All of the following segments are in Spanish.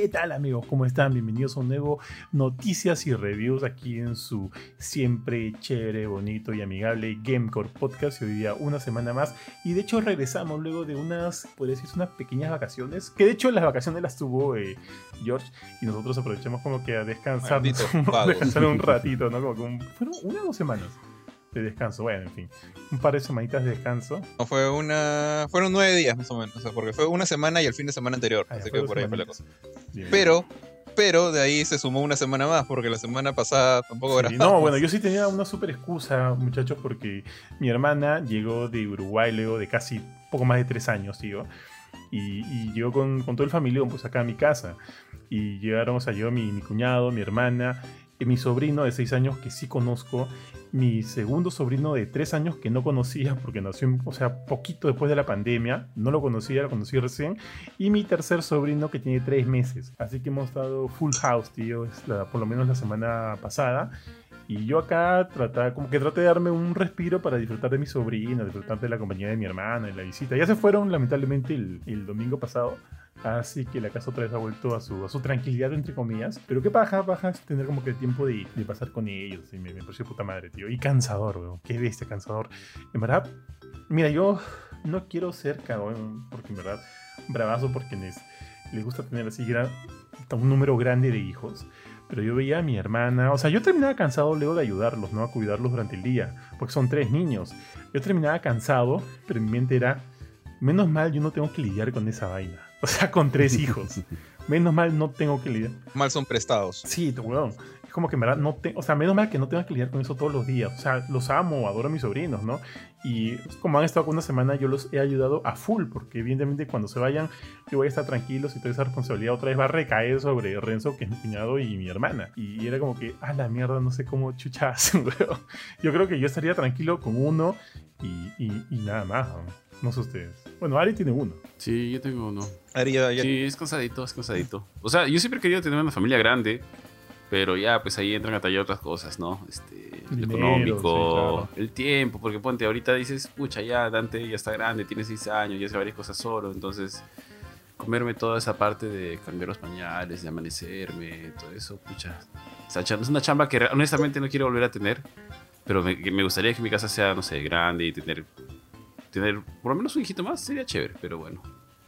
¿Qué tal amigos? ¿Cómo están? Bienvenidos a un nuevo Noticias y Reviews aquí en su siempre chévere, bonito y amigable Gamecore Podcast. Y hoy día una semana más. Y de hecho regresamos luego de unas, podría decir, unas pequeñas vacaciones. Que de hecho las vacaciones las tuvo eh, George. Y nosotros aprovechamos como que a descansar, descansar un ratito, ¿no? Como que un, fueron una o dos semanas de descanso. Bueno, en fin, un par de semanitas de descanso. No, fue una. Fueron nueve días más o menos, o sea, porque fue una semana y el fin de semana anterior. Ah, así que por ahí fue la cosa. Bien. Pero, pero de ahí se sumó una semana más, porque la semana pasada tampoco Sí, era. no, bueno, yo sí tenía una super excusa, muchachos, porque mi hermana llegó de Uruguay luego de casi poco más de tres años, tío. Y, y llegó con, con todo el familión, pues acá a mi casa. Y llegaron, o sea, yo, mi, mi cuñado, mi hermana, mi sobrino de seis años que sí conozco, mi segundo sobrino de tres años que no conocía porque nació, o sea, poquito después de la pandemia, no lo conocía, lo conocí recién, y mi tercer sobrino que tiene tres meses. Así que hemos estado full house, tío, por lo menos la semana pasada. Y yo acá trataba, como que traté de darme un respiro para disfrutar de mi sobrino, disfrutar de la compañía de mi hermana, de la visita. Ya se fueron, lamentablemente, el, el domingo pasado. Así que la casa otra vez ha vuelto a su, a su tranquilidad, entre comillas. Pero qué paja, paja es tener como que el tiempo de, de pasar con ellos. Y me, me pareció puta madre, tío. Y cansador, weón. Qué bestia, cansador. En verdad, mira, yo no quiero ser cagón, porque en verdad, bravazo por quienes les gusta tener así gran, un número grande de hijos. Pero yo veía a mi hermana, o sea, yo terminaba cansado luego de ayudarlos, ¿no? A cuidarlos durante el día, porque son tres niños. Yo terminaba cansado, pero en mi mente era, menos mal yo no tengo que lidiar con esa vaina. O sea, con tres hijos. Menos mal no tengo que lidiar. Mal son prestados. Sí, tu weón. Es como que en verdad no te, o sea, menos mal que no tengo que lidiar con eso todos los días. O sea, los amo, adoro a mis sobrinos, ¿no? Y como han estado con una semana, yo los he ayudado a full, porque evidentemente cuando se vayan, yo voy a estar tranquilo y toda esa responsabilidad otra vez va a recaer sobre Renzo, que es mi cuñado, y mi hermana. Y era como que, ah, la mierda, no sé cómo chucha hacen, weón. Yo creo que yo estaría tranquilo con uno y, y- y nada más, ¿no? No sé ustedes. Bueno, Ari tiene uno. Sí, yo tengo uno. Ari ya- ya- Sí, es cansadito, es cansadito. O sea, yo siempre he querido tener una familia grande, pero ya, pues ahí entran a tallar otras cosas, ¿no? Este, el Dinero, económico, sí, claro. el tiempo, porque ponte, ahorita dices, pucha, ya Dante ya está grande, tiene 6 años, ya hace varias cosas solo, entonces comerme toda esa parte de cambiar los pañales, de amanecerme, todo eso, pucha. Es una chamba que honestamente no quiero volver a tener, pero me, me gustaría que mi casa sea, no sé, grande y tener, tener por lo menos un hijito más, sería chévere, pero bueno.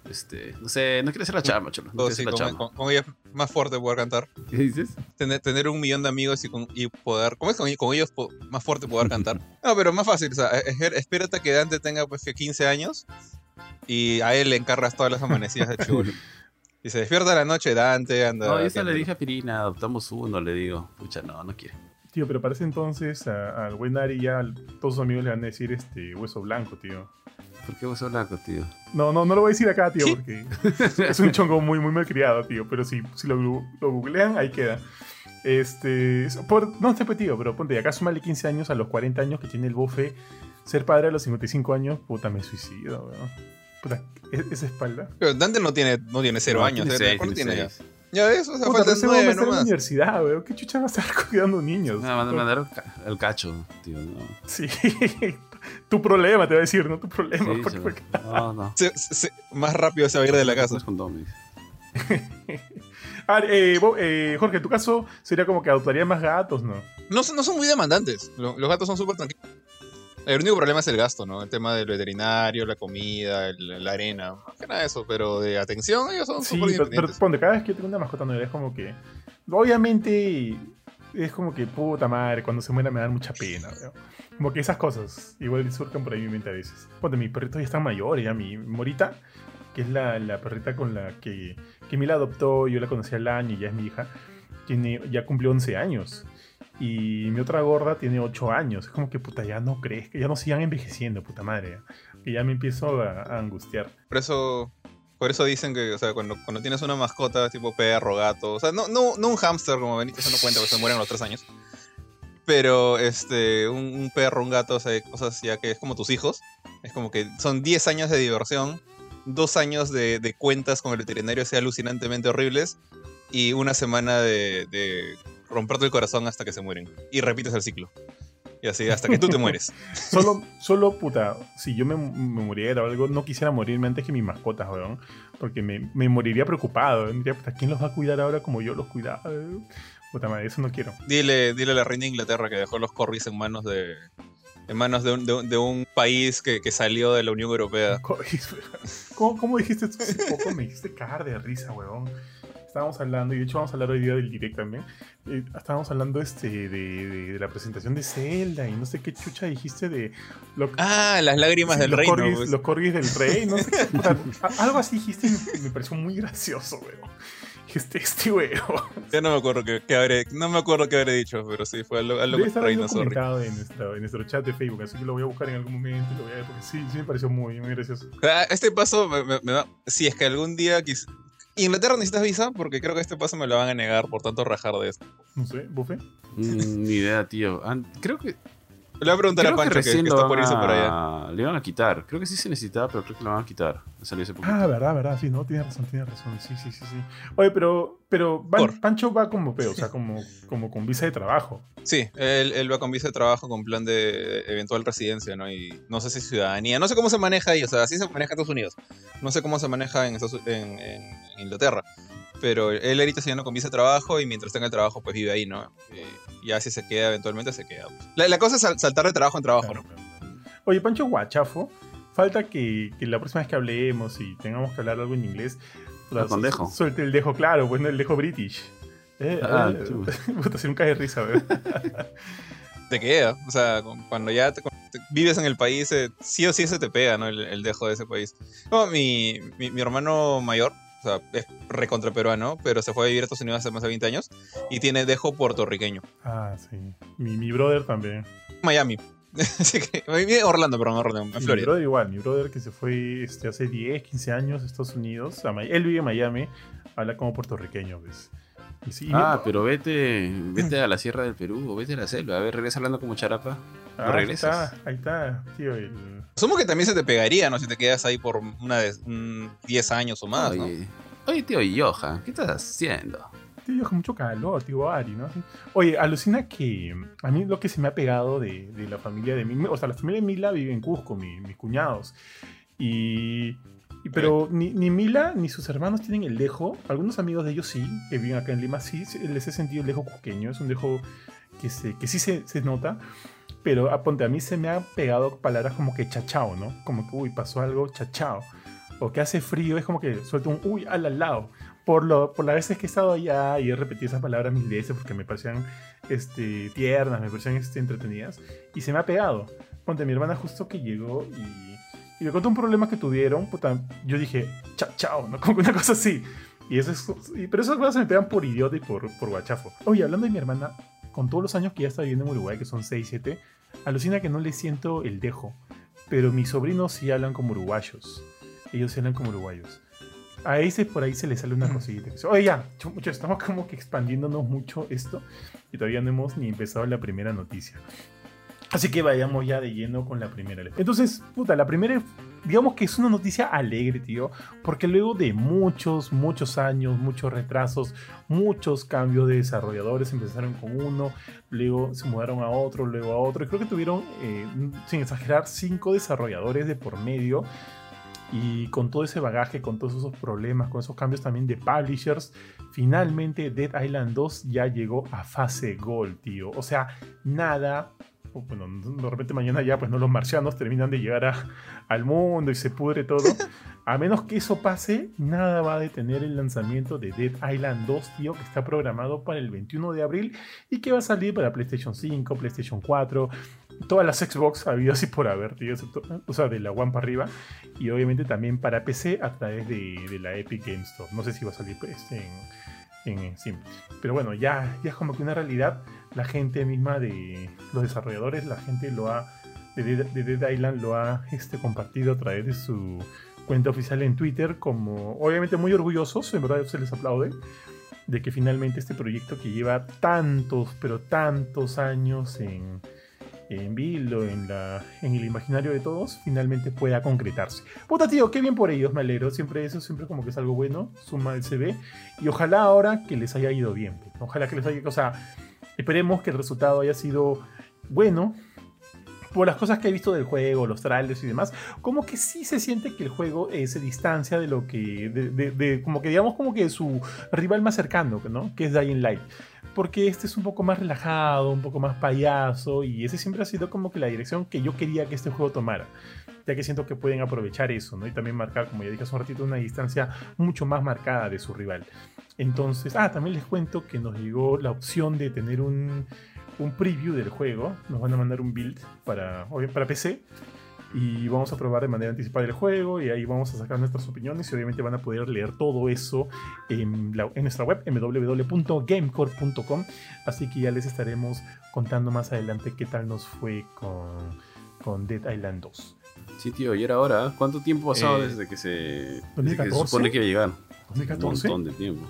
Este, no sé, no quiero hacer la chamba, cholo. No oh, sí, la con, chamba. con- con ella es más fuerte poder cantar. ¿Qué dices? Tener, tener un millón de amigos y, con, y poder. ¿Cómo es con, con ellos po- más fuerte poder cantar? No, pero más fácil. O sea, e- espérate a que Dante tenga pues que 15 años y a él le encargas todas las amanecidas de chulo. Y se despierta a la noche Dante, anda. No, yo le dije a Pirina, adoptamos uno, le digo. Pucha, no, no quiere. Tío, pero parece entonces al buen Ari ya todos sus amigos le van a decir este hueso blanco, tío. ¿Por qué vos blanco, tío? No, no, no lo voy a decir acá, tío, ¿Qué? porque es un chongo muy, muy mal criado, tío. Pero si, si lo, lo googlean, ahí queda. Este. es- Por, no sé, pues, tío, pero ponte, acá súmale 15 años a los 40 años que tiene el bofe. Ser padre a los 55 años, puta, me suicido, weón. Puta, e- esa espalda. Pero Dante no tiene, no tiene cero No, años. tiene ¿eh? seis, ¿Cuánto tiene tiene ya? ves, o sea, Puta, faltan va a nueve la universidad, weón. ¿Qué chucha va a estar cuidando niños? Me va a mandar al ca- al cacho, tío. No. Sí. tu problema, te va a decir, no tu problema. Sí, porque- se- porque- no, no. Se- se- más rápido se va a ir de la casa. No Ah, eh, Bo- eh, Jorge, en tu caso sería como que adoptaría más gatos, ¿no? No, son- no son muy demandantes. Lo- Los gatos son súper tranquilos. El único problema es el gasto, ¿no? El tema del veterinario, la comida, el- la arena. Más que nada eso, pero de atención ellos son Sí, súper pero, pero independientes. ponte, cada vez que yo tengo una mascota nueva es como que. Obviamente. Es como que puta madre, cuando se muera me dan mucha pena, weón. Como que esas cosas igual surcan por ahí mi mente a veces. Ponte, mis perritos ya están mayores, ya mi Morita, que es la, la perrita con la que, que me la adoptó, yo la conocí al año y ya es mi hija, tiene, ya cumplió 11 años. Y mi otra gorda tiene 8 años. Es como que puta, ya no crees, que ya no sigan envejeciendo, puta madre. Que ya me empiezo a, angustiar. Por eso, por eso dicen que, o sea, cuando, tienes una mascota tipo perro, gato, o sea, no, no, no un hámster como Benito, eso no cuenta, porque se mueren a los tres años. Pero este, un, perro, un gato, o sea, cosas ya que es como tus hijos. Es como que son 10 años de diversión, dos años de, cuentas con el veterinario así alucinantemente horribles y una semana de romperte el corazón hasta que se mueren. Y repites el ciclo. Y así hasta que tú te mueres. Solo, solo, puta, si yo me, me muriera o algo, no quisiera morirme antes que mis mascotas, weón. Porque me, me moriría preocupado. Diría, puta, ¿quién los va a cuidar ahora como yo los cuidaba? Puta madre, eso no quiero. Dile, dile a la reina de Inglaterra que dejó los corris en manos de. En manos de un, de de un país que, que salió de la Unión Europea. ¿Cómo, ¿Cómo dijiste esto poco? Me hiciste cagar de risa, weón. Estábamos hablando, y de hecho vamos a hablar hoy día del direct también. eh, estábamos hablando este de, de- de la presentación de Zelda y no sé qué chucha dijiste de lo, Ah, las lágrimas sí, del corgis, pues. los corgis del rey, no sé qué. puta, a- algo así dijiste y me, me pareció muy gracioso, weón. Este, este weón. Ya no me acuerdo qué, qué habré, no me acuerdo qué habré dicho, pero sí fue algo, algo reino, sorry. en nuestro, en nuestro chat de Facebook, así que lo voy a buscar en algún momento lo voy a ver, porque sí, sí me pareció muy, muy gracioso. Ah, Este paso me, me- me va. Si es que algún día. Inglaterra necesitas visa, porque creo que este paso me lo van a negar por tanto rajar de esto. No sé, ¿bufe? Mm, Ni idea, tío. An- creo que, Le voy a preguntar creo a que Pancho que, que lo está van por irse por allá. a... Le van a quitar. Creo que sí se necesitaba, pero creo que lo van a quitar. Salió hace poquito. Ah, verdad, verdad, sí, no, tienes razón, tienes razón, sí, sí, sí, sí. Oye, pero, pero Van-. Pancho va como peo, o sea, como, como con visa de trabajo. Sí, él, él va con visa de trabajo con plan de eventual residencia, ¿no? Y no sé si ciudadanía. No sé cómo se maneja ahí, o sea, así se maneja en Estados Unidos. No sé cómo se maneja en, Estados- en- en Inglaterra. Pero él ahorita se con visa de trabajo y mientras tenga el trabajo, pues vive ahí, ¿no? Eh, ya si se queda, eventualmente se queda. pues. La, la cosa es sal- saltar de trabajo en trabajo, ¿no? Claro, claro. Oye, Pancho Guachafo, falta que, que la próxima vez que hablemos y tengamos que hablar algo en inglés, con su- dejo. Suelte el dejo, claro, pues no el dejo british. Eh, Ah, eh, tú. puta, si nunca de risa, weón. Te queda. O sea, cu- cuando ya te- cuando te- vives en el país, eh, sí o sí se te pega, ¿no? El, el dejo de ese país. No, mi, mi, mi hermano mayor, o sea, es recontra peruano, pero se fue a vivir a Estados Unidos hace más de 20 años y tiene dejo puertorriqueño. Ah, sí. Mi, mi brother también. Miami. Así que, Orlando, perdón, Orlando, en Mi Florida. brother igual, mi brother que se fue este, hace 10, 15 años a Estados Unidos. a Mi- él vive en Miami, habla como puertorriqueño, ¿ves? Y sí, Ah, pero vete, vete a la Sierra del Perú o vete a la selva. A ver, regresa hablando como charapa. ah, no ahí está, ahí está, tío. el- Asumo que también se te pegaría, ¿no? Si te quedas ahí por una de, un 10 años o más, ¿no? Oye, oye, tío Johan, ¿qué estás haciendo? Tío, con mucho calor, tío Ari, ¿no? Oye, alucina que a mí lo que se me ha pegado de, de la familia de Mila, o sea, la familia de Mila vive en Cusco, mi- mis cuñados. Y- pero ni, ni Mila ni sus hermanos tienen el dejo. Algunos amigos de ellos sí, que viven acá en Lima, sí, les he sentido el dejo cusqueño. Es un dejo que, se, que sí se, se nota. Pero a ponte, a mí se me han pegado palabras como que chachao, ¿no? Como que, uy, pasó algo, chachao. O que hace frío, es como que suelta un uy al al lado. Por, lo, por las veces que he estado allá y he repetido esas palabras mil veces porque me parecían este, tiernas, me parecían este, entretenidas. Y se me ha pegado. Ponte, mi hermana justo que llegó y, y me contó un problema que tuvieron. Puta, yo dije, chao, chao, ¿no? Como una cosa así. Y eso es, y- pero esas cosas se me pegan por idiota y por, por guachafo. Oye, hablando de mi hermana, con todos los años que ya está viviendo en Uruguay, que son 6, 7, alucina que no le siento el dejo. Pero mis sobrinos sí hablan como uruguayos. Ellos sí hablan como uruguayos. A ese por ahí se le sale una cosita. Oye, ya, ch- muchachos, estamos como que expandiéndonos mucho esto. Y todavía no hemos ni empezado la primera noticia. Así que vayamos ya de lleno con la primera. Entonces, puta, la primera, digamos que es una noticia alegre, tío, porque luego de muchos, muchos años, muchos retrasos, muchos cambios de desarrolladores, empezaron con uno, luego se mudaron a otro, luego a otro, y creo que tuvieron, eh, sin exagerar, cinco desarrolladores de por medio. Y con todo ese bagaje, con todos esos problemas, con esos cambios también de publishers, finalmente Dead Island 2 ya llegó a fase Gold, tío. O sea, nada bueno, de repente mañana ya pues no los marcianos terminan de llegar al mundo y se pudre todo. A menos que eso pase, nada va a detener el lanzamiento de Dead Island 2, tío, que está programado para el 21 de abril y que va a salir para PlayStation 5, PlayStation 4, todas las Xbox habidas y por haber, tío, o sea, de la One para arriba y obviamente también para PC a través de, la Epic Game Store. No sé si va a salir pues, en, en Steam. Pero bueno, ya, ya es como que una realidad la gente misma de los desarrolladores, la gente lo ha de Dead, de Dead Island lo ha este, compartido a través de su cuenta oficial en Twitter como obviamente muy orgullosos, en verdad se les aplaude de que finalmente este proyecto que lleva tantos, pero tantos años en, en vilo, en, la, en el imaginario de todos, finalmente pueda concretarse. Puta tío, qué bien por ellos, me. Siempre eso, siempre como que es algo bueno, suma el CV. Y ojalá ahora que les haya ido bien. pues. Ojalá que les haya, o esperemos que el resultado haya sido bueno, por las cosas que he visto del juego, los trailers y demás, como que sí se siente que el juego eh, se distancia de lo que, de, como que digamos como que su rival más cercano, ¿no? Que es Dying Light. Porque este es un poco más relajado, un poco más payaso, y ese siempre ha sido como que la dirección que yo quería que este juego tomara. Ya que siento que pueden aprovechar eso, ¿no? Y también marcar, como ya dije hace un ratito, una distancia mucho más marcada de su rival. Entonces, ah, también les cuento que nos llegó la opción de tener un, un preview del juego. Nos van a mandar un build para, para PC. Y vamos a probar de manera anticipada el juego. Y ahí vamos a sacar nuestras opiniones. Y obviamente van a poder leer todo eso en, la- en nuestra web, www.gamecore.com. Así que ya les estaremos contando más adelante qué tal nos fue con, con Dead Island 2. Sí, tío, y era ahora. ¿Cuánto tiempo ha pasado Eh, desde que se, desde que se 2014? supone que iba a llegar? Un 2014. montón de tiempo.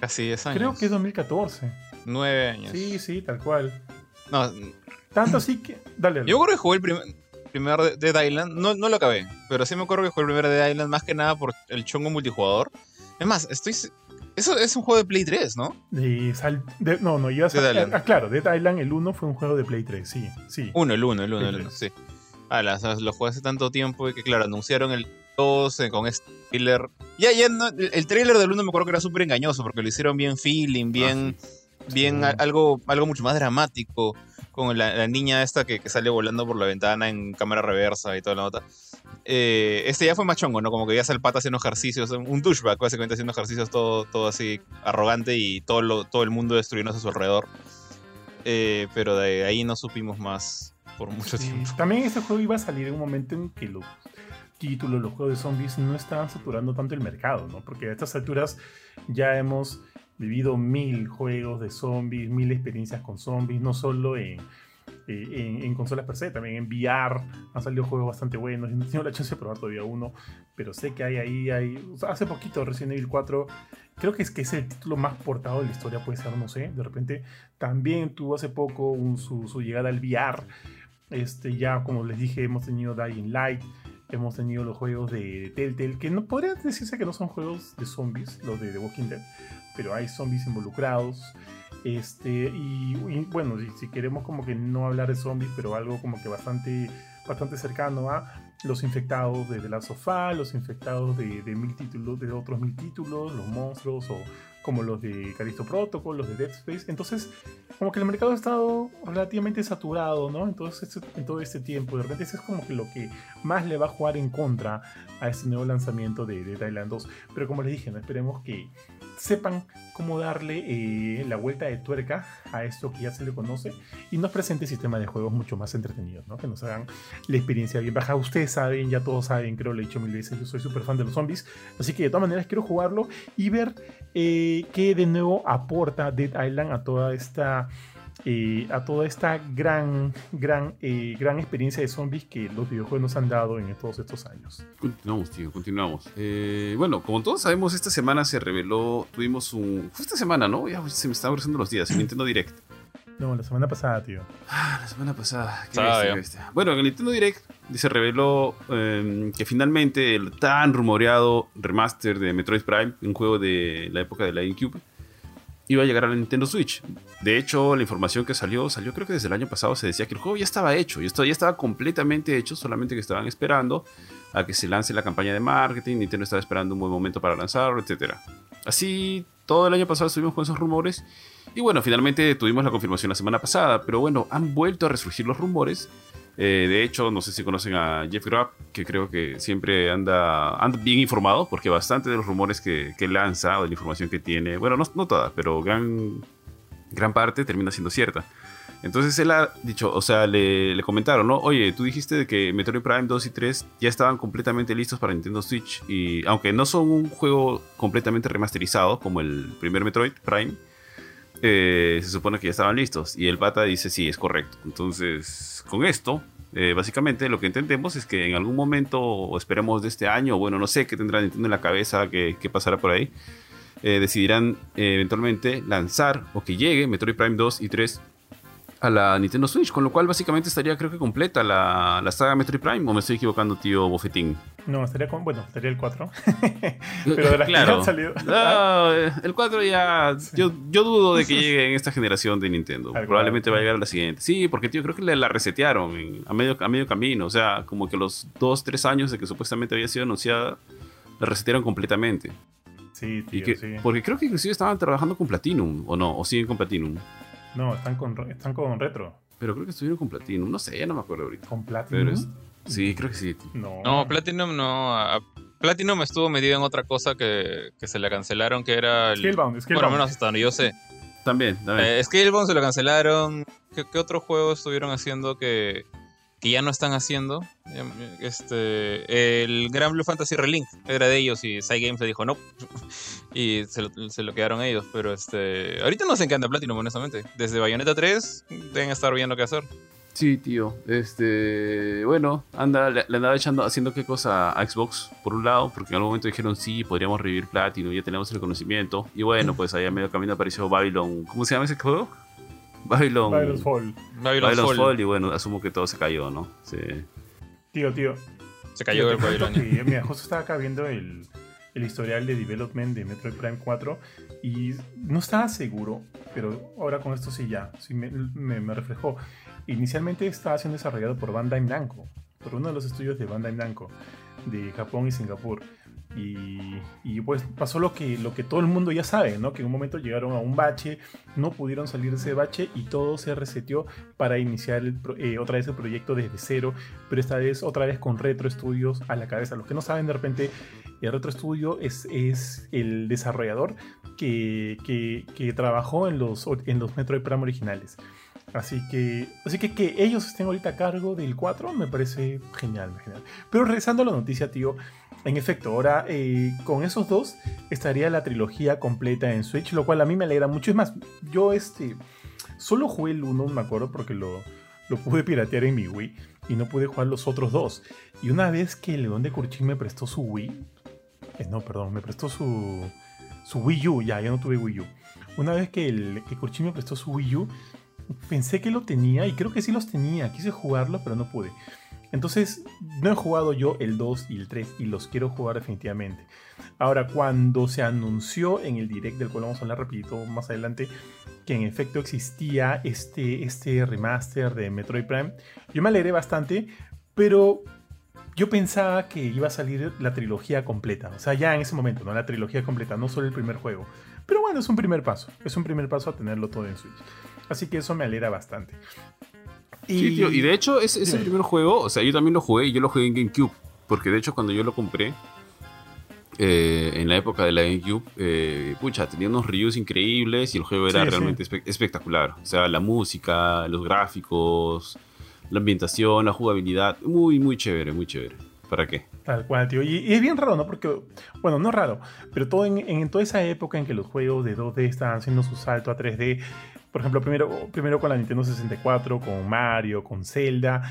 Casi 10 años. Creo que es 2014. 9 años. Sí, sí, tal cual. No, Tanto así que. Dale. yo creo que jugué el primer, primer de- Dead Island. No, no lo acabé, pero sí me acuerdo que jugué el primer Dead Island más que nada por el chongo multijugador. Es más, estoy. Eso es un juego de Play 3, ¿no? De sal- de- no, no, Dead Island. Ah, claro, Dead Island, el 1 fue un juego de Play 3, sí, sí. Uno, el 1, el 1, el Play 1, sí. Ah, las- lo jugué hace tanto tiempo y que, claro, anunciaron el 2 eh, con este trailer. Ya, ya, no, el, el trailer del 1 me acuerdo que era súper engañoso porque lo hicieron bien feeling, bien, bien Sí. algo, algo mucho más dramático. Con la, la niña esta que, que sale volando por la ventana en cámara reversa y toda la nota. Eh, este ya fue más chongo, ¿no? Como que ya el pata haciendo ejercicios, un douchebag básicamente haciendo ejercicios todo, todo así arrogante y todo, lo, todo el mundo destruyéndose a su alrededor. Eh, pero de ahí no supimos más por mucho Sí, tiempo. También este juego iba a salir en un momento en que los títulos, los juegos de zombies no estaban saturando tanto el mercado, ¿no? Porque a estas alturas ya hemos vivido mil juegos de zombies, mil experiencias con zombies, no solo en, eh, en, consolas per se, también en VR han salido juegos bastante buenos. Yo no he tenido la chance de probar todavía uno, pero sé que hay ahí, hay, hace poquito Resident Evil 4, creo que es que es el título más portado de la historia, puede ser, no sé, de repente también tuvo hace poco su, su llegada al VR. Este, ya como les dije, hemos tenido Dying Light, hemos tenido los juegos de Telltale, que no podría decirse que no son juegos de zombies, los de The Walking Dead, pero hay zombies involucrados. Este, y, bueno, si, queremos como que no hablar de zombies, pero algo como que bastante, bastante cercano a los infectados de The Last of Us, los infectados de, de mil títulos, de otros mil títulos, los monstruos, o como los de Callisto Protocol, los de Dead Space. Entonces, como que el mercado ha estado relativamente saturado, ¿no? Entonces, este- en todo este tiempo, de repente, eso es como que lo que más le va a jugar en contra a este nuevo lanzamiento de, de Thailand 2. Pero como les dije, no esperemos que sepan cómo darle eh, la vuelta de tuerca a esto que ya se le conoce y nos presente sistemas de juegos mucho más entretenidos, ¿no? Que nos hagan la experiencia bien baja. Ustedes saben, ya todos saben, creo lo he dicho mil veces, yo soy súper fan de los zombies, así que de todas maneras quiero jugarlo y ver eh, qué de nuevo aporta Dead Island a toda esta eh, a toda esta gran gran eh, gran experiencia de zombies que los videojuegos nos han dado en todos estos años. Continuamos, tío, continuamos. Eh, bueno, como todos sabemos, esta semana se reveló, tuvimos un... Fue esta semana, ¿no? Ya se me están cruzando los días, el Nintendo Direct. No, la semana pasada, tío. Ah, la semana pasada. Qué Sábado, bestia, bestia. Bueno, en el Nintendo Direct se reveló eh, que finalmente el tan rumoreado remaster de Metroid Prime, un juego de la época de la GameCube, iba a llegar a la Nintendo Switch. De hecho, la información que salió, salió creo que desde el año pasado, se decía que el juego ya estaba hecho, y esto ya estaba completamente hecho, solamente que estaban esperando a que se lance la campaña de marketing, Nintendo estaba esperando un buen momento para lanzarlo, etc. Así, todo el año pasado estuvimos con esos rumores, y bueno, finalmente tuvimos la confirmación la semana pasada, pero bueno, han vuelto a resurgir los rumores. Eh, de hecho, no sé si conocen a Jeff Grubb, que creo que siempre anda, anda bien informado, porque bastante de los rumores que, que lanza o de la información que tiene, bueno, no, no pero gran, gran parte termina siendo cierta. Entonces él ha dicho, o sea, le, comentaron, ¿no? Oye, tú dijiste que Metroid Prime 2 y 3 ya estaban completamente listos para Nintendo Switch, y aunque no son un juego completamente remasterizado como el primer Metroid Prime, eh, se supone que ya estaban listos. Y el pata dice, sí, es correcto. Entonces, con esto, eh, básicamente lo que entendemos es que en algún momento, o esperemos de este año, bueno, no sé qué tendrá en la cabeza, qué, qué pasará por ahí, eh, decidirán eh, eventualmente lanzar o que llegue Metroid Prime 2 y 3 a la Nintendo Switch, con lo cual básicamente estaría creo que completa la, la saga Metroid Prime, o me estoy equivocando, tío Bofetín. No, estaría con, bueno, estaría el 4. Pero de las claro. que han salido. No, eh, el 4 ya. Yo, yo dudo de que llegue en esta generación de Nintendo. Probablemente va a llegar a la siguiente. Sí, porque tío, creo que le- la resetearon en- a, medio, a medio camino. O sea, como que los 2, 3 años de que supuestamente había sido anunciada, la resetearon completamente. Sí, Y tío, que, sí. Porque creo que inclusive estaban trabajando con Platinum, o no, o siguen con Platinum. No, están con, están con retro. Pero creo que estuvieron con Platinum. No sé, ya no me acuerdo ahorita. Con Platinum. Pero es- sí, creo que sí. No. No, Platinum no. a- Platinum estuvo metido en otra cosa que, que se le cancelaron, que era el. Scalebound, Bueno, Scalebound. al menos hasta donde yo sé. También, también. Eh, Scalebound se lo cancelaron. ¿Qué, qué otros juegos estuvieron haciendo que, que ya no están haciendo? Eh, Este, el Gran Blue Fantasy Relink era de ellos y Cygames le dijo no. Y se lo, quedaron ellos. Pero este, ahorita no sé en qué anda Platinum, honestamente. Desde Bayonetta 3 deben estar viendo qué hacer. Sí, tío. Este, bueno, anda, le, andaba echando, haciendo qué cosa a Xbox, por un lado, porque en algún momento dijeron sí, podríamos revivir Platinum, ya tenemos el conocimiento. Y bueno, pues ahí a medio camino apareció Babylon. ¿Cómo se llama ese juego? Babylon. Babylon's Fall. Babylon's Babylon's Fall. Fall, y bueno, asumo que todo se cayó, ¿no? Sí. Tío, tío. Se cayó Tío, el Babilonia. que, Mira, justo estaba acá viendo el, el historial de development de Metroid Prime 4 y no estaba seguro, pero ahora con esto sí ya, sí me, me, me reflejó. Inicialmente estaba siendo desarrollado por Bandai Namco, por uno de los estudios de Bandai Namco, de Japón y Singapur. Y, y, pues pasó lo que, lo que todo el mundo ya sabe, ¿no? Que en un momento llegaron a un bache, no pudieron salir de ese bache y todo se reseteó para iniciar eh, otra vez el proyecto desde cero, pero esta vez otra vez con Retro Studios a la cabeza. Los que no saben de repente, el Retro Studio es, es el desarrollador que, que, que trabajó en los, en los Metroid Prime originales. Así que, así que que ellos estén ahorita a cargo del 4 me parece genial, genial. Pero regresando a la noticia, tío, en efecto, ahora eh, con esos dos estaría la trilogía completa en Switch, lo cual a mí me alegra mucho. Es más, yo este solo jugué el 1, me acuerdo, porque lo, lo pude piratear en mi Wii y no pude jugar los otros dos. Y una vez que León de Curchín me prestó su Wii, eh, no, perdón, me prestó su, su Wii U, ya, yo no tuve Wii U. Una vez que, el, que Curchín me prestó su Wii U, pensé que lo tenía y creo que sí los tenía. Quise jugarlo, pero no pude. Entonces, no he jugado yo el 2 y el 3 y los quiero jugar definitivamente. Ahora, cuando se anunció en el direct, del cual vamos a hablar rapidito más adelante, que en efecto existía este, este remaster de Metroid Prime, yo me alegré bastante, pero yo pensaba que iba a salir la trilogía completa. O sea, ya en ese momento, ¿no? La trilogía completa, no solo el primer juego. Pero bueno, es un primer paso. Es un primer paso a tenerlo todo en Switch. Así que eso me alegra bastante. Sí, tío, y de hecho, ese, ese Dime. primer juego, o sea, yo también lo jugué y yo lo jugué en GameCube. Porque de hecho, cuando yo lo compré, eh, en la época de la GameCube, eh, pucha, tenía unos reviews increíbles y el juego era Sí, sí. realmente espe- espectacular. O sea, la música, los gráficos, la ambientación, la jugabilidad, muy, muy chévere, muy chévere. ¿Para qué? Tal cual, tío. Y, y es bien raro, ¿no? Porque, bueno, no raro, pero todo en, en toda esa época en que los juegos de 2D estaban haciendo su salto a 3D, por ejemplo, primero, primero con la Nintendo 64, con Mario, con Zelda.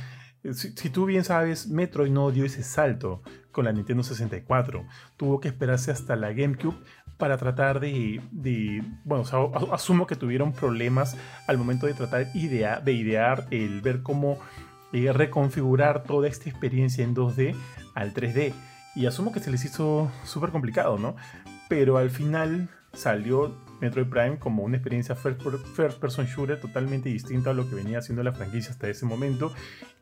Eh, Si, tú bien sabes, Metroid no dio ese salto con la Nintendo 64. Tuvo que esperarse hasta la GameCube para tratar de, bueno, asumo que tuvieron problemas al momento de tratar idea, de idear el ver cómo eh, reconfigurar toda esta experiencia en 2D al 3D. Y asumo que se les hizo súper complicado, ¿no? Pero al final salió Metroid Prime como una experiencia first, per- first person shooter totalmente distinta a lo que venía haciendo la franquicia hasta ese momento.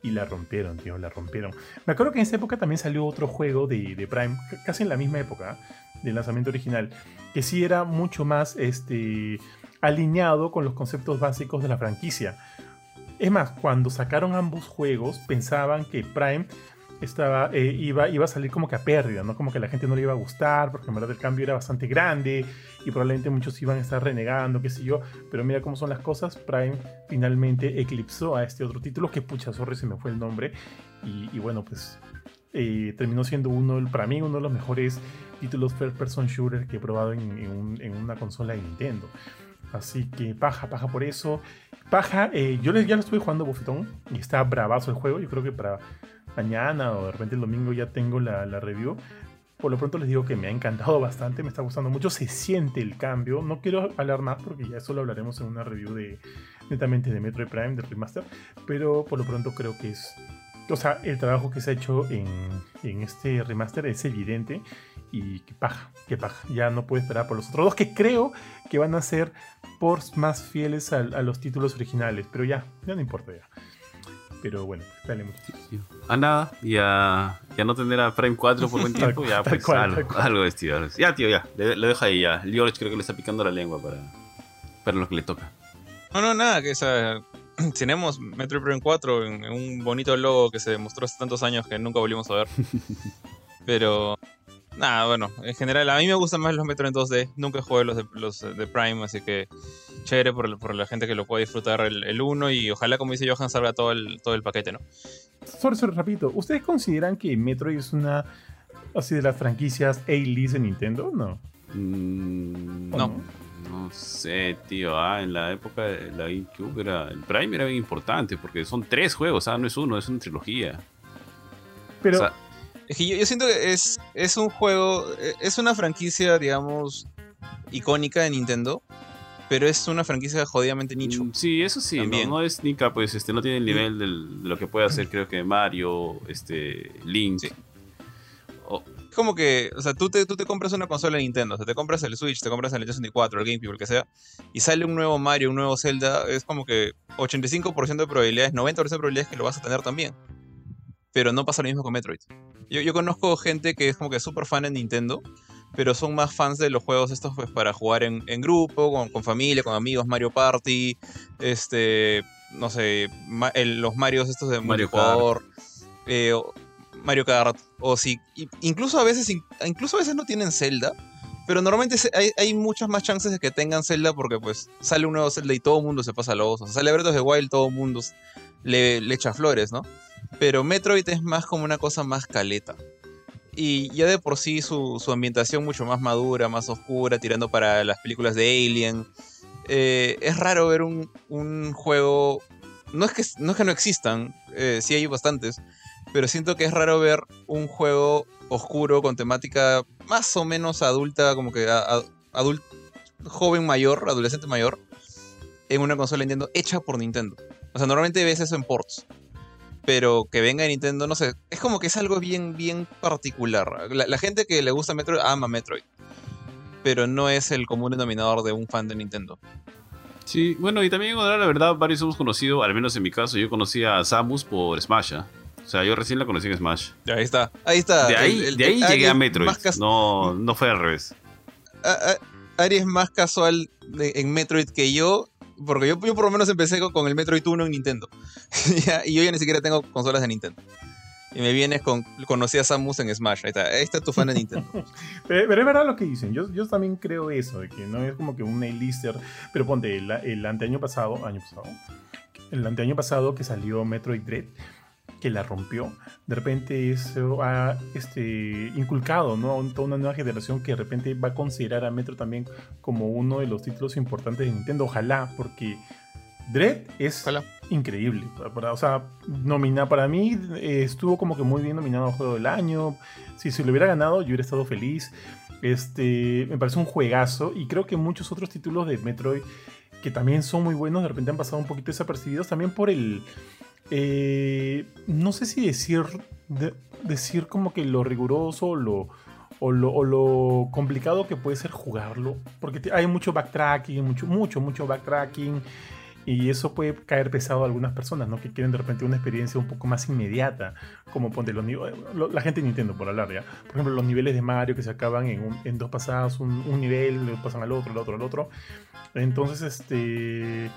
Y la rompieron, tío, la rompieron. Me acuerdo que en esa época también salió otro juego de, de Prime, casi en la misma época ¿eh? del lanzamiento original, que sí era mucho más este, alineado con los conceptos básicos de la franquicia. Es más, cuando sacaron ambos juegos, pensaban que Prime estaba, eh, iba, iba a salir como que a pérdida, ¿no? Como que la gente no le iba a gustar, porque en verdad el cambio era bastante grande y probablemente muchos iban a estar renegando, qué sé yo. Pero mira cómo son las cosas. Prime finalmente eclipsó a este otro título, que pucha, sorry, se me fue el nombre. Y, bueno, pues eh, terminó siendo uno, para mí, uno de los mejores títulos first person shooter que he probado en, en un- en una consola de Nintendo. Así que paja, paja por eso. Paja, eh, yo ya lo estuve jugando bofetón y está bravazo el juego. Yo creo que para mañana o de repente el domingo ya tengo la, la review. Por lo pronto les digo que me ha encantado bastante, me está gustando mucho, se siente el cambio. No quiero hablar más porque ya eso lo hablaremos en una review de, netamente de Metroid Prime, de remaster, pero por lo pronto creo que es... O sea, el trabajo que se ha hecho en, en este remaster es evidente y que paja, que paja. Ya no puedo esperar por los otros dos que creo que van a ser ports más fieles a, a los títulos originales, pero ya, ya no importa ya. Pero bueno, dale mucho. A nada, y a, y a no tener a Prime 4 por buen tiempo, ya pues cual, algo, cual. algo de Steve. Ya, tío, ya, le- lo dejo ahí ya. George creo que le está picando la lengua para, para lo que le toca. No, no, nada, que esa, tenemos Metroid Prime 4 en, en un bonito logo que se demostró hace tantos años que nunca volvimos a ver. Pero, nada, bueno, en general a mí me gustan más los Metroid en 2D. Nunca jugué los de, los de Prime, así que chévere por, por la gente que lo pueda disfrutar el, el 1 y ojalá, como dice Johan, salga todo el, todo el paquete, ¿no? Sobre, rapidito, ¿ustedes consideran que Metroid es una así de las franquicias A-list de Nintendo? No. Mm, ¿O No. No sé, tío. Ah, en la época de la GameCube era, el Prime era bien importante porque son tres juegos, ah, no es uno, es una trilogía. Pero O sea, Es que yo, yo siento que es, es un juego, eh, es una franquicia, digamos, icónica de Nintendo, pero es una franquicia jodidamente nicho. Mm, Sí, eso sí, no, no es Nika, pues este, no tiene el nivel del- de lo que puede hacer, creo que Mario, este, Link. Sí. Es como que, o sea, tú te, tú te compras una consola de Nintendo, o sea, te compras el Switch, te compras el 64, el GameCube, el que sea, y sale un nuevo Mario, un nuevo Zelda, es como que 85% de probabilidades, 90% de probabilidades que lo vas a tener también. Pero no pasa lo mismo con Metroid. Yo, yo conozco gente que es como que súper fan de Nintendo, pero son más fans de los juegos estos pues para jugar en, en grupo, con, con familia, con amigos, Mario Party, este, no sé, ma- el- los Marios estos de Mario multijugador, eh, o- Mario Kart, o si, incluso a veces, in- incluso a veces no tienen Zelda, pero normalmente hay, hay muchas más chances de que tengan Zelda porque pues sale un nuevo Zelda y todo el mundo se pasa los, o sea, sale Breath of the Wild, todo el mundo le, le echa flores, ¿no? Pero Metroid es más como una cosa más caleta. Y ya de por sí su, su ambientación mucho más madura, más oscura, tirando para las películas de Alien. Eh, es raro ver un, un juego... No es, que, no es que no existan, eh, sí hay bastantes, pero siento que es raro ver un juego oscuro con temática más o menos adulta, como que adult, joven mayor, adolescente mayor, en una consola Nintendo hecha por Nintendo. O sea, normalmente ves eso en ports. Pero que venga de Nintendo, no sé, es como que es algo bien, bien particular. La, la gente que le gusta Metroid ama Metroid. Pero no es el común denominador de un fan de Nintendo. Sí, bueno, y también, la verdad, varios hemos conocido, al menos en mi caso, yo conocí a Samus por Smash. ¿ah? O sea, yo recién la conocí en Smash. Ahí está. Ahí está. De ahí, El- el- de ahí llegué a Metroid. No, no fue al revés. a- a- Ari es más casual de- en Metroid que yo, porque yo, yo por lo menos empecé con, con el Metroid 1 en Nintendo. Y yo ya ni siquiera tengo consolas de Nintendo. Y me vienes con. Conocí a Samus en Smash. Ahí está. Ahí está tu fan de Nintendo. Pero, es verdad lo que dicen. Yo, yo también creo eso, de que no es como que un A-lister. Pero ponte, el, el anteaño pasado, año pasado, el anteaño pasado que salió Metroid Dread, que la rompió, de repente eso ha este, inculcado ¿no? a toda una nueva generación que de repente va a considerar a Metro también como uno de los títulos importantes de Nintendo. Ojalá, porque Dread es increíble. Para- O sea, nomina, para mí eh, estuvo como que muy bien nominado a Juego del Año. Si se lo hubiera ganado, yo hubiera estado feliz. Este, me parece un juegazo y creo que muchos otros títulos de Metroid que también son muy buenos, de repente han pasado un poquito desapercibidos también por el... eh, no sé si decir, de- decir como que lo riguroso lo, o lo, o lo complicado que puede ser jugarlo, porque hay mucho backtracking, mucho, mucho, mucho backtracking. Y eso puede caer pesado a algunas personas, ¿no? Que quieren de repente una experiencia un poco más inmediata, como ponte los niveles, la gente de Nintendo por hablar, ¿ya? Por ejemplo, los niveles de Mario que se acaban en, dos pasadas, un, nivel, pasan al otro, al otro, al otro. Entonces, este,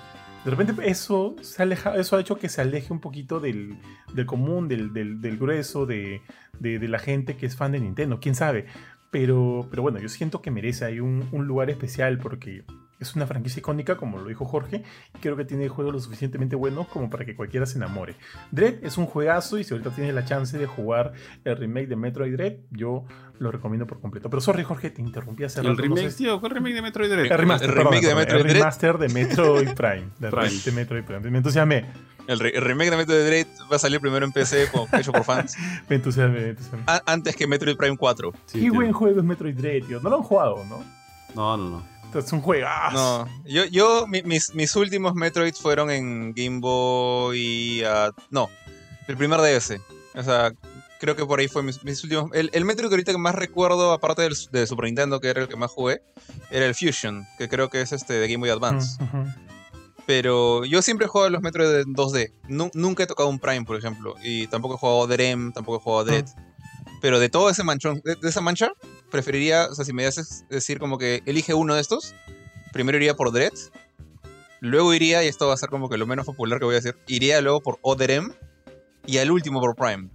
de repente eso, se aleja, eso ha hecho que se aleje un poquito del, del común, del, del- del grueso, de, de- la gente que es fan de Nintendo, quién sabe. Pero, pero bueno, yo siento que merece ahí un, un lugar especial porque es una franquicia icónica, como lo dijo Jorge, y creo que tiene juegos lo suficientemente buenos como para que cualquiera se enamore. Dread es un juegazo y si ahorita tienes la chance de jugar el remake de Metroid Dread, yo lo recomiendo por completo. Pero sorry, Jorge, te interrumpí hace El rato, no remake, sé- tío, ¿cuál remake de Metroid Dread? el remaster, el perdón, remake de Metroid el Dread. remaster de Metroid Prime. De, Prime. de Metroid Prime. Me entusiasmé, El, re- el remake de Metroid Dread va a salir primero en PC, como hecho por fans, me entusiasmé, me entusiasmé. antes que Metroid Prime 4. Sí, Qué tío. buen juego es Metroid Dread, tío. No lo han jugado, ¿no? No, no, no. Es un juegazo. No, yo, yo mi- mis, mis últimos Metroid fueron en Game Boy. ah, no, el primer DS. O sea, creo que por ahí fue mis, mis últimos. El, el Metroid que ahorita que más recuerdo, aparte del de Super Nintendo, que era el que más jugué, era el Fusion, que creo que es este de Game Boy Advance. Pero yo siempre he jugado los Metroid en 2D. Nu- nunca he tocado un Prime, por ejemplo. Y tampoco he jugado Drem, tampoco he jugado Dread. Pero de todo ese manchón, de, de esa mancha, preferiría, o sea, si me haces decir como que elige uno de estos, primero iría por Dread. Luego iría, y esto va a ser como que lo menos popular que voy a decir, iría luego por Odrem y al último por Prime.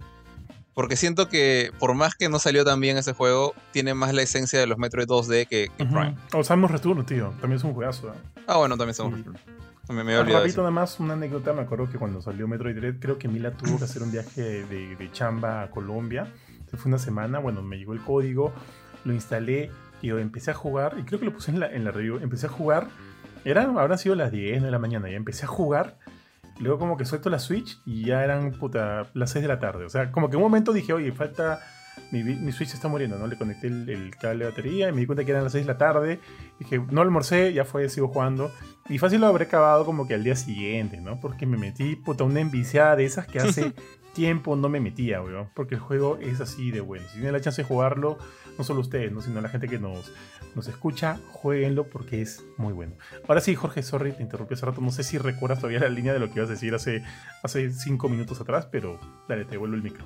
Porque siento que por más que no salió tan bien ese juego, tiene más la esencia de los Metroid 2D que, que Ujú. Prime. O Samus Return, tío. También es un juegazo. ¿eh? Ah, bueno, también somos. Sí. Me, me había eso. nada más, una anécdota, me acuerdo que cuando salió Metroid Dread, creo que Mila tuvo que hacer un viaje de, de chamba a Colombia. Se fue una semana, bueno, me llegó el código, lo instalé y yo empecé a jugar, y creo que lo puse en la, en la review, empecé a jugar, eran, habrán sido las 10 de la mañana, ya empecé a jugar, luego como que suelto la Switch y ya eran, puta, las 6 de la tarde. O sea, como que un momento dije, oye, falta... Mi, mi Switch está muriendo, ¿no? Le conecté el, el cable de batería y me di cuenta que eran las 6 de la tarde. Dije, no almorcé, ya fue, sigo jugando. Y fácil lo habré acabado como que al día siguiente, ¿no? Porque me metí, puta, una enviciada de esas que hace tiempo no me metía, weón. Porque el juego es así de bueno. Si tienen la chance de jugarlo, no solo ustedes, ¿no? Sino la gente que nos, nos escucha, jueguenlo porque es muy bueno. Ahora sí, Jorge, sorry, te interrumpí hace rato. No sé si recuerdas todavía la línea de lo que ibas a decir hace, hace cinco minutos atrás, pero dale, te devuelvo el micro.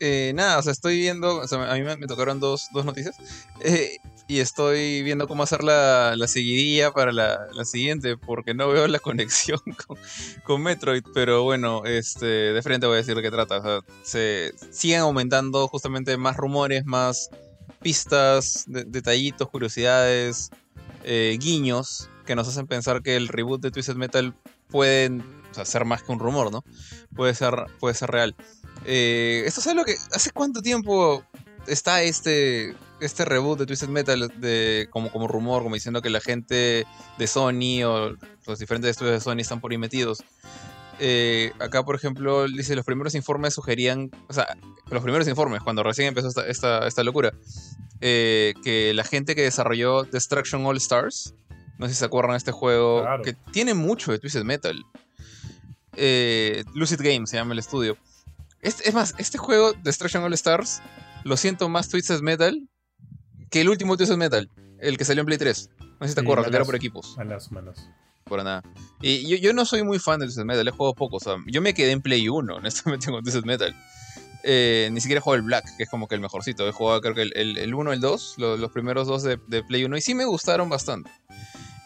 Eh, nada, o sea, estoy viendo, a mí me, tocaron dos, dos noticias eh, y estoy viendo cómo hacer la, la seguidilla para la, la siguiente porque no veo la conexión con, con Metroid, pero bueno, este, de frente voy a decir de qué trata. Se siguen aumentando justamente más rumores, más pistas, de- detallitos, curiosidades, eh, guiños que nos hacen pensar que el reboot de Twisted Metal sea, ser más que un rumor, ¿no? Puede ser, puede ser real. Eh, ¿Esto es lo que. ¿Hace cuánto tiempo está este. Este reboot de Twisted Metal de, como, como rumor, como diciendo que la gente de Sony o los diferentes estudios de Sony están por ahí metidos? Eh, acá, por ejemplo, dice los primeros informes sugerían, o sea, los primeros informes, cuando recién empezó esta, esta, esta locura, eh, que la gente que desarrolló Destruction All Stars, no sé si se acuerdan de este juego, Claro. que tiene mucho de Twisted Metal. Eh, Lucid Games se llama el estudio. Este- es más, este juego, Destruction All Stars, lo siento más Twisted Metal que el último Twisted Metal, el que salió en Play 3. No sé si te Sí, acuerdas, que era por equipos. Malas, malas. Por nada. Y yo, yo no soy muy fan de Twisted Metal, he jugado poco. O yo me quedé en Play 1, honestamente, con Twisted Metal. Eh, ni siquiera he jugado el Black, que es como que el mejorcito. He jugado creo que el, el, el 1, el 2, lo- los primeros dos de, de Play 1, y sí me gustaron bastante.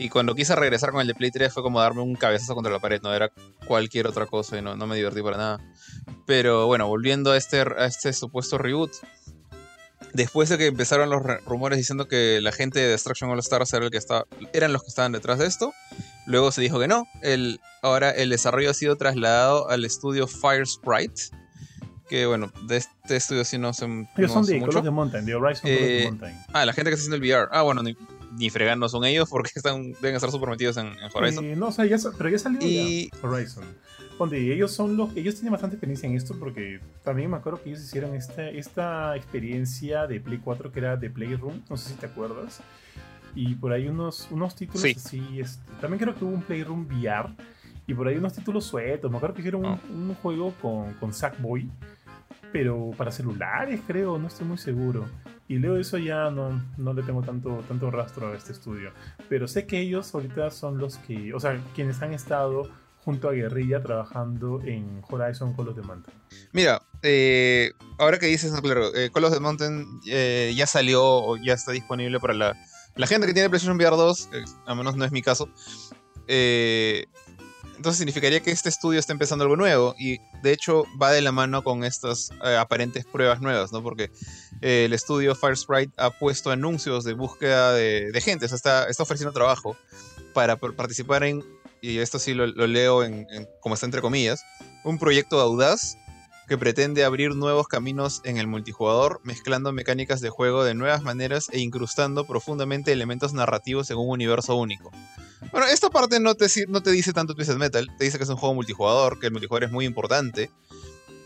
Y cuando quise regresar con el de Play 3 fue como darme un cabezazo contra la pared, no era cualquier otra cosa y no, no me divertí para nada. Pero bueno, volviendo a este, a este supuesto reboot, después de que empezaron los re- rumores diciendo que la gente de Destruction All Stars era el que estaba, eran los que estaban detrás de esto, luego se dijo que no. El, ahora el desarrollo ha sido trasladado al estudio Fire Sprite, que bueno, de este estudio sí no sé, Ellos no son de. Call of the Mountain, de Horizon Call of the Eh, Mountain. Ah, la gente que está haciendo el VR. Ah, bueno, ni, ni fregando son ellos porque están, deben estar súper metidos en, en Horizon. Eh, no, o sea, ya, sa- pero ya salió Y- ya Horizon. Ellos son los ellos tienen bastante experiencia en esto porque también me acuerdo que ellos hicieron esta, esta experiencia de Play 4 que era de Playroom, no sé si te acuerdas. Y por ahí unos, unos títulos Sí. así, este, también creo que hubo un Playroom VR y por ahí unos títulos sueltos. Me acuerdo que hicieron un, Ah. un juego con, con Sackboy, pero para celulares creo, no estoy muy seguro. Y luego de eso ya no, no le tengo tanto, tanto rastro a este estudio. Pero sé que ellos ahorita son los que, o sea, quienes han estado junto a Guerrilla trabajando en Horizon Call of the Mountain. Mira, eh, ahora que dices, claro, eh, Call of the Mountain eh, ya salió o ya está disponible para la, la gente que tiene PlayStation VR 2, eh, al menos no es mi caso. entonces significaría que este estudio está empezando algo nuevo y de hecho va de la mano con estas aparentes pruebas nuevas, ¿no? Porque el estudio Firesprite ha puesto anuncios de búsqueda de, gente, o sea, está, está ofreciendo trabajo para par- participar en, y esto sí lo, leo en, como está entre comillas, un proyecto audaz que pretende abrir nuevos caminos en el multijugador, mezclando mecánicas de juego de nuevas maneras e incrustando profundamente elementos narrativos en un universo único. Bueno, esta parte no te, si- no te dice tanto Twisted Metal, te dice que es un juego multijugador, que el multijugador es muy importante,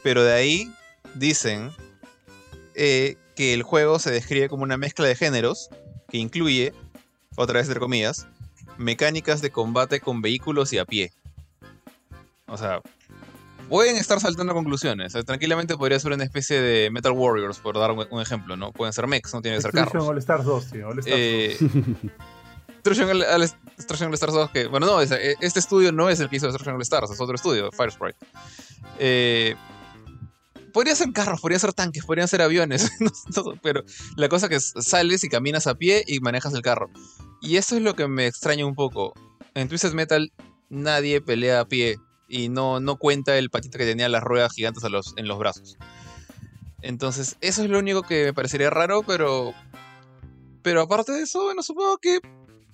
pero de ahí dicen eh, que el juego se describe como una mezcla de géneros que incluye otra vez entre comillas, mecánicas de combate con vehículos y a pie. O sea, pueden estar saltando conclusiones. O sea, tranquilamente podría ser una especie de Metal Warriors, por dar un, un ejemplo, ¿no? Pueden ser mechs, no tienen que ser carros. All Stars 2, tío. All Stars Eh, Destruction All- All- Stars 2, que, bueno, no, es- eh, este estudio no es el que hizo Destruction All Stars, es otro estudio, Firesprite. Eh, podría ser carros, podrían ser tanques, podrían ser aviones, no- no, pero la cosa que es, sales y caminas a pie y manejas el carro. Y eso es lo que me extraña un poco. En Twisted Metal nadie pelea a pie y no, no cuenta el patito que tenía las ruedas gigantes los, en los brazos. Entonces, eso es lo único que me parecería raro, pero. Pero aparte de eso, bueno, supongo que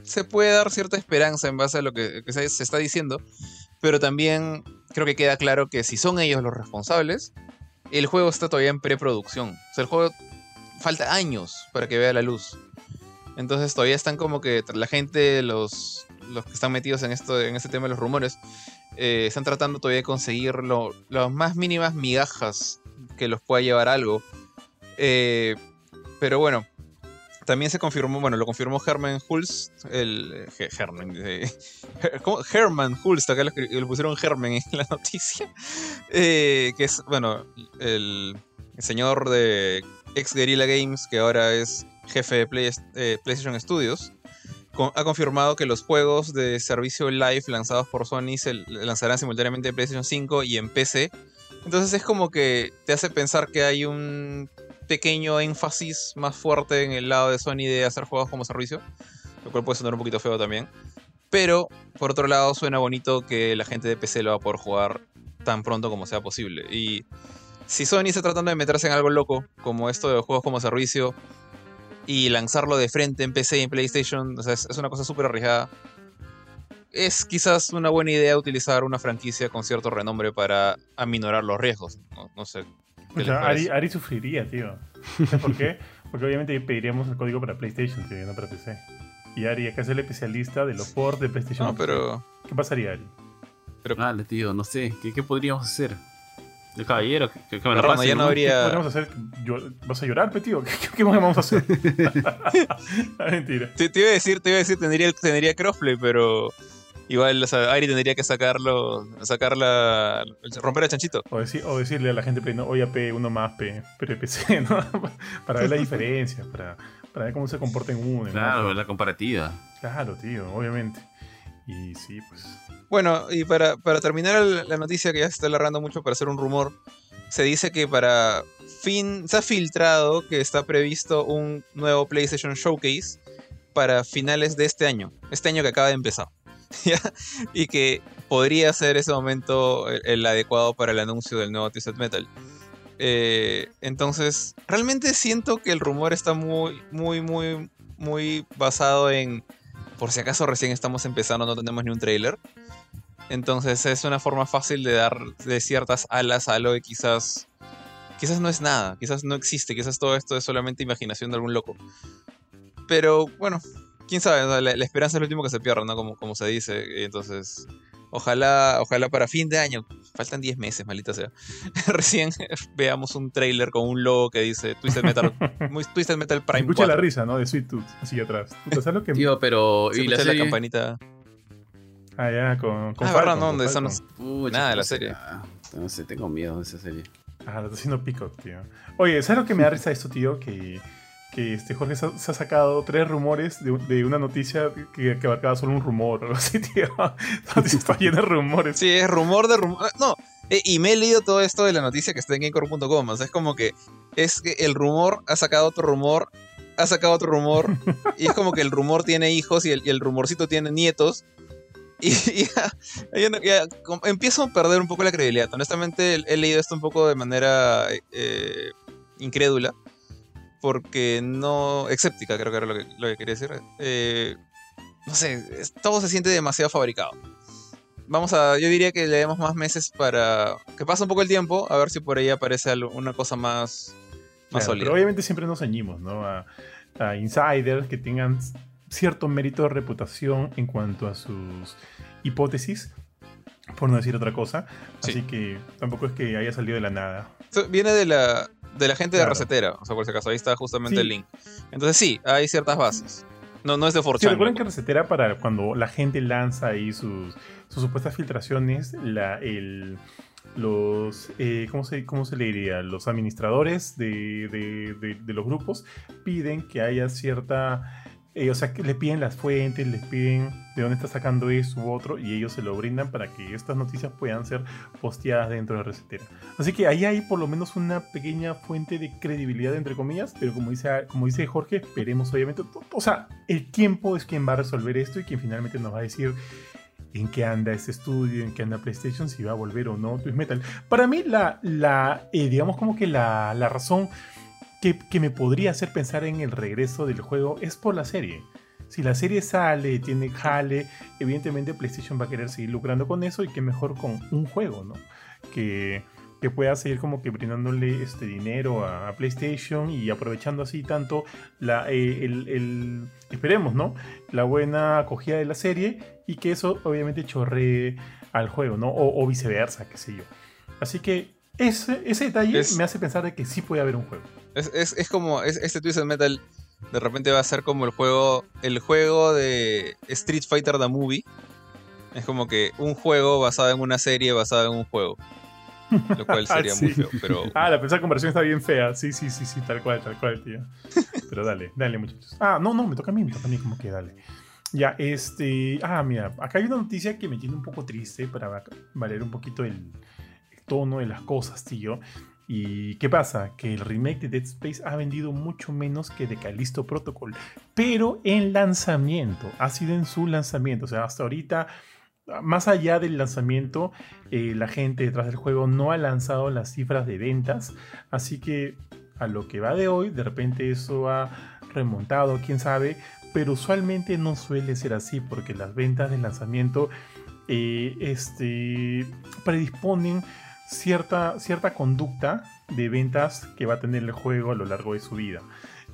se puede dar cierta esperanza en base a lo que, que se, se está diciendo. Pero también creo que queda claro que si son ellos los responsables, el juego está todavía en preproducción. O sea, el juego falta años para que vea la luz. Entonces todavía están como que la gente, los, los que están metidos en esto, en este tema de los rumores, eh, están tratando todavía de conseguir lo- las más mínimas migajas que los pueda llevar algo. Eh, pero bueno, también se confirmó, bueno, lo confirmó Herman Hulst, el eh, Herman, eh, ¿cómo? Herman Hulst, acá le pusieron Herman en la noticia, que es, bueno, el señor de ex Guerrilla Games, que ahora es jefe de eh, PlayStation Studios, ha confirmado que los juegos de servicio live lanzados por Sony se lanzarán simultáneamente en PlayStation 5 y en PC. Entonces es como que te hace pensar que hay un pequeño énfasis más fuerte en el lado de Sony de hacer juegos como servicio, lo cual puede sonar un poquito feo también. Pero, por otro lado, suena bonito que la gente de PC lo va a poder jugar tan pronto como sea posible. Y si Sony está tratando de meterse en algo loco, como esto de juegos como servicio, y lanzarlo de frente en PC y en PlayStation, o sea, es, es una cosa súper arriesgada. Es quizás una buena idea utilizar una franquicia con cierto renombre para aminorar los riesgos. No, no sé. Ari, Ari sufriría, tío. ¿Sabes por qué? Porque obviamente pediríamos el código para PlayStation, tío, y no para PC. Y Ari acá es el especialista de los ports de PlayStation. No, pero. ¿Qué pasaría, Ari? Dale, tío, no sé. ¿Qué, qué podríamos hacer? Caballero, que, me Pero, pase, ya no ¿no? habría- ¿Qué podríamos hacer? ¿Vas a llorar, pe, tío? ¿Qué, qué, qué vamos a hacer? Ah, Mentira. Te, te iba a decir, te iba a decir, tendría, tendría crossplay, pero. Igual, o sea, Ari tendría que sacarlo. Sacar la. romper el chanchito. O, decir- o decirle a la gente, no, oye, P, uno más, P, pero PC, ¿no? para ver la diferencia, para, para ver cómo se comporta en uno. Claro, la comparativa. Claro, tío, obviamente. Y sí, pues. Bueno, y para, para terminar la noticia que ya se está alargando mucho para hacer un rumor, se dice que para fin. Se ha filtrado que está previsto un nuevo PlayStation Showcase para finales de este año. Este año que acaba de empezar. Y que podría ser ese momento el, el adecuado para el anuncio del nuevo Twisted Metal. Eh, entonces, realmente siento que el rumor está muy, muy, muy, muy basado en. Por si acaso recién estamos empezando, no tenemos ni un trailer. Entonces es una forma fácil de dar de ciertas alas a algo que quizás. Quizás no es nada, quizás no existe, quizás todo esto es solamente imaginación de algún loco. Pero bueno, quién sabe, la, la esperanza es lo último que se pierde, ¿no? Como, como se dice. Entonces, ojalá, ojalá para fin de año, faltan 10 meses, maldita sea. Recién veamos un trailer con un logo que dice Twisted Metal, muy- Twisted Metal Se Prime escucha 4. la risa, ¿no? De Sweet Tooth, así atrás. Puta, ¿Sabes lo que.? Tío, pero. Se ¿Y la escucha la serie? campanita. Ah, ya, con. con Ah, Falcon, verdad, ¿no? con Nada de la serie. No sé, tengo miedo de esa serie. Ah, lo está haciendo Peacock, tío. Oye, ¿sabes lo que me da risa esto, tío? Que, que este Jorge se ha, sacado tres rumores de, una noticia que, abarcaba solo un rumor o algo así, tío. Está llena de rumores. Sí, es rumor de rumor. ah, No, eh, y me he leído todo esto de la noticia que está en gamecore.com. O sea, es como que es que el rumor ha sacado otro rumor, ha sacado otro rumor, y es como que el rumor tiene hijos y el, rumorcito tiene nietos. Y ya, ya empiezo a perder un poco la credibilidad. Honestamente, he, he leído esto un poco de manera eh, incrédula. Porque no. Escéptica, creo que era lo que, lo que quería decir. Eh, no sé, todo se siente demasiado fabricado vamos a, yo diría que le demos más meses para que pase un poco el tiempo, a ver si por ahí aparece una cosa más, más Claro, sólida. pero obviamente siempre nos ceñimos, ¿no? A, a insiders que tengan cierto mérito de reputación en cuanto a sus hipótesis, por no decir otra cosa. Sí. Así que tampoco es que haya salido de la nada. Viene de la, de la gente Claro. de Recetera, o sea, por si acaso, ahí está justamente Sí. el link. Entonces sí, hay ciertas bases. No, no es de Sí, 4chan. recuerden que Resetera para cuando la gente lanza ahí sus, sus supuestas filtraciones, la, el, los, eh, ¿cómo, se, ¿cómo se le diría? Los administradores de, de- de- de los grupos piden que haya cierta, eh, o sea, que le piden las fuentes, les piden de dónde está sacando esto u otro y ellos se lo brindan para que estas noticias puedan ser posteadas dentro de Resetera. Así que ahí hay por lo menos una pequeña fuente de credibilidad, entre comillas, pero como dice, como dice Jorge, esperemos obviamente. O sea, el tiempo es quien va a resolver esto y quien finalmente nos va a decir en qué anda este estudio, en qué anda PlayStation, si va a volver o no Twist Metal. Para mí, la, la eh, digamos como que la, la razón que, que me podría hacer pensar en el regreso del juego es por la serie. Si la serie sale, tiene jale, evidentemente PlayStation va a querer seguir lucrando con eso y que mejor con un juego, ¿no? Que, que pueda seguir como que brindándole este dinero a, a PlayStation y aprovechando así tanto la, eh, el, el- esperemos, ¿no? La buena acogida de la serie y que eso obviamente chorree al juego, ¿no? O, o viceversa, qué sé yo. Así que ese, ese detalle Es- me hace pensar de que sí puede haber un juego. Es, es, es como, es- este Twisted Metal de repente va a ser como el juego, el juego de Street Fighter The Movie. Es como que un juego basado en una serie basada en un juego. Lo cual sería muy Sí. feo, pero... Ah, la primera conversión está bien fea. Sí, sí, sí, sí, tal cual, tal cual, tío. Pero dale, dale, muchachos. Ah, no, no, me toca a mí, me toca a mí, como que dale. Ya, este. Ah, mira, acá hay una noticia que me tiene un poco triste para va- valer un poquito el, el tono de las cosas, tío. ¿Y qué pasa? Que el remake de Dead Space ha vendido mucho menos que de Callisto Protocol. Pero en lanzamiento, ha sido en su lanzamiento. O sea, hasta ahorita, más allá del lanzamiento, eh, la gente detrás del juego no ha lanzado las cifras de ventas. Así que a lo que va de hoy, de repente eso ha remontado, quién sabe. Pero usualmente no suele ser así porque las ventas de lanzamiento eh, este, predisponen cierta, cierta conducta de ventas que va a tener el juego a lo largo de su vida.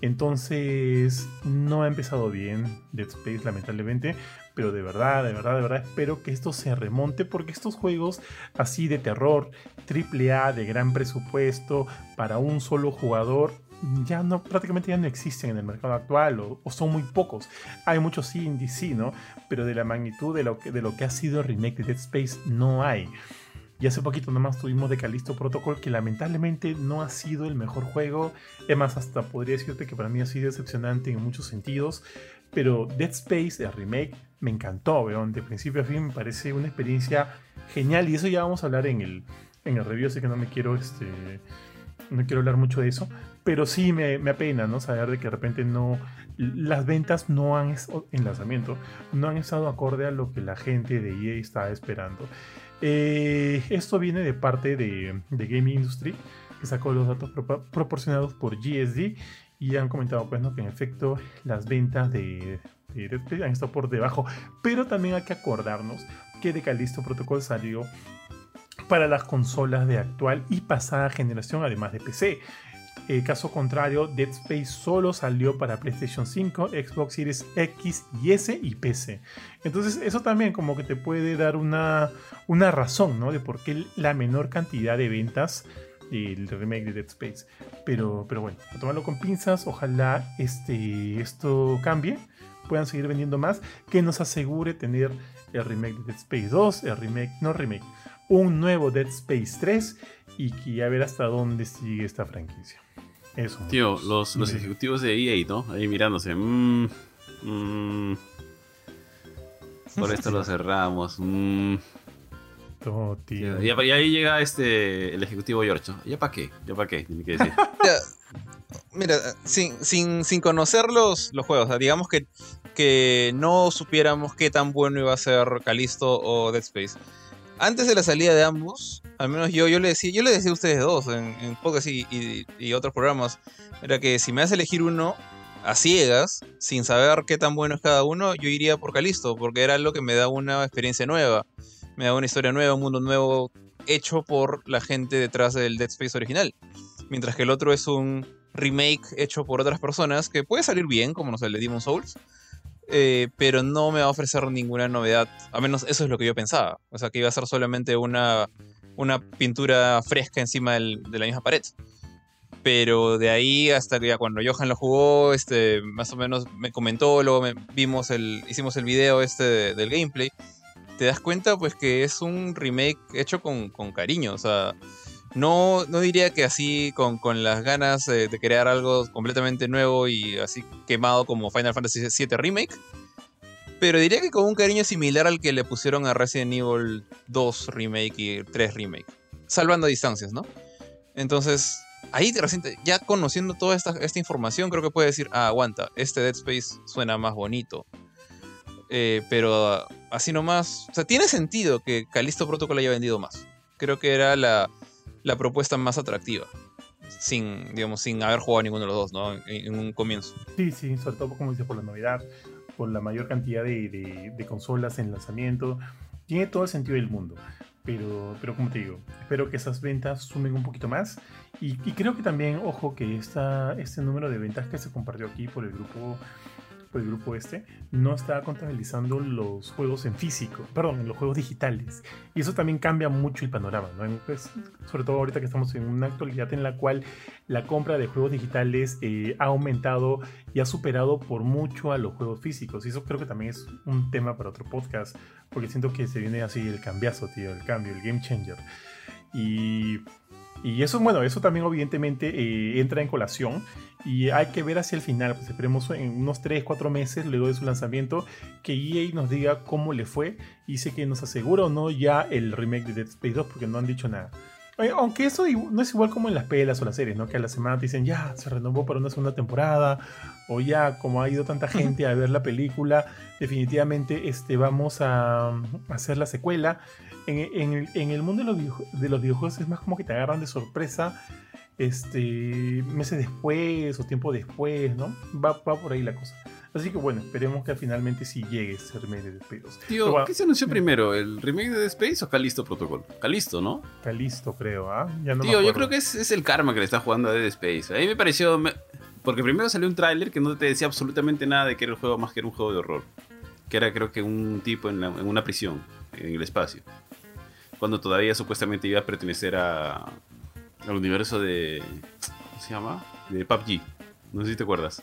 Entonces, no ha empezado bien Dead Space, lamentablemente. Pero de verdad, de verdad, de verdad, espero que esto se remonte porque estos juegos así de terror, triple A, de gran presupuesto, para un solo jugador, ya no, prácticamente ya no existen en el mercado actual o, son muy pocos. Hay muchos indies, sí, ¿no? Pero de la magnitud de lo que, de lo que ha sido el remake de Dead Space no hay. Y hace poquito nomás tuvimos de Callisto Protocol, que lamentablemente no ha sido el mejor juego. Es más, hasta podría decirte que para mí ha sido decepcionante en muchos sentidos. Pero Dead Space, el remake, me encantó, weón. De principio a fin me parece una experiencia genial. Y eso ya vamos a hablar en el, en el review, así que no me quiero, este, no quiero hablar mucho de eso. Pero sí me, me apena, ¿no? Saber de que de repente no. Las ventas no han, en lanzamiento, no han estado acorde a lo que la gente de EA estaba esperando. Eh, esto viene de parte de, de Game Industry, que sacó los datos proporcionados por GSD y han comentado pues, ¿no? que en efecto las ventas de, de Dead Space han estado por debajo, pero también hay que acordarnos que de Callisto Protocol salió para las consolas de actual y pasada generación, además de PC. Caso contrario, Dead Space solo salió para PlayStation 5, Xbox Series X y S y PC. Entonces eso también como que te puede dar una, una razón, ¿no? De por qué la menor cantidad de ventas del remake de Dead Space. Pero, pero bueno, a tomarlo con pinzas, ojalá este, esto cambie, puedan seguir vendiendo más, que nos asegure tener el remake de Dead Space 2, el remake, no remake, un nuevo Dead Space 3 y que a ver hasta dónde sigue esta franquicia. Eso. Tío, muchachos. los, los ejecutivos de EA, ¿no? Ahí mirándose. mm, mm, por esto lo cerramos. mm. Todo, tío. Y, y ahí llega este el ejecutivo George. ¿no? ¿Ya para qué? ¿Ya para qué? Tiene que decir. Ya, Mira, sin, sin, sin conocer los, los juegos, o sea, digamos que, que no supiéramos qué tan bueno iba a ser Calisto o Dead Space. Antes de la salida de ambos, al menos yo, yo le decía, yo le decía a ustedes dos en, en podcast y, y- otros programas, era que si me hace elegir uno a ciegas, sin saber qué tan bueno es cada uno, yo iría por Calisto, porque era algo que me da una experiencia nueva, me da una historia nueva, un mundo nuevo hecho por la gente detrás del Dead Space original. Mientras que el otro es un remake hecho por otras personas que puede salir bien, como no sé, el de Demon Souls, eh, pero no me va a ofrecer ninguna novedad. A menos eso es lo que yo pensaba. O sea, que iba a ser solamente una, una pintura fresca encima de la misma pared. Pero de ahí hasta que ya cuando Johan lo jugó, este, más o menos me comentó, luego me- vimos el, hicimos el video este de- del gameplay, te das cuenta pues que es un remake hecho con, con cariño. O sea, no, no diría que así con, las ganas eh, de crear algo completamente nuevo y así quemado como Final Fantasy VII Remake. Pero diría que con un cariño similar al que le pusieron a Resident Evil 2 Remake y 3 Remake. Salvando distancias, ¿no? Entonces, ahí recién te- ya conociendo toda esta, información, creo que puedes decir, ah, aguanta, este Dead Space suena más bonito. Eh, pero ah, así nomás, o sea, tiene sentido que Callisto Protocol haya vendido más. Creo que era la, la propuesta más atractiva. Sin, digamos, sin haber jugado ninguno de los dos, ¿no? En, en un comienzo. Sí, sí, sobre todo como dices, por la novedad, por la mayor cantidad de, de- de consolas en lanzamiento. Tiene todo el sentido del mundo. Pero, pero como te digo, espero que esas ventas sumen un poquito más. Y, y creo que también, ojo, que esta, este número de ventas que se compartió aquí por el grupo por el grupo este, no está contabilizando los juegos en físico, perdón, los juegos digitales. Y eso también cambia mucho el panorama, ¿no? Pues, sobre todo ahorita que estamos en una actualidad en la cual la compra de juegos digitales eh, ha aumentado y ha superado por mucho a los juegos físicos. Y eso creo que también es un tema para otro podcast, porque siento que se viene así el cambiazo, tío, el cambio, el game changer. Y, y eso, bueno, eso también evidentemente eh, entra en colación y hay que ver hacia el final, pues esperemos en unos 3, 4 meses luego de su lanzamiento que EA nos diga cómo le fue y sé que nos asegura o no ya el remake de Dead Space 2 porque no han dicho nada. Oye, Aunque eso no es igual como en las pelas o las series, ¿no? Que a la semana te dicen, ya, se renovó para una segunda temporada, o ya, como ha ido tanta gente a ver la película, definitivamente este, vamos a, a hacer la secuela. En, en el, en el mundo de los, de los videojuegos es más como que te agarran de sorpresa este, meses después o tiempo después, ¿no? Va, va por ahí la cosa. Así que bueno, esperemos que finalmente sí llegue ese remake de Dead Space 2. Tío, bueno, ¿qué se anunció primero? ¿El remake de Dead Space o Calisto Protocol? Calisto, ¿no? Está listo, creo, ¿ah? Ya no Tío, yo creo que es, es el karma que le está jugando a Dead Space. A mí me pareció. me- Porque primero salió un tráiler que no te decía absolutamente nada de que era el juego más que era un juego de horror. Que era, creo que, un tipo en, la- en una prisión, en el espacio. Cuando todavía supuestamente iba a pertenecer a, al universo de. ¿Cómo se llama? De PUBG. No sé si te acuerdas.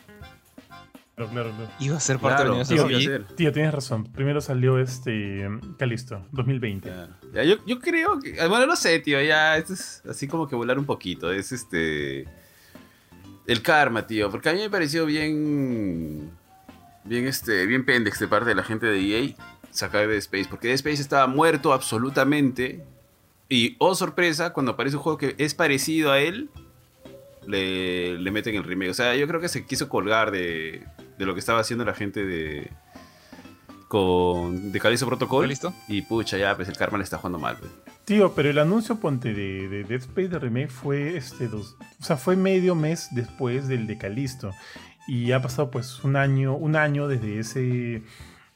Claro, claro, claro. Iba a ser parte Claro, del de PUBG. ser. Tío, tienes razón. Primero salió este Calisto, 2020. Ya. Ya, yo, yo creo que. ah, Bueno, no sé, tío. Ya, esto es así como que volar un poquito. Es este. El karma, tío. Porque a mí me pareció bien. Bien, este. Bien pendex de parte de la gente de EA sacar Dead Space. Porque Dead Space estaba muerto absolutamente. Y, oh sorpresa, cuando aparece un juego que es parecido a él. Le, le meten el remake. O sea, yo creo que se quiso colgar de, de lo que estaba haciendo la gente de. Con. De Callisto Protocol. ¿Listo? Y pucha, ya, pues el karma le está jugando mal, pues. Tío, pero el anuncio ponte de, de Dead Space de remake fue este dos, o sea, fue medio mes después del de Calisto y ha pasado pues un año, un año desde ese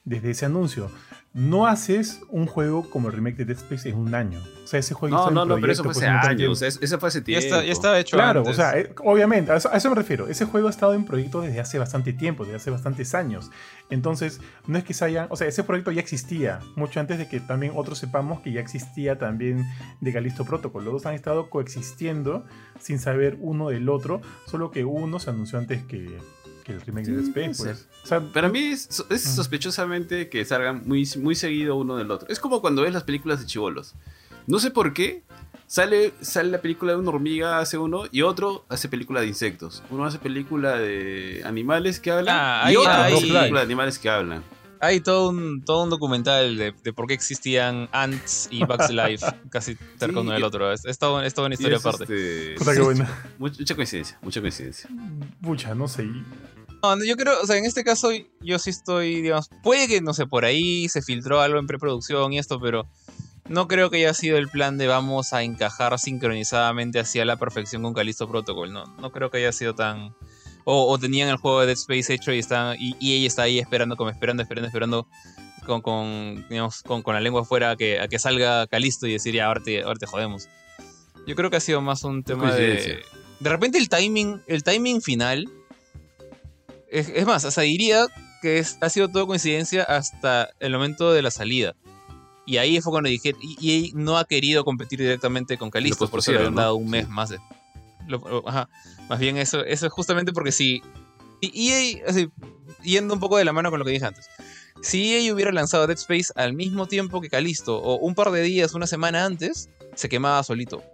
desde ese anuncio. No haces un juego como el remake de Dead Space en un año. O sea, ese juego No, está en no, no, pero eso proyecto, fue pues, hace años. tiempo. es- Eso fue hace Ya, tiempo. está, ya estaba hecho Claro, antes. o sea, eh, obviamente, a eso, a eso me refiero. Ese juego ha estado en proyecto desde hace bastante tiempo, desde hace bastantes años. Entonces, no es que se hayan, o sea, ese proyecto ya existía, mucho antes de que también otros sepamos que ya existía también de Galisto Protocol. Los dos han estado coexistiendo sin saber uno del otro, solo que uno se anunció antes que, que el remake de Sí, Dead puede Space. Pues. ser. O sea, Para mí es, es Mm. sospechosamente que salgan muy, muy seguido uno del otro. Es como cuando ves las películas de chivolos. No sé por qué. Sale, sale la película de una hormiga, hace uno, y otro hace película de insectos. Uno hace película de animales que hablan, Ah, y ahí- otro hace película de animales que hablan. Hay todo un, todo un documental de, de por qué existían Ants y Bugs Life casi cerca Sí, uno del otro. Es, es todo- es toda una historia aparte. este, puta que buena. mucha, mucha coincidencia, mucha coincidencia. Pucha, no sé. No, yo creo, o sea, en este caso yo sí estoy, digamos, puede que, no sé, por ahí se filtró algo en preproducción y esto, pero no creo que haya sido el plan de vamos a encajar sincronizadamente hacia la perfección con Callisto Protocol, no, no creo que haya sido tan... O, o tenían el juego de Dead Space hecho y, están, y, y ella está ahí esperando, como esperando, esperando, esperando, con, con, digamos, con, con la lengua afuera a que, a que salga Callisto y decir, ya, ahora te, ahora te jodemos. Yo creo que ha sido más un tema de... De repente el timing, el timing final es, es más, hasta diría que es- ha sido todo coincidencia hasta el momento de la salida. Y ahí fue cuando dije, y, y no ha querido competir directamente con Calisto, por eso le han ¿no? dado un mes Sí. más. de- Lo- ajá. Más bien eso, eso es justamente porque si. Y EA, así, yendo un poco de la mano con lo que dije antes. Si EA hubiera lanzado Dead Space al mismo tiempo que Calisto, o un par de días, una semana antes, se quemaba solito.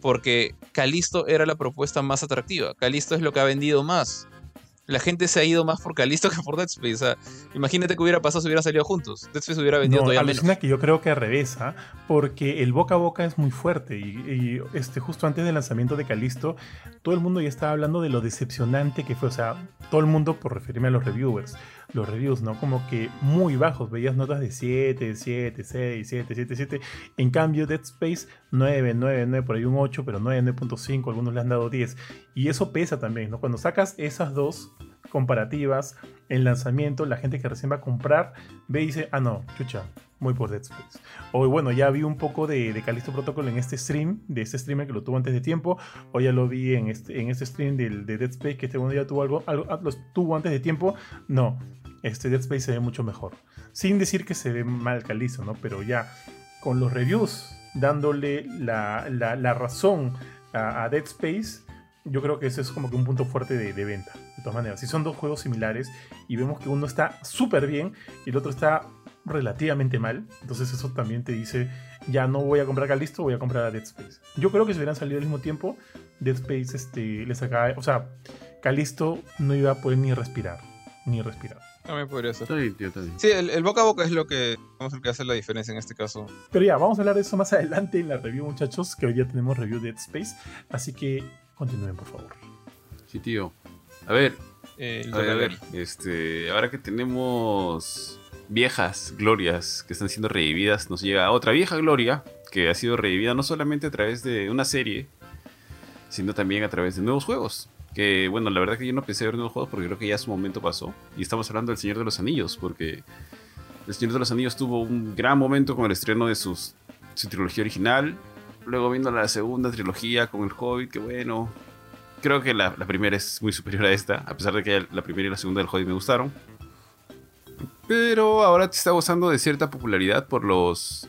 Porque Calisto era la propuesta más atractiva. Calisto es lo que ha vendido más. La gente se ha ido más por Calisto que por Dead Space. O sea, imagínate que hubiera pasado si hubieran salido juntos. Dead Space hubiera vendido No, todavía menos. que yo creo que al revés, ¿ah? porque el boca a boca es muy fuerte y, y, este, justo antes del lanzamiento de Calisto, todo el mundo ya estaba hablando de lo decepcionante que fue, o sea, todo el mundo por referirme a los reviewers, los reviews, ¿no? Como que muy bajos, veías notas de 7, 7, 6, 7, 7, 7, en cambio Dead Space 9, 9, 9, por ahí un 8, pero 9, 9.5, algunos le han dado 10, y eso pesa también, ¿no? Cuando sacas esas dos comparativas en lanzamiento, la gente que recién va a comprar ve y dice, ah, no, chucha, muy por Dead Space. O bueno, ya vi un poco de, de Protocol en este stream, de este streamer que lo tuvo antes de tiempo, o ya lo vi en este, en este stream del, de Dead Space, que este bueno ya tuvo algo, algo ah, lo tuvo antes de tiempo. No, este Dead Space se ve mucho mejor. Sin decir que se ve mal Callisto, ¿no? Pero ya con los reviews dándole la, la, razón a, a Dead Space, yo creo que ese es como que un punto fuerte de, de, venta. De todas maneras, si son dos juegos similares y vemos que uno está súper bien y el otro está relativamente mal, entonces eso también te dice, ya no voy a comprar Callisto, voy a comprar a Dead Space. Yo creo que si hubieran salido al mismo tiempo, Dead Space este, le sacaba, o sea, Callisto no iba a poder ni respirar, ni respirar. También podría ser. Está bien, tío, está bien. Sí, el, el, boca a boca es lo que, vamos, el que hace la diferencia en este caso. Pero ya, vamos a hablar de eso más adelante en la review, muchachos, que hoy ya tenemos review de Dead Space, así que continúen, por favor. Sí, tío. A ver, Eh, a ver, a ver, este, ahora que tenemos viejas glorias que están siendo revividas, nos llega otra vieja gloria que ha sido revivida no solamente a través de una serie, sino también a través de nuevos juegos. Que bueno, la verdad que yo no pensé ver nuevos juegos porque creo que ya su momento pasó. Y estamos hablando del Señor de los Anillos, porque el Señor de los Anillos tuvo un gran momento con el estreno de su trilogía original. Luego viendo la segunda trilogía con el Hobbit, que bueno, creo que la, la, primera es muy superior a esta, a pesar de que la primera y la segunda del Hobbit me gustaron. Pero ahora está gozando de cierta popularidad por los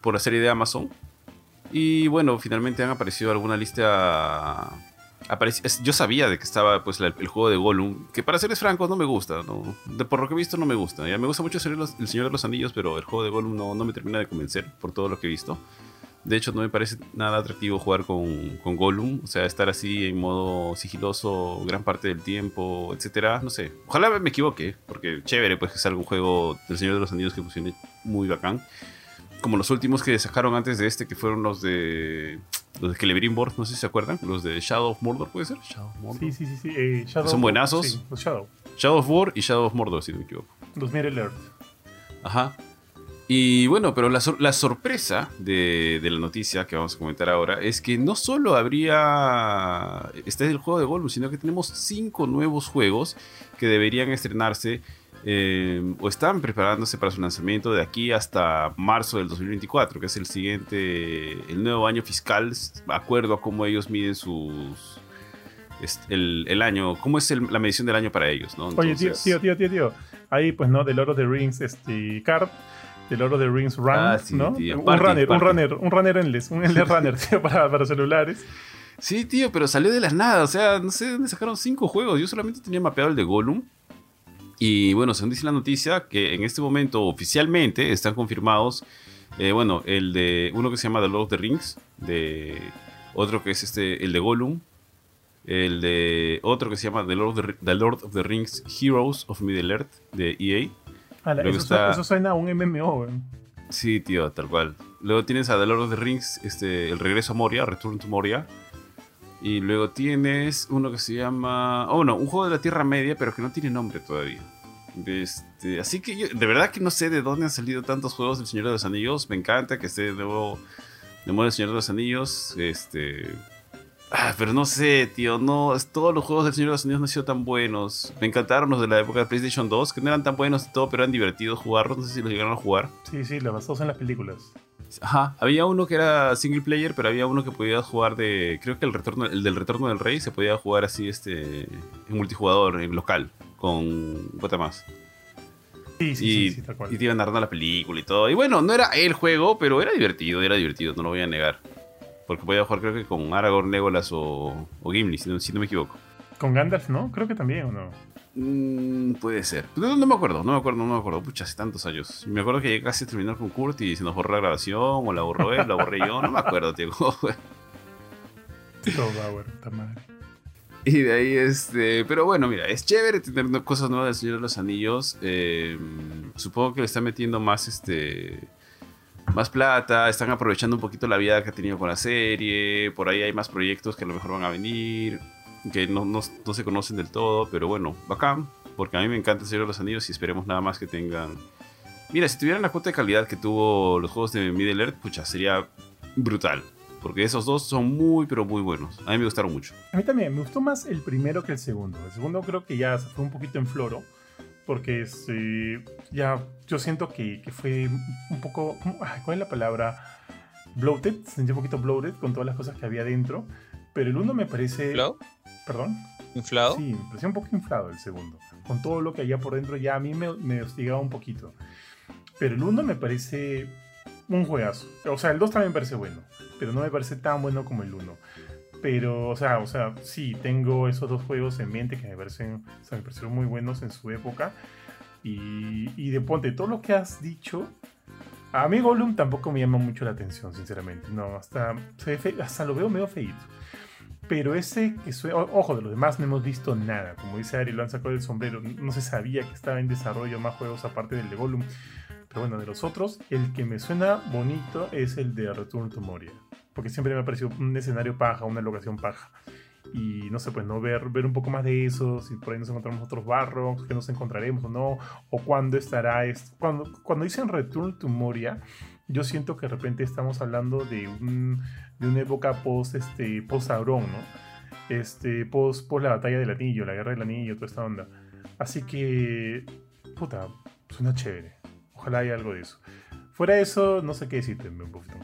por la serie de Amazon. Y bueno, finalmente han aparecido alguna lista. Yo sabía de que estaba pues el juego de Gollum, que para serles francos no me gusta, ¿no? De, por lo que he visto no me gusta. Ya me gusta mucho el Señor de los Anillos, pero el juego de Gollum no, no me termina de convencer por todo lo que he visto. De hecho, no me parece nada atractivo jugar con, con Gollum. O sea, estar así en modo sigiloso gran parte del tiempo, etcétera. No sé. Ojalá me equivoque, porque chévere, pues que salga un juego del Señor de los Anillos que funcione muy bacán. Como los últimos que sacaron antes de este, que fueron los de. Los de Celebrimbor, no sé si se acuerdan. Los de Shadow of Mordor, ¿puede ser? Shadow of Mordor. Sí, sí, sí. sí. Eh, Shadow Son buenazos. Sí, los Shadow. Shadow of War y Shadow of Mordor, si no me equivoco. Los Mirror Alert. Ajá. Y bueno, pero la, sor la sorpresa de, de, la noticia que vamos a comentar ahora es que no solo habría este es el juego de Gollum, sino que tenemos cinco nuevos juegos que deberían estrenarse eh, o están preparándose para su lanzamiento de aquí hasta marzo del 2024, que es el siguiente, el nuevo año fiscal, acuerdo a cómo ellos miden sus... El, el año, cómo es el, la medición del año para ellos, ¿no? Entonces... Oye, tío, tío, tío, tío. Ahí, pues, ¿no? Del oro de Rings, este, card del oro de Rings Run, ah, sí, ¿no? Tío. Un, Party, runner, party. un runner, un runner endless, un endless runner, tío, para, para celulares. Sí, tío, pero salió de las nada, o sea, no sé dónde sacaron cinco juegos. Yo solamente tenía mapeado el de Gollum. Y bueno, según dice la noticia, que en este momento oficialmente están confirmados, eh, bueno, el de uno que se llama The Lord of the Rings, de otro que es este, el de Gollum, el de otro que se llama The Lord of the, the, Lord of the Rings Heroes of Middle Earth, de EA. Ala, eso, está... eso, suena a un MMO, güey. Sí, tío, tal cual. Luego tienes a The Lord of the Rings, este, el regreso a Moria, Return to Moria. Y luego tienes uno que se llama. Oh, no, un juego de la Tierra Media, pero que no tiene nombre todavía. Este, así que yo, de verdad que no sé de dónde han salido tantos juegos del Señor de los Anillos. Me encanta que esté de nuevo de modo el Señor de los Anillos. Este. Ah, pero no sé, tío, no, todos los juegos del Señor de los Anillos no han sido tan buenos. Me encantaron los de la época de PlayStation 2, que no eran tan buenos y todo, pero eran divertidos jugarlos. No sé si los llegaron a jugar. Sí, sí, los basados en las películas. Ajá, había uno que era single player, pero había uno que podía jugar de. Creo que el retorno, el del retorno del rey se podía jugar así, este. en multijugador, en local, con Gota más. Sí, sí, y, sí, sí, tal cual. y te iban narrando la película y todo. Y bueno, no era el juego, pero era divertido, era divertido, no lo voy a negar. Porque podía jugar creo que con Aragorn, Legolas o, o Gimli, si no, si no me equivoco. Con Gandalf, ¿no? Creo que también, ¿o no? Mm, puede ser. No, no me acuerdo, no me acuerdo, no me acuerdo. Pucha, hace tantos años. Me acuerdo que casi terminar con Kurt y se nos borró la grabación, o la borró él, la borré yo, no me acuerdo, tío. Todo madre. Y de ahí, este. Pero bueno, mira, es chévere tener cosas nuevas del Señor de los Anillos. Eh, supongo que le están metiendo más, este. Más plata, están aprovechando un poquito la vida que ha tenido con la serie. Por ahí hay más proyectos que a lo mejor van a venir. Que no, no, no se conocen del todo, pero bueno, bacán. Porque a mí me encanta el de los Anillos y esperemos nada más que tengan. Mira, si tuvieran la cuota de calidad que tuvo los juegos de Middle Earth, pucha, sería brutal. Porque esos dos son muy, pero muy buenos. A mí me gustaron mucho. A mí también, me gustó más el primero que el segundo. El segundo creo que ya se fue un poquito en floro. Porque este, ya yo siento que, que fue un poco. ¿cómo- ay, ¿Cuál es la palabra? Bloated. Se sentía un poquito bloated con todas las cosas que había dentro. Pero el uno me parece. ¿Inflado? ¿Perdón? ¿Inflado? Sí, me parecía un poco inflado el segundo. Con todo lo que había por dentro ya a mí me, me hostigaba un poquito. Pero el 1 me parece un juegazo. O sea, el 2 también me parece bueno, pero no me parece tan bueno como el 1. Pero, o sea, o sea, sí, tengo esos dos juegos en mente que me parecen, o sea, me parecieron muy buenos en su época. Y, y de ponte, todo lo que has dicho, a mí Gollum tampoco me llama mucho la atención, sinceramente. No, hasta, hasta lo veo medio feito. Pero ese que suena, ojo, de los demás no hemos visto nada. Como dice Ari, lo han sacado del sombrero. No se sabía que estaba en desarrollo más juegos aparte del de Gollum. Pero bueno, de los otros, el que me suena bonito es el de Return to Moria. Porque siempre me ha parecido un escenario paja, una locación paja. Y no sé, pues no ver, ver un poco más de eso, si por ahí nos encontramos otros barros, que nos encontraremos o no, o cuándo estará esto. Cuando, cuando dicen Return to Moria, yo siento que de repente estamos hablando de, un, de una época post, este, post Sauron, ¿no? Este, post, post la batalla del anillo, la guerra del anillo, toda esta onda. Así que, puta, suena chévere. Ojalá haya algo de eso. Fuera de eso, no sé qué decirte, un poquito.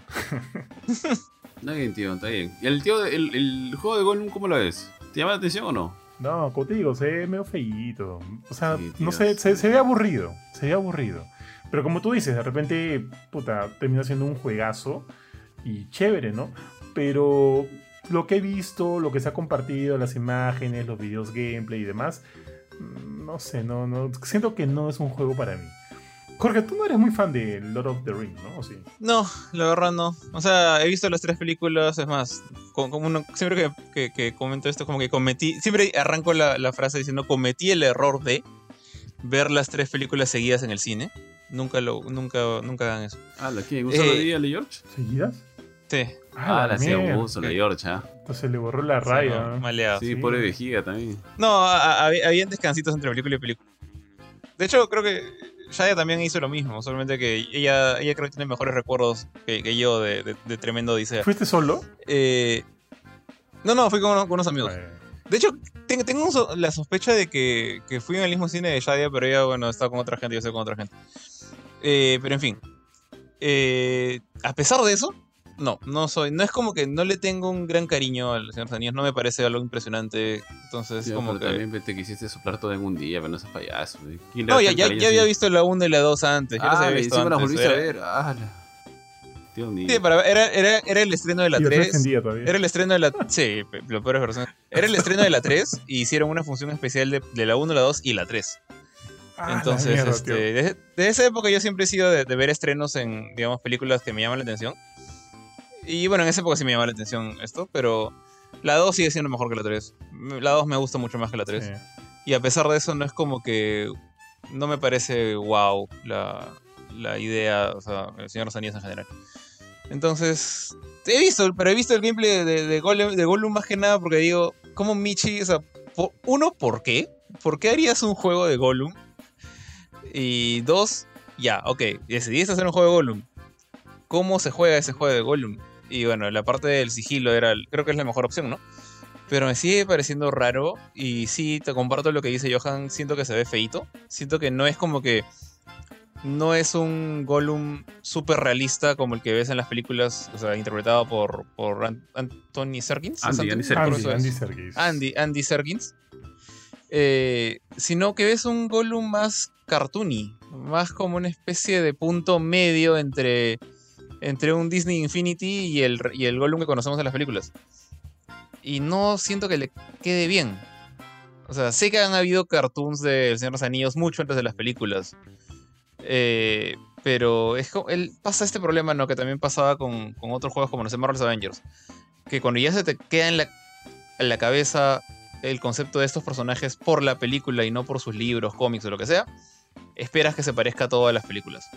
Está bien, tío, está bien. ¿Y el tío, el, el juego de Gollum, cómo lo ves? ¿Te llama la atención o no? No, como te digo, se ve medio feíto. O sea, Sí, no sé, se, se ve aburrido. Se ve aburrido. Pero como tú dices, de repente, puta, termina siendo un juegazo y chévere, ¿no? Pero lo que he visto, lo que se ha compartido, las imágenes, los videos gameplay y demás, mm, no sé, no, no, siento que no es un juego para mí. Jorge, tú no eres muy fan de Lord of the Rings, ¿no? ¿O sí? No, la verdad no. O sea, he visto las tres películas, es más, co- como uno, siempre que, que, que comento esto, como que cometí, siempre arranco la, la frase diciendo cometí el error de ver las tres películas seguidas en el cine. Nunca lo, nunca, nunca hagan eso. Ah, ¿la? ¿Un solo Eh, día, Le George? ¿Seguidas? Sí, Ah, la hacía mierda. uso, Le George, ¿ah? Entonces le borró la sí, raya. ¿no? maleado. Sí, sí. pobre vejiga también. No, a- a- había, habían descansitos entre película y película. De hecho, creo que Shaya también hizo lo mismo, solamente que ella, ella creo que tiene mejores recuerdos que, que yo de, de- de tremendo Odisea. ¿Fuiste solo? Eh, no, no, fui con, unos- con unos amigos. De hecho, tengo, tengo so- la sospecha de que, que fui en el mismo cine de Shadia, pero ella, bueno, estaba con otra gente, yo estoy con otra gente. Eh, pero en fin. Eh, a pesar de eso, no, no soy. No es como que no le tengo un gran cariño al Señor de los Anillos, no me parece algo impresionante. Entonces, Sí, como pero que. también te quisiste soplar todo en un día, pero no seas payaso. güey. ¿Quién le No, ya, ya, ya había visto la 1 y la 2 antes. Ya las Ah, había y visto encima las antes. volviste a Era- ver. Ah, la-. Sí, para- era, era, era el estreno de la Y versión 3. extendida todavía. Era el estreno de la. Sí, lo peor es versión. Era el estreno de la 3 y hicieron una función especial de, de la 1, la 2 y la 3. Ah, la Entonces, mierda, este, desde, desde esa época yo siempre he sido de, de ver estrenos en, digamos, películas que me llaman la atención. Y bueno, en esa época sí me llamaba la atención esto, pero la 2 sigue siendo mejor que la 3. La 2 me gusta mucho más que la 3. Sí. Y a pesar de eso, no es como que. No me parece wow la, la idea, o sea, el Señor de los Anillos en general. Entonces, he visto, pero he visto el gameplay de, de, Golem, de Gollum más que nada porque digo, ¿cómo Michi? O sea, uno, ¿por qué? ¿Por qué harías un juego de Gollum? Y dos, ya, ok, decidiste hacer un juego de Gollum. ¿Cómo se juega ese juego de Gollum? Y bueno, la parte del sigilo era, creo que es la mejor opción, ¿no? Pero me sigue pareciendo raro y sí, te comparto lo que dice Johan, siento que se ve feito. Siento que no es como que... No es un Gollum súper realista como el que ves en las películas, o sea, interpretado por, por An- Anthony Serkins. ¿Es Andy, Andy? Serkins. Andy. Andy Serkis. Andy, Andy Serkins. Eh, sino que ves un Gollum más cartoony, más como una especie de punto medio entre entre un Disney Infinity y el, y el Gollum que conocemos en las películas. Y no siento que le quede bien. O sea, sé que han habido cartoons de El Señor de los Anillos mucho antes de las películas. Eh, pero es como, pasa este problema, ¿no? Que también pasaba con, con otros juegos como, no sé, Marvel's Avengers. Que cuando ya se te queda en la, en la cabeza el concepto de estos personajes por la película y no por sus libros, cómics o lo que sea, esperas que se parezca a todas las películas.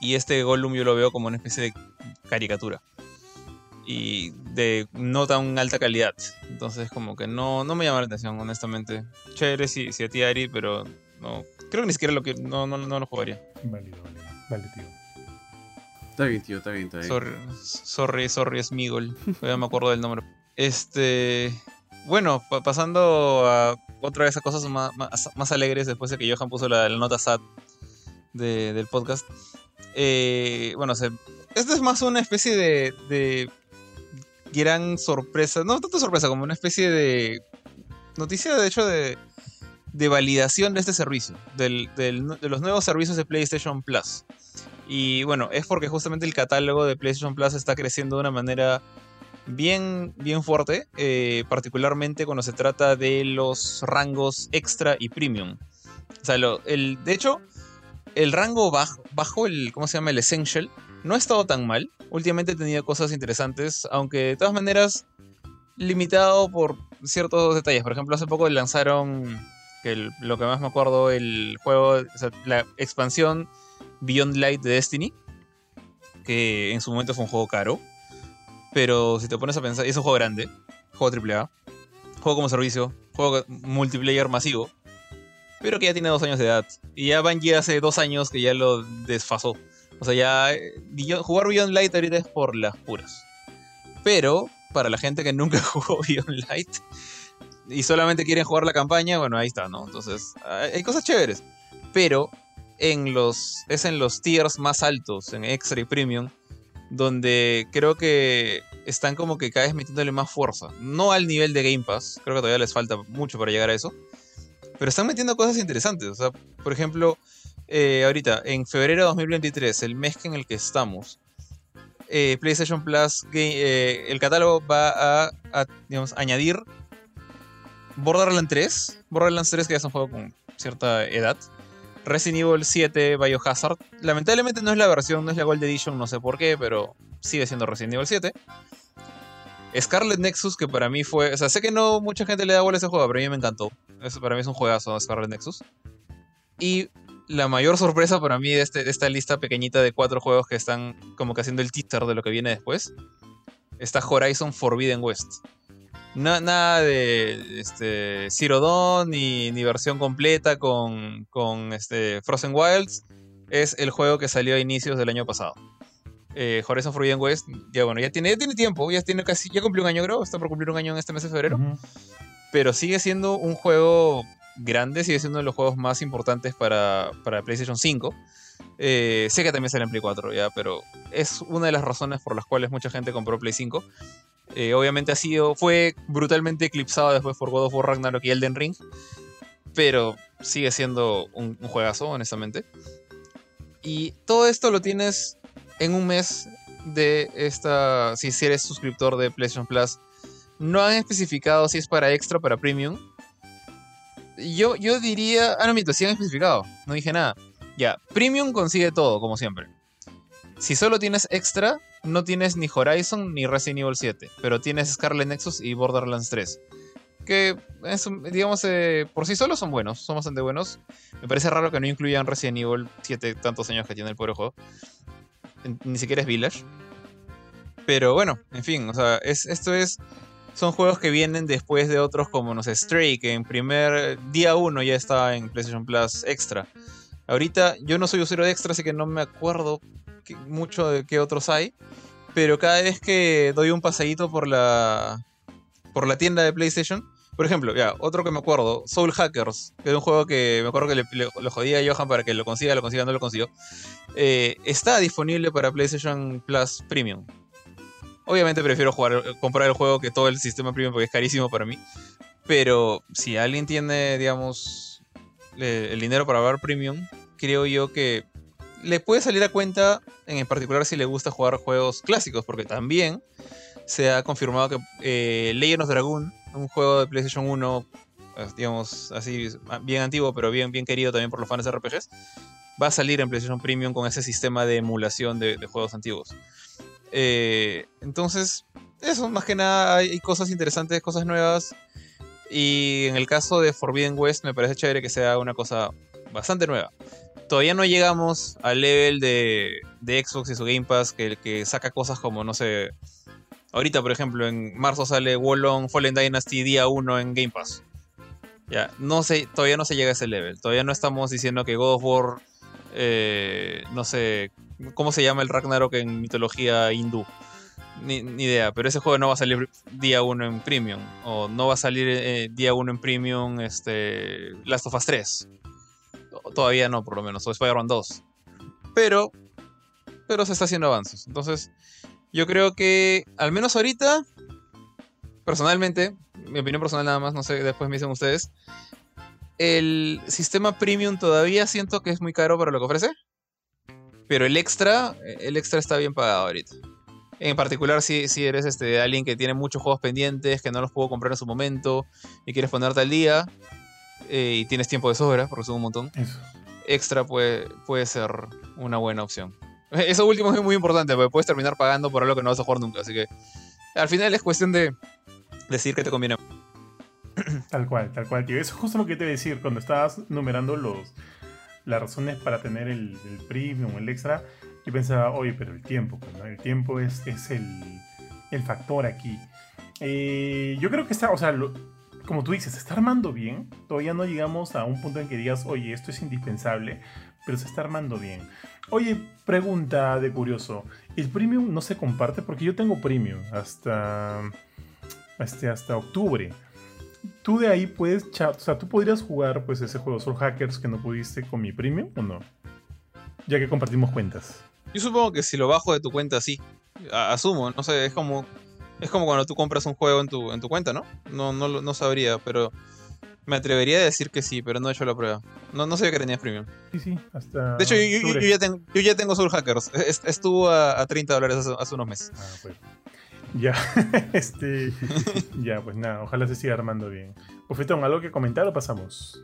Y este Gollum yo lo veo como una especie de caricatura. Y de no tan alta calidad. Entonces como que no, no me llama la atención, honestamente. Chévere si, si a ti Ari, pero no. Creo que ni siquiera lo que. No, no, no lo jugaría. Válido, válido. Vale, tío. Está bien, tío, está bien, está bien. Sorry, sorry, sorry Smigol. Ya me acuerdo del nombre. Este. Bueno, pa- pasando a otra vez a cosas más, más, más alegres después de que Johan puso la, la nota sad de- del podcast. Eh, bueno, se, esto es más una especie de, de gran sorpresa. No tanto sorpresa, como una especie de noticia, de hecho, de, de validación de este servicio, de los nuevos servicios de PlayStation Plus. Y bueno, es porque justamente el catálogo de PlayStation Plus está creciendo de una manera bien, bien fuerte, eh, particularmente cuando se trata de los rangos extra y premium. O sea, el, de hecho, el rango bajo, el, ¿cómo se llama? El Essential, no ha estado tan mal. Últimamente he tenido cosas interesantes, aunque de todas maneras limitado por ciertos detalles. Por ejemplo, hace poco lanzaron, el- lo que más me acuerdo, el juego, la expansión Beyond Light de Destiny, que en su momento fue un juego caro. Pero si te pones a pensar, es un juego grande, juego AAA, juego como servicio, juego multiplayer masivo, pero que ya tiene dos años de edad. Y ya Bungie hace dos años que ya lo desfasó. O sea, ya eh, jugar Beyond Light ahorita es por las puras. Pero para la gente que nunca jugó Beyond Light y solamente quieren jugar la campaña, bueno, ahí está, ¿no? Entonces, hay cosas chéveres. Pero en los, es en los tiers más altos, en Extra y Premium, donde creo que están como que cada vez metiéndole más fuerza. No al nivel de Game Pass, creo que todavía les falta mucho para llegar a eso. Pero están metiendo cosas interesantes. O sea, por ejemplo, eh, ahorita, en febrero de 2023, el mes en el que estamos, eh, PlayStation Plus, eh, el catálogo va a, a, digamos, añadir Borderlands 3. Borderlands 3 que ya es un juego con cierta edad. Resident Evil 7 Biohazard. Lamentablemente no es la versión, no es la Gold Edition, no sé por qué, pero sigue siendo Resident Evil 7. Scarlet Nexus, que para mí fue. O sea, sé que no mucha gente le da bola a ese juego, pero a mí me encantó. Eso para mí es un juegazo, Scarlet Nexus. Y la mayor sorpresa para mí de, este- de esta lista pequeñita de cuatro juegos que están como que haciendo el teaser de lo que viene después. Está Horizon Forbidden West. Na- nada de este, Zero Dawn ni, versión completa con, con este, Frozen Wilds. Es el juego que salió a inicios del año pasado. Eh, Horizon Forbidden West, ya bueno, ya tiene, ya tiene tiempo, ya tiene casi, ya cumplió un año, creo, está por cumplir un año en este mes de febrero pero sigue siendo un juego grande, sigue siendo uno de los juegos más importantes para, para PlayStation 5. Eh, sé que también sale en Play 4 ya, pero es una de las razones por las cuales mucha gente compró Play 5. Eh, obviamente ha sido, fue brutalmente eclipsado después por God of War Ragnarok y Elden Ring, pero sigue siendo un, un juegazo, honestamente. Y todo esto lo tienes en un mes de esta, si eres suscriptor de PlayStation Plus, no han especificado si es para extra o para premium. Yo, yo diría. Ah, no, miento, sí han especificado. No dije nada. Ya, premium consigue todo, como siempre. Si solo tienes extra, no tienes ni Horizon ni Resident Evil 7, pero tienes Scarlet Nexus y Borderlands 3. Que, es digamos, eh, por sí solos son buenos, son bastante buenos. Me parece raro que no incluyan Resident Evil 7, tantos años que tiene el pobre juego. Ni siquiera es Village. Pero bueno, en fin, o sea, es, esto es son juegos que vienen después de otros como, no sé, Stray, que en primer día uno ya está en PlayStation Plus Extra. Ahorita yo no soy usuario de Extra, así que no me acuerdo mucho de qué otros hay. Pero cada vez que doy un paseíto por la, por la tienda de PlayStation, por ejemplo, ya, otro que me acuerdo, Soul Hackers, que es un juego que me acuerdo que le, le- lo jodía a Johan para que lo consiga, lo consiga, no lo consiguió. Eh, está disponible para PlayStation Plus Premium. Obviamente prefiero comprar el juego que todo el sistema premium porque es carísimo para mí. Pero si alguien tiene, digamos, el dinero para ver premium, creo yo que le puede salir a cuenta, en particular si le gusta jugar juegos clásicos, porque también se ha confirmado que eh, Legend of Dragoon, un juego de PlayStation 1, eh, digamos así, bien antiguo, pero bien, bien querido también por los fans de RPGs, va a salir en PlayStation Premium con ese sistema de emulación de, juegos antiguos. Eh, entonces, eso, más que nada, hay cosas interesantes, cosas nuevas. Y en el caso de Forbidden West, me parece chévere que sea una cosa bastante nueva. Todavía no llegamos al level de, de Xbox y su Game Pass que, que saca cosas como, no sé. Ahorita, por ejemplo, en marzo sale Wallon Fallen Dynasty día 1 en Game Pass. Ya, no sé, todavía no se llega a ese level. Todavía no estamos diciendo que God of War, eh, no sé, ¿cómo se llama el Ragnarok en mitología hindú? Ni, idea, pero ese juego no va a salir día 1 en Premium. O no va a salir eh, día 1 en Premium este, Last of Us 3. Todavía no, por lo menos. O Spider-Man 2. Pero, pero se está haciendo avances. Entonces, yo creo que, al menos ahorita, personalmente, mi opinión personal nada más, no sé, después me dicen ustedes. El sistema premium todavía siento que es muy caro para lo que ofrece. Pero el extra, el extra está bien pagado ahorita. En particular, si, si eres este, alguien que tiene muchos juegos pendientes, que no los puedo comprar en su momento y quieres ponerte al día eh, y tienes tiempo de sobra, porque son un montón, extra puede, puede ser una buena opción. Eso último es muy importante, porque puedes terminar pagando por algo que no vas a jugar nunca. Así que al final es cuestión de decir que te conviene. Tal cual, tal cual, tío. Eso es justo lo que te iba a decir cuando estabas numerando los, las razones para tener el, premium, el extra yo pensaba, oye, pero el tiempo, pues, el tiempo es, es el, el, factor aquí. Eh, yo creo que está, o sea, como tú dices, se está armando bien. Todavía no llegamos a un punto en que digas, oye, esto es indispensable, pero se está armando bien. Oye, pregunta de curioso, ¿el premium no se comparte? Porque yo tengo premium hasta, este, hasta octubre. Tú de ahí puedes, o sea, tú podrías jugar pues ese juego Soul Hackers que no pudiste con mi premium o no? Ya que compartimos cuentas. Yo supongo que si lo bajo de tu cuenta, sí. asumo, no sé, es como. Es como cuando tú compras un juego en tu, en tu cuenta, ¿no? No, no, no sabría, pero. Me atrevería a decir que sí, pero no he hecho la prueba. No, no sabía que tenías premium. Sí, sí, hasta. De hecho, yo, ya, tengo, yo ya tengo Soul Hackers. Estuvo a, 30 dólares hace, unos meses. Ah, pues. Ya, este. ya, pues nada, ojalá se siga armando bien. Bufetón, ¿algo que comentar o pasamos?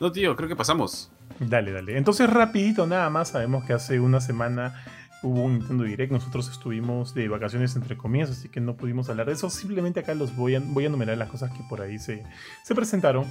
No, tío, creo que pasamos. Dale, dale. Entonces, rapidito, nada más. Sabemos que hace una semana hubo un Nintendo Direct. Nosotros estuvimos de vacaciones entre comillas, así que no pudimos hablar de eso. Simplemente acá los voy a, voy a enumerar las cosas que por ahí se, se presentaron.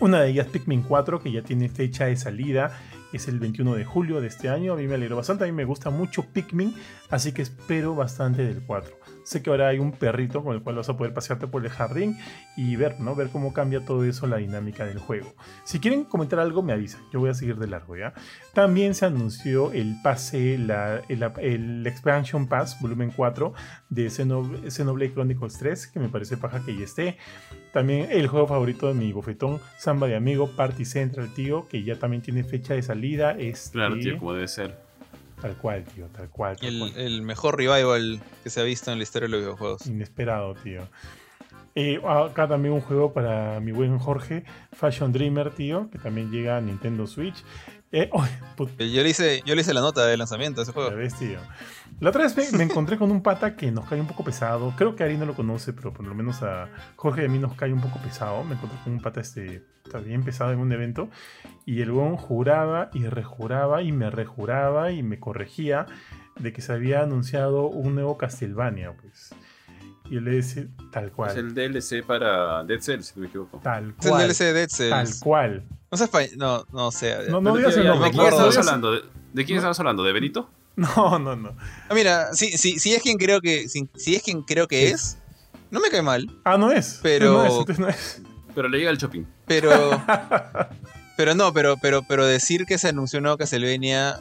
Una de ellas, Pikmin 4, que ya tiene fecha de salida es el 21 de julio de este año. A mí me alegró bastante, a mí me gusta mucho Pikmin, así que espero bastante del 4. Sé que ahora hay un perrito con el cual vas a poder pasearte por el jardín y ver, ¿no? Ver cómo cambia todo eso la dinámica del juego. Si quieren comentar algo, me avisan. Yo voy a seguir de largo, ¿ya? También se anunció el pase, la, el, Expansion Pass, volumen 4, de Xenoblade Chronicles 3, que me parece paja que ya esté. También el juego favorito de mi bofetón, Samba de Amigo, Party Central, tío, que ya también tiene fecha de salida. Este... Claro, tío, como debe ser. Tal cual, tío, tal cual. el, mejor revival que se ha visto en la historia de los videojuegos. Inesperado, tío. Eh, acá también un juego para mi buen Jorge, Fashion Dreamer, tío, que también llega a Nintendo Switch. Eh, eh, yo, le hice, yo le hice la nota de lanzamiento a ese juego. La otra vez me, encontré con un pata que nos cae un poco pesado. Creo que Ari no lo conoce, pero por lo menos a Jorge y a mí nos cae un poco pesado. Me encontré con un pata este, bien pesado en un evento. Y el weón juraba y rejuraba y me rejuraba y me corregía de que se había anunciado un nuevo Castlevania, pues. Y él le dice tal cual. Es el DLC para Dead Cells, si no me equivoco. Tal cual. Es el DLC de Dead Cells. Tal cual. No sé, no, no sé. No, no digas el nombre. ¿De quién estabas hablando? ¿De, quién estabas hablando? ¿De Benito? No, no, no. Ah, mira, si, si, si, es quien creo que, si, si es quien creo que es, no me cae mal. Ah, no es. Pero. No no es. Pero le llega el shopping. Pero. pero no, pero, pero, pero decir que se anunció nuevo Castlevania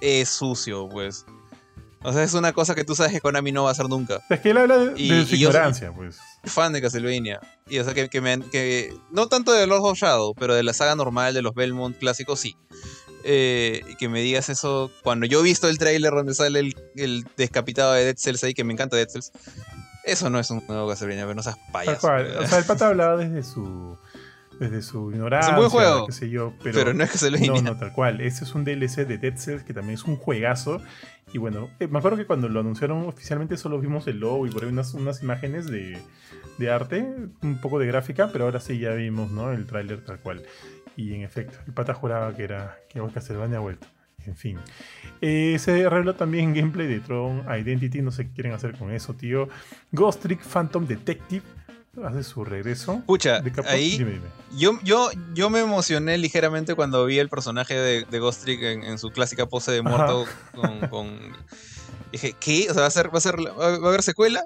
es sucio, pues. O sea, es una cosa que tú sabes que Konami no va a hacer nunca. Es que él habla de, su ignorancia, pues. Fan de Castlevania. Y o sea, que, que, me, que no tanto de Lord of Shadow, pero de la saga normal de los Belmont clásicos, sí. Eh, que me digas eso cuando yo he visto el trailer donde sale el, el descapitado de Dead Cells ahí, que me encanta Dead Cells. Eso no es un nuevo Castlevania, pero no seas payaso. O sea, el pata hablaba desde su desde su ignorancia, buen juego, qué sé yo, pero, Pero, no es que se lo no, no, tal cual. Ese es un DLC de Dead Cells que también es un juegazo. Y bueno, eh, me acuerdo que cuando lo anunciaron oficialmente solo vimos el logo y por ahí unas, unas imágenes de, de arte, un poco de gráfica, pero ahora sí ya vimos ¿no? el tráiler tal cual. Y en efecto, el pata juraba que era que Castlevania ha vuelto. En fin. Eh, se reveló también gameplay de Tron Identity. No sé qué quieren hacer con eso, tío. Ghost Trick Phantom Detective hace su regreso. Capcom. ahí Dime, dime. yo, yo, yo me emocioné ligeramente cuando vi el personaje de, de Ghost Trick en, en su clásica pose de muerto con, con- Dije, ¿qué? O sea, ¿va a, ser, va, a ser, ¿va a haber secuela?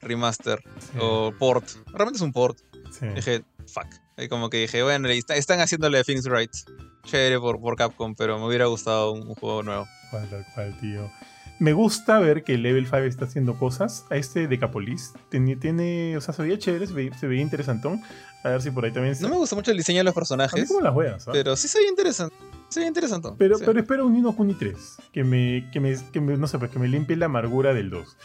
Remaster Sí, o port. Realmente es un port. sí. Dije, fuck. Ahí como que dije, bueno, está- están haciéndole things right. Chévere por, por Capcom, pero me hubiera gustado un, un juego nuevo. Cual, cual, tío. Me gusta ver que Level 5 está haciendo cosas. A este Decapolis tiene, tiene o sea, se veía chévere, se veía, se veía interesantón. A ver si por ahí también se... No me gusta mucho el diseño de los A mí personajes, como las juegas, ¿ah? pero sí se veía interesante. Se veía interesante. Pero, Sí. pero espero un Nino Kuni 3. Que me, que me, que me- no sé, pues que me limpie la amargura del 2.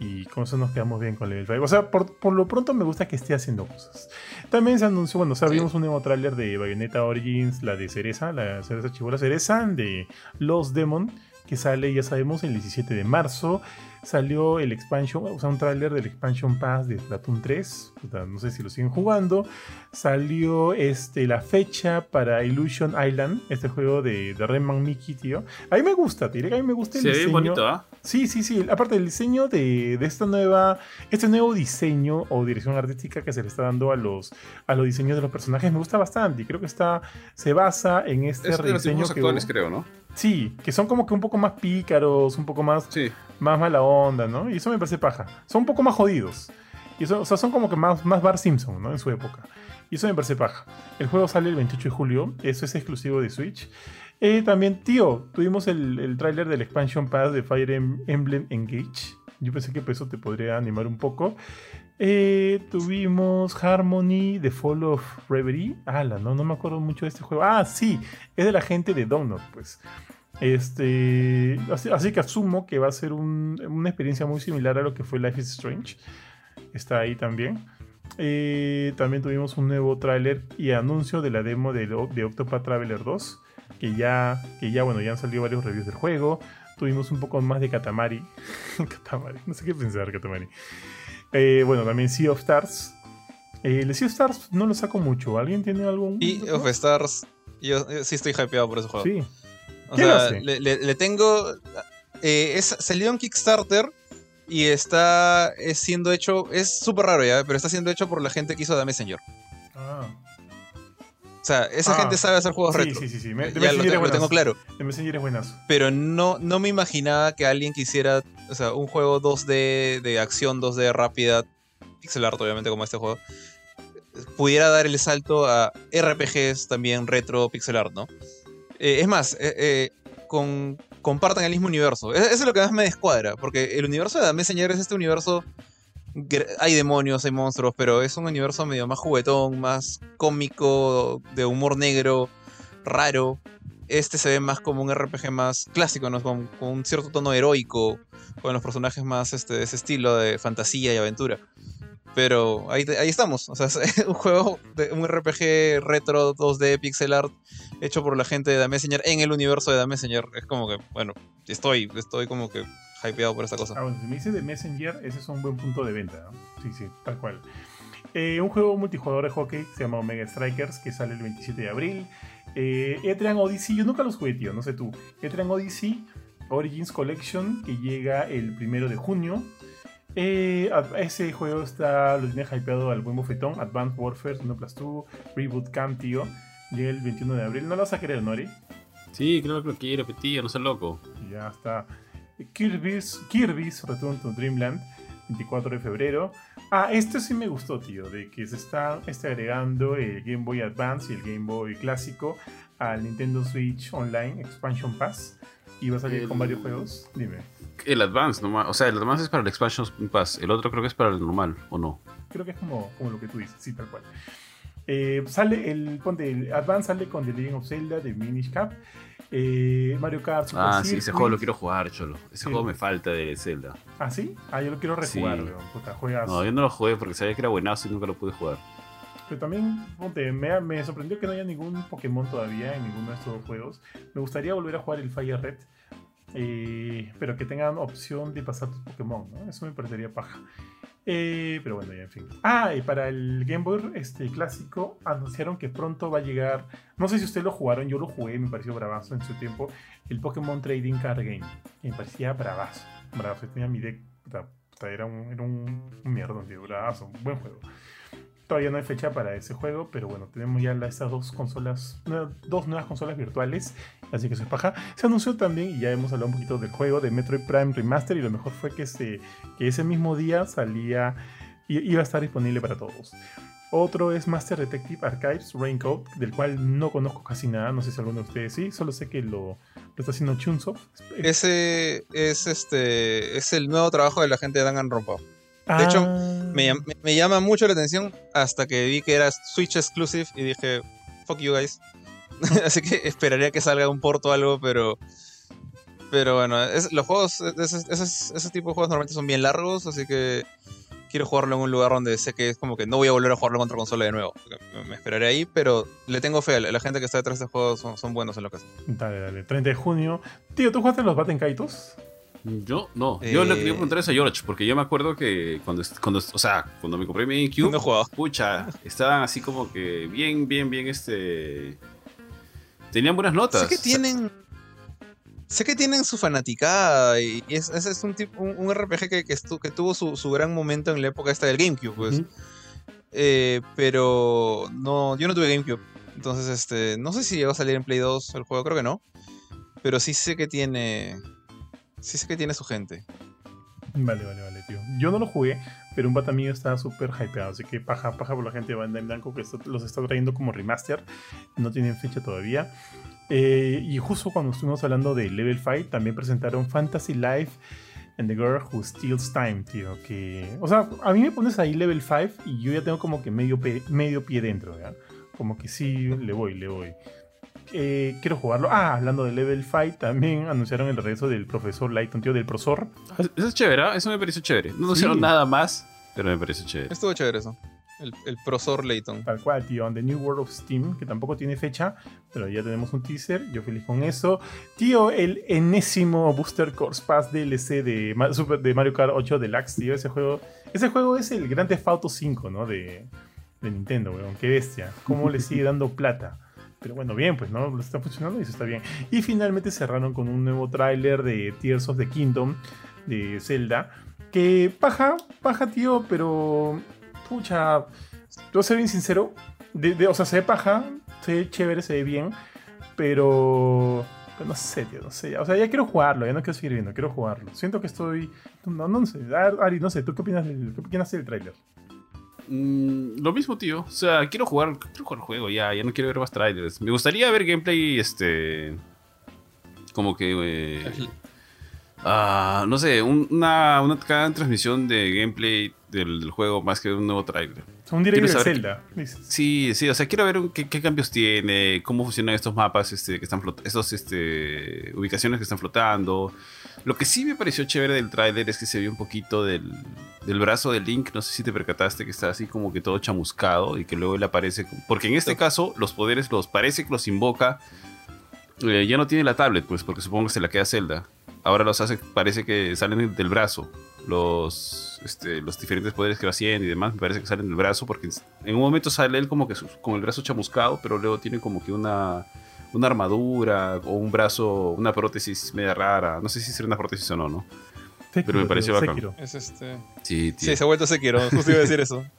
Y con eso nos quedamos bien con Level 5. O sea, por, por lo pronto me gusta que esté haciendo cosas. También se anunció, bueno, o sea, Sí. vimos un nuevo tráiler de Bayonetta Origins, la de Cereza, la Cereza Chivola Cereza, de Los Demon, que sale, ya sabemos, el 17 de marzo. Salió el expansion, o sea, un tráiler del expansion pass de Splatoon 3. Puta, No sé si lo siguen jugando. Salió este, la fecha para Illusion Island, este juego de, de Rayman Mickey, tío. A mí me gusta, que a mí me gusta el Se ve diseño. bien bonito, ¿ah? Sí, sí, sí. Aparte del diseño de, de esta nueva, este nuevo diseño o dirección artística que se le está dando a los, a los diseños de los personajes me gusta bastante. Y creo que está, se basa en este Es de los rediseño que actuales, creo, ¿no? Sí, que son como que un poco más pícaros, un poco más, Sí. Más mala onda, ¿no? Y eso me parece paja. Son un poco más jodidos. Y eso, o sea, son como que más, más Bar Simpson, ¿no? En su época. Y eso me parece paja. El juego sale el 28 de julio. Eso es exclusivo de Switch. Eh, también, tío, tuvimos el, el tráiler del expansion pass de Fire Em- Emblem Engage. Yo pensé que eso te podría animar un poco. Eh, tuvimos Harmony, The Fall of Reverie. Ala, no, no me acuerdo mucho de este juego. Ah, sí, es de la gente de Donut, pues. Este, así, así que asumo que va a ser un- una experiencia muy similar a lo que fue Life is Strange. Está ahí también. Eh, también tuvimos un nuevo tráiler y anuncio de la demo de, de Octopath Traveler 2. Que ya, que ya, bueno, ya han salido varios reviews del juego. Tuvimos un poco más de Katamari. Katamari, no sé qué pensar, Katamari. Eh, bueno, también Sea of Stars. Eh, el Sea of Stars no lo saco mucho. ¿Alguien tiene algo? Y of Stars, yo, yo sí estoy hypeado por ese juego. Sí. O ¿Quién lo sea, hace? le, le- le tengo. eh, es, salió en Kickstarter y está es siendo hecho. Es súper raro ya, pero está siendo hecho por la gente que hizo The Messenger. Ah. O sea, esa Ah. gente sabe hacer juegos Sí, retro. sí, sí, sí. Me- ya lo, lo tengo claro. The Messenger es buenazo. Pero no, no me imaginaba que alguien quisiera. O sea, un juego 2D de acción 2D rápida, pixel art obviamente como este juego, pudiera dar el salto a RPGs también retro pixel art, ¿no? Eh, es más, eh, eh, con, compartan el mismo universo. E- Eso es lo que más me descuadra, porque el universo de The Messenger es este universo. Hay demonios, hay monstruos, pero es un universo medio más juguetón, más cómico, de humor negro, raro. Este se ve más como un RPG más clásico, ¿no? Con, con un cierto tono heroico, con los personajes más este, de ese estilo de fantasía y aventura. Pero ahí, ahí estamos. O sea, es un juego, de, un RPG retro 2D pixel art hecho por la gente de The Messenger en el universo de The Messenger. Es como que, bueno, estoy, estoy como que hypeado por esta cosa. Ah, bueno, si me dices de Messenger, ese es un buen punto de venta. ¿no? Sí, sí, tal cual. Eh, un juego multijugador de hockey se llama Omega Strikers, que sale el 27 de abril. Eh, Etrian Odyssey, yo nunca los jugué, tío, no sé tú. Etrian Odyssey Origins Collection, que llega el primero de junio. Eh, ese juego está, lo tiene hypeado al buen bofetón. Advanced Warfare 1 Plus 2, Reboot Camp, tío. Llega el 21 de abril. No lo vas a querer, Nori. Sí, creo que lo quiero, tío, no seas loco. Ya está. Kirby's, Kirby's Return to Dreamland, 24 de febrero. Ah, esto sí me gustó, tío, de que se está este, agregando el Game Boy Advance y el Game Boy clásico al Nintendo Switch Online Expansion Pass. Y va a salir El- con varios juegos. Dime. El Advance, nomás. O sea, el Advance es para el Expansion Pass. El otro creo que es para el normal, ¿o no? Creo que es como, como lo que tú dices, sí, tal cual. Eh, sale el, ponte, el Advance sale con The Legend of Zelda, de Minish Cap, eh, Mario Kart Super Ah, sí, ese Circuit. juego lo quiero jugar, cholo. Ese Sí. juego me falta de Zelda. ¿Ah, sí? Ah, yo lo quiero rejugar, Sí. Puta, juegas. No, yo no lo jugué porque sabía que era buenazo y nunca lo pude jugar. Pero también, ponte, me, me sorprendió que no haya ningún Pokémon todavía en ninguno de estos dos juegos. Me gustaría volver a jugar el Fire Red. eh, pero que tengan opción de pasar tus Pokémon, ¿no? Eso me parecería paja. Eh, pero bueno, ya en fin. Ah, y para el Game Boy este, clásico anunciaron que pronto va a llegar. No sé si ustedes lo jugaron, yo lo jugué, me pareció bravazo en su tiempo. El Pokémon Trading Card Game. Me parecía bravazo. Bravazo. Tenía mi deck. Era un, era un, un mierdón, tío, bravazo. Un buen juego. Todavía no hay fecha para ese juego, pero bueno, tenemos ya estas dos consolas, dos nuevas consolas virtuales, así que eso es paja. Se anunció también, y ya hemos hablado un poquito del juego, de Metroid Prime Remaster, y lo mejor fue que, se, que ese mismo día salía, i- iba a estar disponible para todos. Otro es Master Detective Archives Raincoat, del cual no conozco casi nada, no sé si alguno de ustedes sí, solo sé que lo, lo está haciendo Chunsoft. Ese es este es el nuevo trabajo de la gente de Danganronpa. De hecho, Ah. Me, me- me llama mucho la atención hasta que vi que era Switch exclusive y dije, fuck you guys. Así que esperaría que salga un porto o algo, pero. Pero bueno, es- los juegos, esos, esos, ese tipo de juegos normalmente son bien largos, así que quiero jugarlo en un lugar donde sé que es como que no voy a volver a jugarlo en otra consola de nuevo. Me, esperaré ahí, pero le tengo fe. La, gente que está detrás de este juego son, son buenos en lo que hacen. Dale, dale, 30 de junio. Tío, ¿tú jugaste los Batten Kaitos? Yo no. Yo le Eh. quería preguntar eso a George, porque yo me acuerdo que cuando, cuando o sea, cuando me compré mi GameCube, No pucha, estaban así como que bien, bien, bien, este... Tenían buenas notas. Sé que tienen. Sé que tienen su fanaticada y es, es un, tipo, un, un RPG que, que, estu- que tuvo su, su gran momento en la época esta del GameCube, pues. Eh, pero no, yo no tuve GameCube. Entonces, este, no sé si llegó a salir en Play 2 el juego, creo que no. Pero sí sé que tiene. Sí sé que tiene su gente. Vale, vale, vale, tío. Yo no lo jugué, pero un pata mío está súper hypeado, así que paja, paja por la gente de Bandai Namco que los está trayendo como remaster. No tienen fecha todavía. Eh, y justo cuando estuvimos hablando de Level 5, también presentaron Fantasy Life and the Girl Who Steals Time, tío. Que, o sea, a mí me pones ahí Level 5 y yo ya tengo como que medio, medio pie dentro, ¿ya? Como que sí, le voy, le voy. Eh, quiero jugarlo. Ah, hablando de Level 5, también anunciaron el regreso del profesor Lighton, tío, del profesor. Eso es chévere, ¿ah? eso me pareció chévere. No Sí. hicieron nada más, pero me pareció chévere. Estuvo chévere eso. El, el Prosor Layton. Tal cual, tío, on The New World of Steam, que tampoco tiene fecha, pero ya tenemos un teaser, yo feliz con eso. Tío, el enésimo Booster Course Pass DLC de, Super- de Mario Kart 8 Deluxe, tío, ese juego, ese juego es el Grand Theft Auto 5, ¿no? De, de Nintendo, weón, qué bestia, cómo le sigue dando plata. Pero bueno, bien, pues, ¿no? Está funcionando y eso está bien. Y finalmente cerraron con un nuevo tráiler de Tears of the Kingdom, de Zelda, que paja, paja, tío, pero... Pucha, yo voy bien sincero, de, de- o sea, se ve paja, se ve chévere, se ve bien, pero, pero no sé, tío, no sé. O sea, ya quiero jugarlo, ya no quiero seguir viendo, quiero jugarlo. Siento que estoy, no, no sé, Ar- Ari, no sé, ¿tú qué opinas del, qué opinas del tráiler? Mm, lo mismo, tío. O sea, quiero jugar, quiero jugar el juego ya, ya no quiero ver más trailers. Me gustaría ver gameplay, este... Como que... eh, ah, no sé, un- una, una cada transmisión de gameplay del, del juego más que un nuevo trailer. Un directo de Zelda. Sí, sí, o sea, quiero ver un- qué, qué cambios tiene, cómo funcionan estos mapas, este, que están flot estos, este, ubicaciones que están flotando. Lo que sí me pareció chévere del tráiler es que se vio un poquito del, del brazo de Link, no sé si te percataste que está así como que todo chamuscado y que luego él aparece, porque en este caso los poderes los parece que los invoca, eh, ya no tiene la tablet, pues, porque supongo que se la queda Zelda. Ahora los hace, parece que salen del brazo. Los, este, los diferentes poderes que va haciendo y demás, me parece que salen del brazo, porque en un momento sale él como que su- con el brazo chamuscado, pero luego tiene como que una, una armadura o un brazo, una prótesis media rara. No sé si será una prótesis o no, ¿no? Sekiro, me pareció bacán. Sekiro. Es este. Sí, Sí, se ha vuelto Sekiro. Justo iba a decir eso.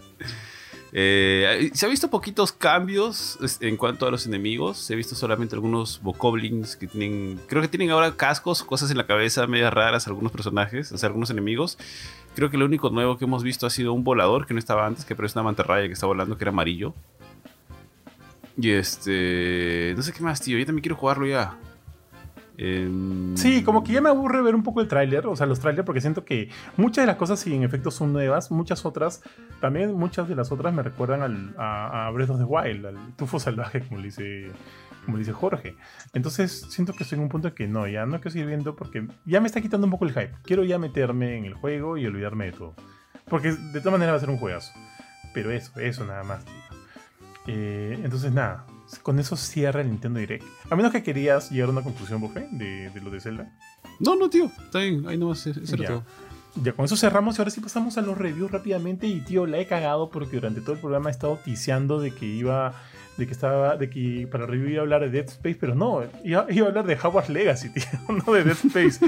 Eh, se ha visto poquitos cambios es- en cuanto a los enemigos. Se ha visto solamente algunos bokoblins que tienen. Creo que tienen ahora cascos, cosas en la cabeza medias raras, algunos personajes, o sea, algunos enemigos. Creo que lo único nuevo que hemos visto ha sido un volador que no estaba antes, que parece una mantarraya que está volando, que era amarillo. Y este. No sé qué más, tío. Yo también quiero jugarlo ya. Em, Sí, como que ya me aburre ver un poco el tráiler, o sea, los trailers, porque siento que muchas de las cosas, si en efecto son nuevas, muchas otras, también muchas de las otras me recuerdan al, a, Breath of the Wild, al tufo salvaje, como le dice, como dice Jorge. Entonces, siento que estoy en un punto que no, ya no quiero seguir viendo porque ya me está quitando un poco el hype. Quiero ya meterme en el juego y olvidarme de todo. Porque de todas maneras va a ser un juegazo. Pero eso, eso nada más, tío. Eh, entonces, nada, con eso cierra el Nintendo Direct. A menos que querías llegar a una conclusión, Buffet, de, de lo de Zelda. No, no, tío. Está bien. Ahí nomás. Eso era Ya. Ya con eso cerramos y ahora sí pasamos a los reviews rápidamente. Y tío, la he cagado porque durante todo el programa he estado ticiando de que iba. De que estaba. De que para review iba a hablar de Dead Space, pero no, iba, iba a hablar de Hogwarts Legacy, tío, no de Dead Space.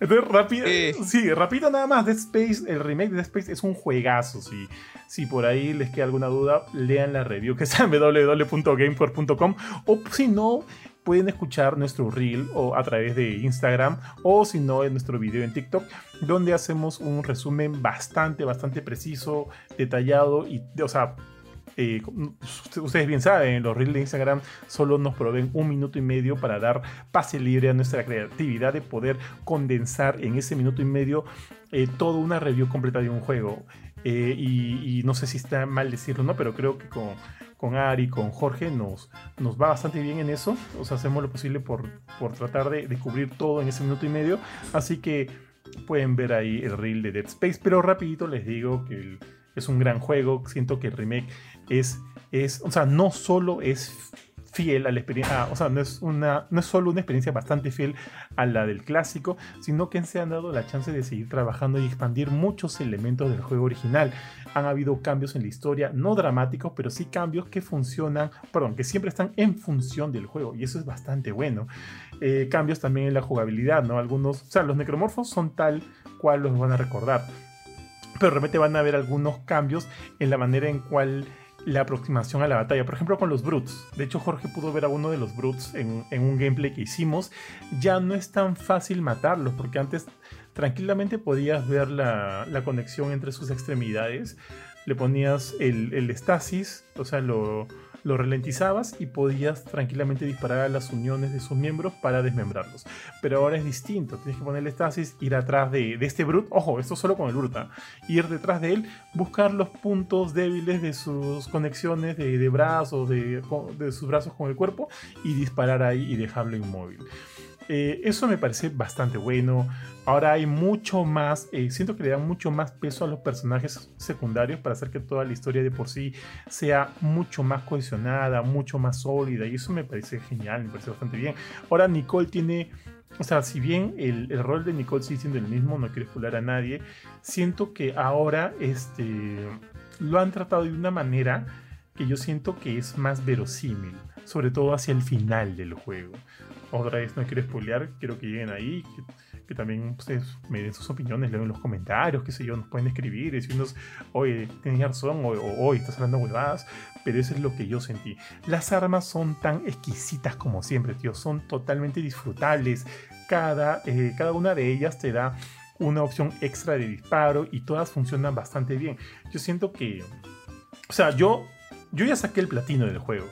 Entonces, rápido. Eh. Sí, rápido nada más. Dead Space, el remake de Dead Space es un juegazo. Si, si por ahí les queda alguna duda, lean la review que está en www.gamecore.com. O si no, pueden escuchar nuestro reel o a través de Instagram o si no en nuestro video en TikTok donde hacemos un resumen bastante bastante preciso detallado y o sea eh, ustedes bien saben, los reels de Instagram solo nos proveen un minuto y medio para dar pase libre a nuestra creatividad de poder condensar en ese minuto y medio eh, toda una review completa de un juego. Eh, y, no sé si está mal decirlo, ¿no? Pero creo que con, con Ari, con Jorge, nos, nos va bastante bien en eso. O sea, hacemos lo posible por, por tratar de, de cubrir todo en ese minuto y medio. Así que pueden ver ahí el reel de Dead Space. Pero rapidito les digo que es un gran juego. Siento que el remake es, es o sea, no solo es fiel a la experiencia, o sea, no es, una, no es solo una experiencia bastante fiel a la del clásico, sino que se han dado la chance de seguir trabajando y expandir muchos elementos del juego original. Han habido cambios en la historia, no dramáticos, pero sí cambios que funcionan, perdón, que siempre están en función del juego, y eso es bastante bueno. Eh, cambios también en la jugabilidad, ¿no? Algunos, o sea, los necromorfos son tal cual los van a recordar, pero de repente van a haber algunos cambios en la manera en cual la aproximación a la batalla. Por ejemplo, con los Brutes. De hecho, Jorge pudo ver a uno de los Brutes en, en un gameplay que hicimos. Ya no es tan fácil matarlos, porque antes tranquilamente podías ver la, la conexión entre sus extremidades. Le ponías el, el estasis, o sea, lo, lo ralentizabas y podías tranquilamente disparar a las uniones de sus miembros para desmembrarlos. Pero ahora es distinto, tienes que poner el estasis, ir atrás de, este Brute, ojo, esto solo con el Brute, ¿ah? ir detrás de él, buscar los puntos débiles de sus conexiones de, de brazos, de, de sus brazos con el cuerpo y disparar ahí y dejarlo inmóvil. Eh, eso me parece bastante bueno. Ahora hay mucho más, eh, siento que le dan mucho más peso a los personajes secundarios para hacer que toda la historia de por sí sea mucho más cohesionada, mucho más sólida. Y eso me parece genial, me parece bastante bien. Ahora Nicole tiene, o sea, si bien el, el rol de Nicole sigue siendo el mismo, no quiero spoiler a nadie, siento que ahora este, lo han tratado de una manera que yo siento que es más verosímil, sobre todo hacia el final del juego. Otra vez, no quiero spoilear, quiero que lleguen ahí, que, también ustedes me den sus opiniones, lean en los comentarios, qué sé yo, nos pueden escribir, decirnos, oye, tienes razón, o, o oye, estás hablando huevadas, pero eso es lo que yo sentí. Las armas son tan exquisitas como siempre, tío, son totalmente disfrutables. Cada, eh, cada una de ellas te da una opción extra de disparo y todas funcionan bastante bien. Yo siento que, o sea, yo, yo ya saqué el platino del juego.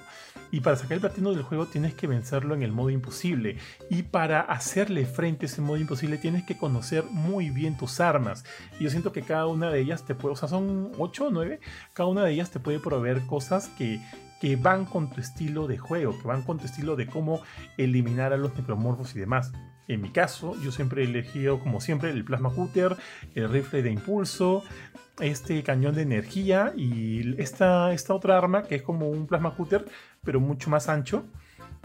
Y para sacar el platino del juego tienes que vencerlo en el modo imposible. Y para hacerle frente a ese modo imposible tienes que conocer muy bien tus armas. Y yo siento que cada una de ellas te puede, o sea, son 8 o 9, cada una de ellas te puede proveer cosas que, que van con tu estilo de juego, que van con tu estilo de cómo eliminar a los necromorfos y demás. En mi caso, yo siempre he elegido, como siempre, el plasma cutter, el rifle de impulso, este cañón de energía y esta, esta otra arma que es como un plasma cutter, pero mucho más ancho.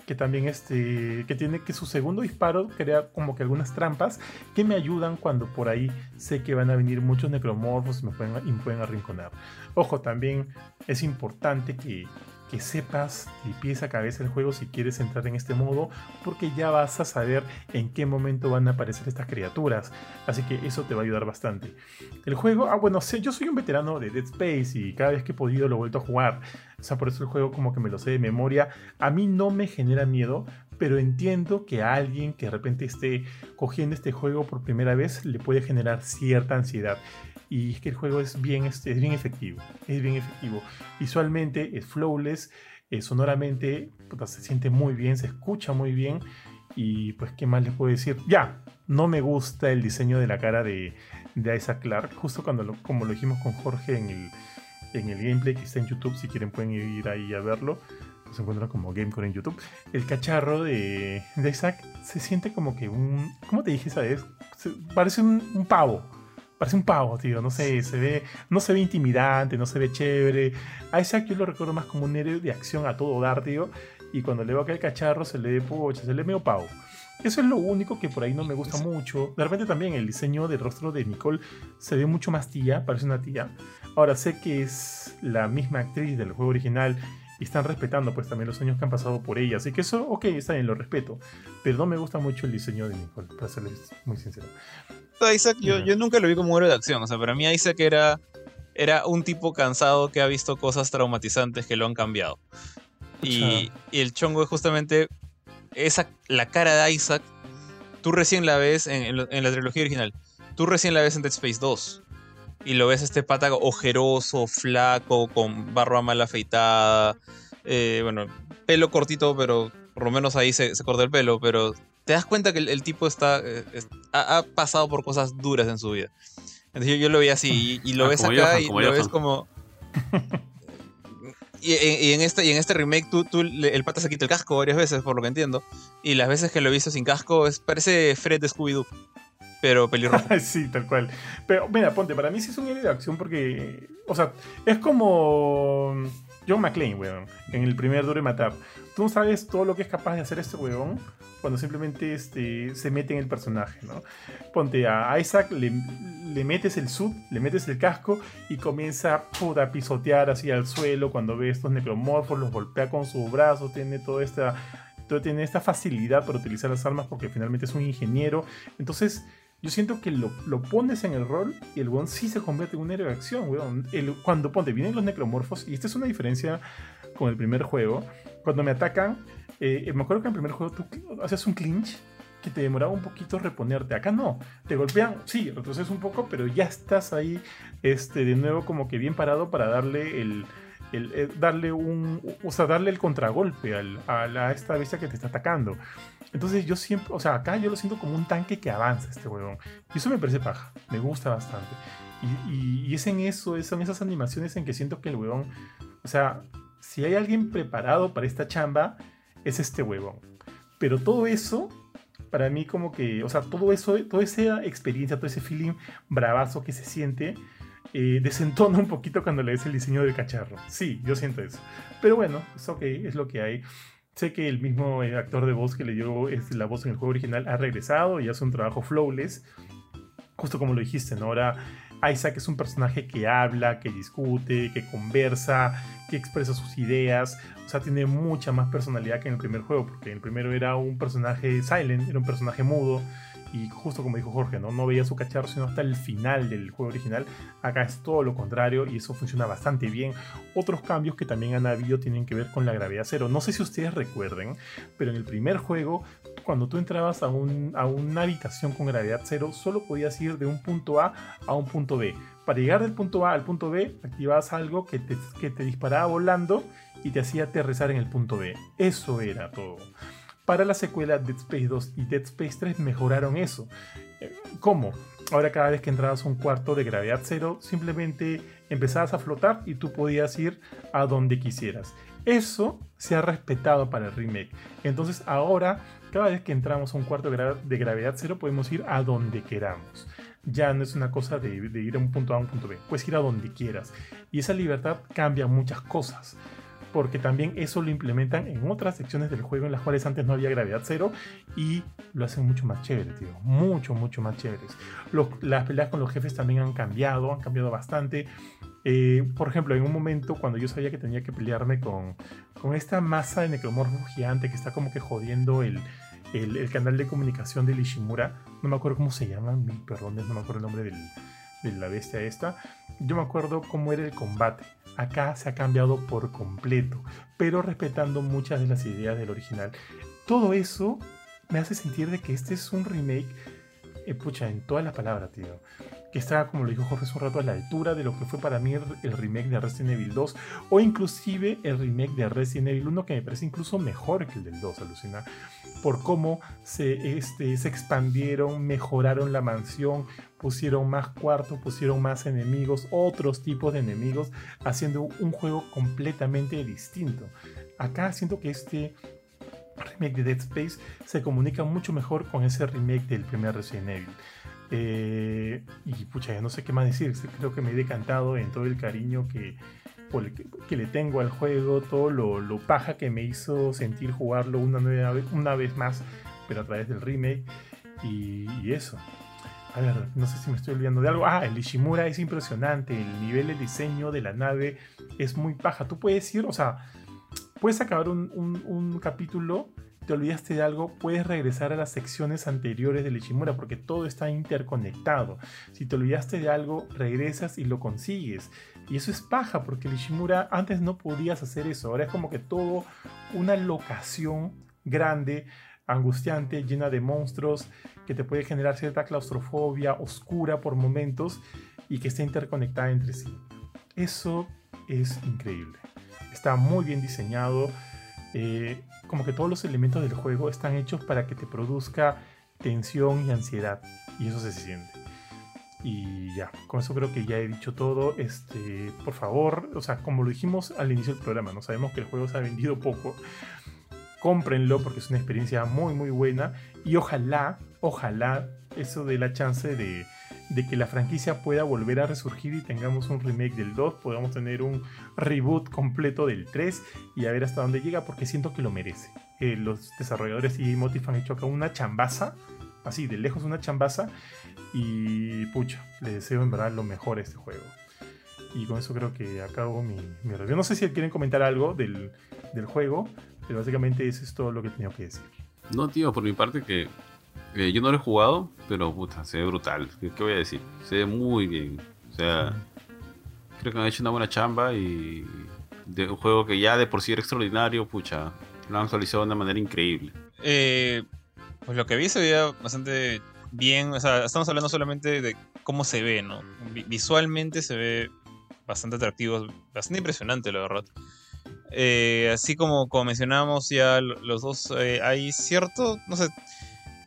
Que también este, que tiene que su segundo disparo crea como que algunas trampas que me ayudan cuando por ahí sé que van a venir muchos necromorfos me pueden, y me pueden arrinconar. Ojo, también es importante que, que sepas de pies a cabeza el juego si quieres entrar en este modo, porque ya vas a saber en qué momento van a aparecer estas criaturas. Así que eso te va a ayudar bastante. El juego, ah, bueno, sé, yo soy un veterano de Dead Space y cada vez que he podido lo he vuelto a jugar. O sea, por eso el juego como que me lo sé de memoria. A mí no me genera miedo, pero entiendo que a alguien que de repente esté cogiendo este juego por primera vez le puede generar cierta ansiedad. Y es que el juego es bien, este, es bien efectivo. Es bien efectivo. Visualmente es flawless. eh, sonoramente se siente muy bien, se escucha muy bien. Y pues, ¿qué más les puedo decir? Ya, no me gusta el diseño de la cara de, de Isaac Clark. Justo cuando como lo dijimos con Jorge en el, en el gameplay que está en YouTube. Si quieren pueden ir ahí a verlo. Se encuentra como Gamecore en YouTube. El cacharro de, Isaac se siente como que un... ¿Cómo te dije esa vez? Parece un pavo. Parece un pavo, tío. No sé, se ve, no se ve intimidante, no se ve chévere. A Isaac yo lo recuerdo más como un héroe de acción a todo dar, tío. Y cuando le veo acá el cacharro se le ve pocha, se le ve medio pavo. Eso es lo único que por ahí no me gusta mucho. De repente también el diseño del rostro de Nicole se ve mucho más tía, parece una tía. Ahora sé que es la misma actriz del juego original y están respetando pues también los años que han pasado por ella. Así que eso, ok, está bien, lo respeto. Pero no me gusta mucho el diseño de Nicole, para serles muy sincero. Isaac, yo, yo nunca lo vi como un héroe de acción. O sea, para mí Isaac era, era un tipo cansado que ha visto cosas traumatizantes que lo han cambiado. Y, y, el chongo es justamente esa, la cara de Isaac, tú recién la ves en, en, la trilogía original, tú recién la ves en Dead Space 2. Y lo ves este pata ojeroso, flaco, con barba mal afeitada. Eh, bueno, pelo cortito, pero por lo menos ahí se, se corta el pelo. Pero te das cuenta que el, tipo está, eh, ha, pasado por cosas duras en su vida. Entonces yo, lo vi así y, lo ah, ves acá y lo ves como... Y, en este, y en este remake tú, tú, el pata se quita el casco varias veces, por lo que entiendo. Y las veces que lo he visto sin casco es, parece Fred de Scooby-Doo. Pero pelirrojo. sí, tal cual. Pero mira, ponte, para mí sí es un héroe de acción porque... O sea, es como John McClane, weón, en el primer Duro y Matar. Tú no sabes todo lo que es capaz de hacer este weón cuando simplemente este, se mete en el personaje, ¿no? Ponte a Isaac, le, le metes el sud, le metes el casco y comienza a pisotear así al suelo cuando ve estos necromorfos, los golpea con sus brazos, tiene toda esta, tiene esta facilidad para utilizar las armas porque finalmente es un ingeniero. Entonces, yo siento que lo, lo, pones en el rol y el weón sí se convierte en un héroe de acción, weón. Cuando ponte, vienen los necromorfos, y esta es una diferencia con el primer juego. Cuando me atacan, eh, me acuerdo que en el primer juego tú haces un clinch que te demoraba un poquito reponerte. Acá no, te golpean, sí, retrocedes un poco, pero ya estás ahí este, de nuevo como que bien parado para darle el, eh, darle un, o sea, darle el contragolpe al, a, la, esta bestia que te está atacando. Entonces yo siempre, o sea, acá yo lo siento como un tanque que avanza este huevón. Y eso me parece paja, me gusta bastante. Y, y, es en eso, son esas animaciones en que siento que el huevón, o sea, si hay alguien preparado para esta chamba, es este huevón. Pero todo eso, para mí como que, o sea, todo eso, toda esa experiencia, todo ese feeling bravazo que se siente, eh, desentona un poquito cuando le el diseño del cacharro. Sí, yo siento eso. Pero bueno, es ok, es lo que hay. Sé que el mismo eh, actor de voz que le dio la voz en el juego original ha regresado y hace un trabajo flawless. Justo como lo dijiste, ¿no? Ahora Isaac es un personaje que habla, que discute, que conversa, que expresa sus ideas. O sea, tiene mucha más personalidad que en el primer juego, porque en el primero era un personaje silent, era un personaje mudo y justo como dijo Jorge, ¿no? no veía su cacharro sino hasta el final del juego original. Acá es todo lo contrario y eso funciona bastante bien. Otros cambios que también han habido tienen que ver con la gravedad cero. No sé si ustedes recuerden, pero en el primer juego, cuando tú entrabas a, un, a una habitación con gravedad cero, solo podías ir de un punto A a un punto B. Para llegar del punto A al punto B, activabas algo que te, que te disparaba volando y te hacía aterrizar en el punto B. Eso era todo. Para la secuela Dead Space 2 y Dead Space 3 mejoraron eso. Eh, ¿Cómo? Ahora cada vez que entrabas a un cuarto de gravedad cero, simplemente empezabas a flotar y tú podías ir a donde quisieras. Eso se ha respetado para el remake. Entonces ahora, cada vez que entramos a un cuarto de gravedad cero, podemos ir a donde queramos. Ya no es una cosa de, de ir a un punto A a un punto B, puedes ir a donde quieras. Y esa libertad cambia muchas cosas porque también eso lo implementan en otras secciones del juego en las cuales antes no había gravedad cero y lo hacen mucho más chévere, tío. Mucho, mucho más chéveres. las peleas con los jefes también han cambiado, han cambiado bastante. Eh, por ejemplo, en un momento cuando yo sabía que tenía que pelearme con, con esta masa de necromorfo gigante que está como que jodiendo el, el, canal de comunicación de Ishimura, no me acuerdo cómo se llama, perdón, no me acuerdo el nombre la bestia esta, yo me acuerdo cómo era el combate acá se ha cambiado por completo, pero respetando muchas de las ideas del original. Todo eso me hace sentir de que este es un remake, eh, pucha, en todas las palabras, tío. Que está, como lo dijo Jorge hace un rato, a la altura de lo que fue para mí el, remake de Resident Evil 2, o inclusive el remake de Resident Evil 1, que me parece incluso mejor que el del 2, alucina, por cómo se, este, se expandieron, mejoraron la mansión, pusieron más cuartos, pusieron más enemigos, otros tipos de enemigos, haciendo un juego completamente distinto. Acá siento que este remake de Dead Space se comunica mucho mejor con ese remake del primer Resident Evil. Eh, y pucha, ya no sé qué más decir. Creo que me he decantado en todo el cariño que, que, le tengo al juego, todo lo, paja que me hizo sentir jugarlo una, nueva vez, una vez más, pero a través del remake. Y, eso. A ver, no sé si me estoy olvidando de algo. Ah, el Ishimura es impresionante. El nivel de diseño de la nave es muy paja. Tú puedes ir, o sea, puedes acabar un, un capítulo te olvidaste de algo, puedes regresar a las secciones anteriores del Ishimura porque todo está interconectado. Si te olvidaste de algo, regresas y lo consigues. Y eso es paja porque el antes no podías hacer eso. Ahora es como que todo una locación grande, angustiante, llena de monstruos, que te puede generar cierta claustrofobia, oscura por momentos y que está interconectada entre sí. Eso es increíble. Está muy bien diseñado. Eh, como que todos los elementos del juego están hechos para que te produzca tensión y ansiedad. Y eso se siente. Y ya, con eso creo que ya he dicho todo. Este, por favor, o sea, como lo dijimos al inicio del programa, no sabemos que el juego se ha vendido poco. Cómprenlo porque es una experiencia muy muy buena y ojalá, ojalá eso dé la chance de, de que la franquicia pueda volver a resurgir y tengamos un remake del 2, podamos tener un reboot completo del 3 y a ver hasta dónde llega porque siento que lo merece. Eh, los desarrolladores y Motif han hecho acá una chambaza, así de lejos una chambaza y pucha, le deseo en verdad lo mejor a este juego. Y con eso creo que acabo mi, mi review. No sé si quieren comentar algo del, del juego, pero básicamente eso es todo lo que tenía que decir. No, tío, por mi parte que eh, yo no lo he jugado, pero puta, se ve brutal. ¿Qué, voy a decir? Se ve muy bien. O sea, creo que han hecho una buena chamba y de un juego que ya de por sí era extraordinario, pucha, lo han actualizado de una manera increíble. Eh, pues lo que vi se veía bastante bien. O sea, estamos hablando solamente de cómo se ve, ¿no? Visualmente se ve bastante atractivo, bastante impresionante, la verdad. Eh, así como, como mencionábamos ya los dos, hay cierto, no sé,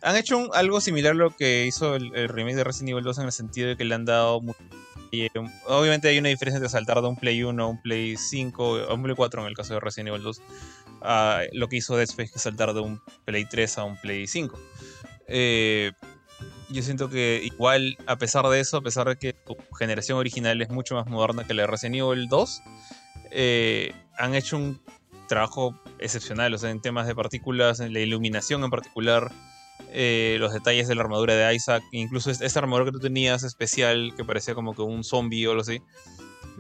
han hecho algo similar a lo que hizo el, remake de Resident Evil 2 en el sentido de que le han dado eh, obviamente hay una diferencia entre saltar de un Play 1 a un Play 5 a un Play 4 en el caso de Resident Evil 2 a lo que hizo Dead Space que saltar de un Play 3 a un Play 5 eh, yo siento que igual a pesar de eso a pesar de que tu generación original es mucho más moderna que la de Resident Evil 2 eh, han hecho un trabajo excepcional o sea en temas de partículas en la iluminación en particular eh, los detalles de la armadura de Isaac, incluso esa armadura que tú tenías especial, que parecía como que un zombie o algo así,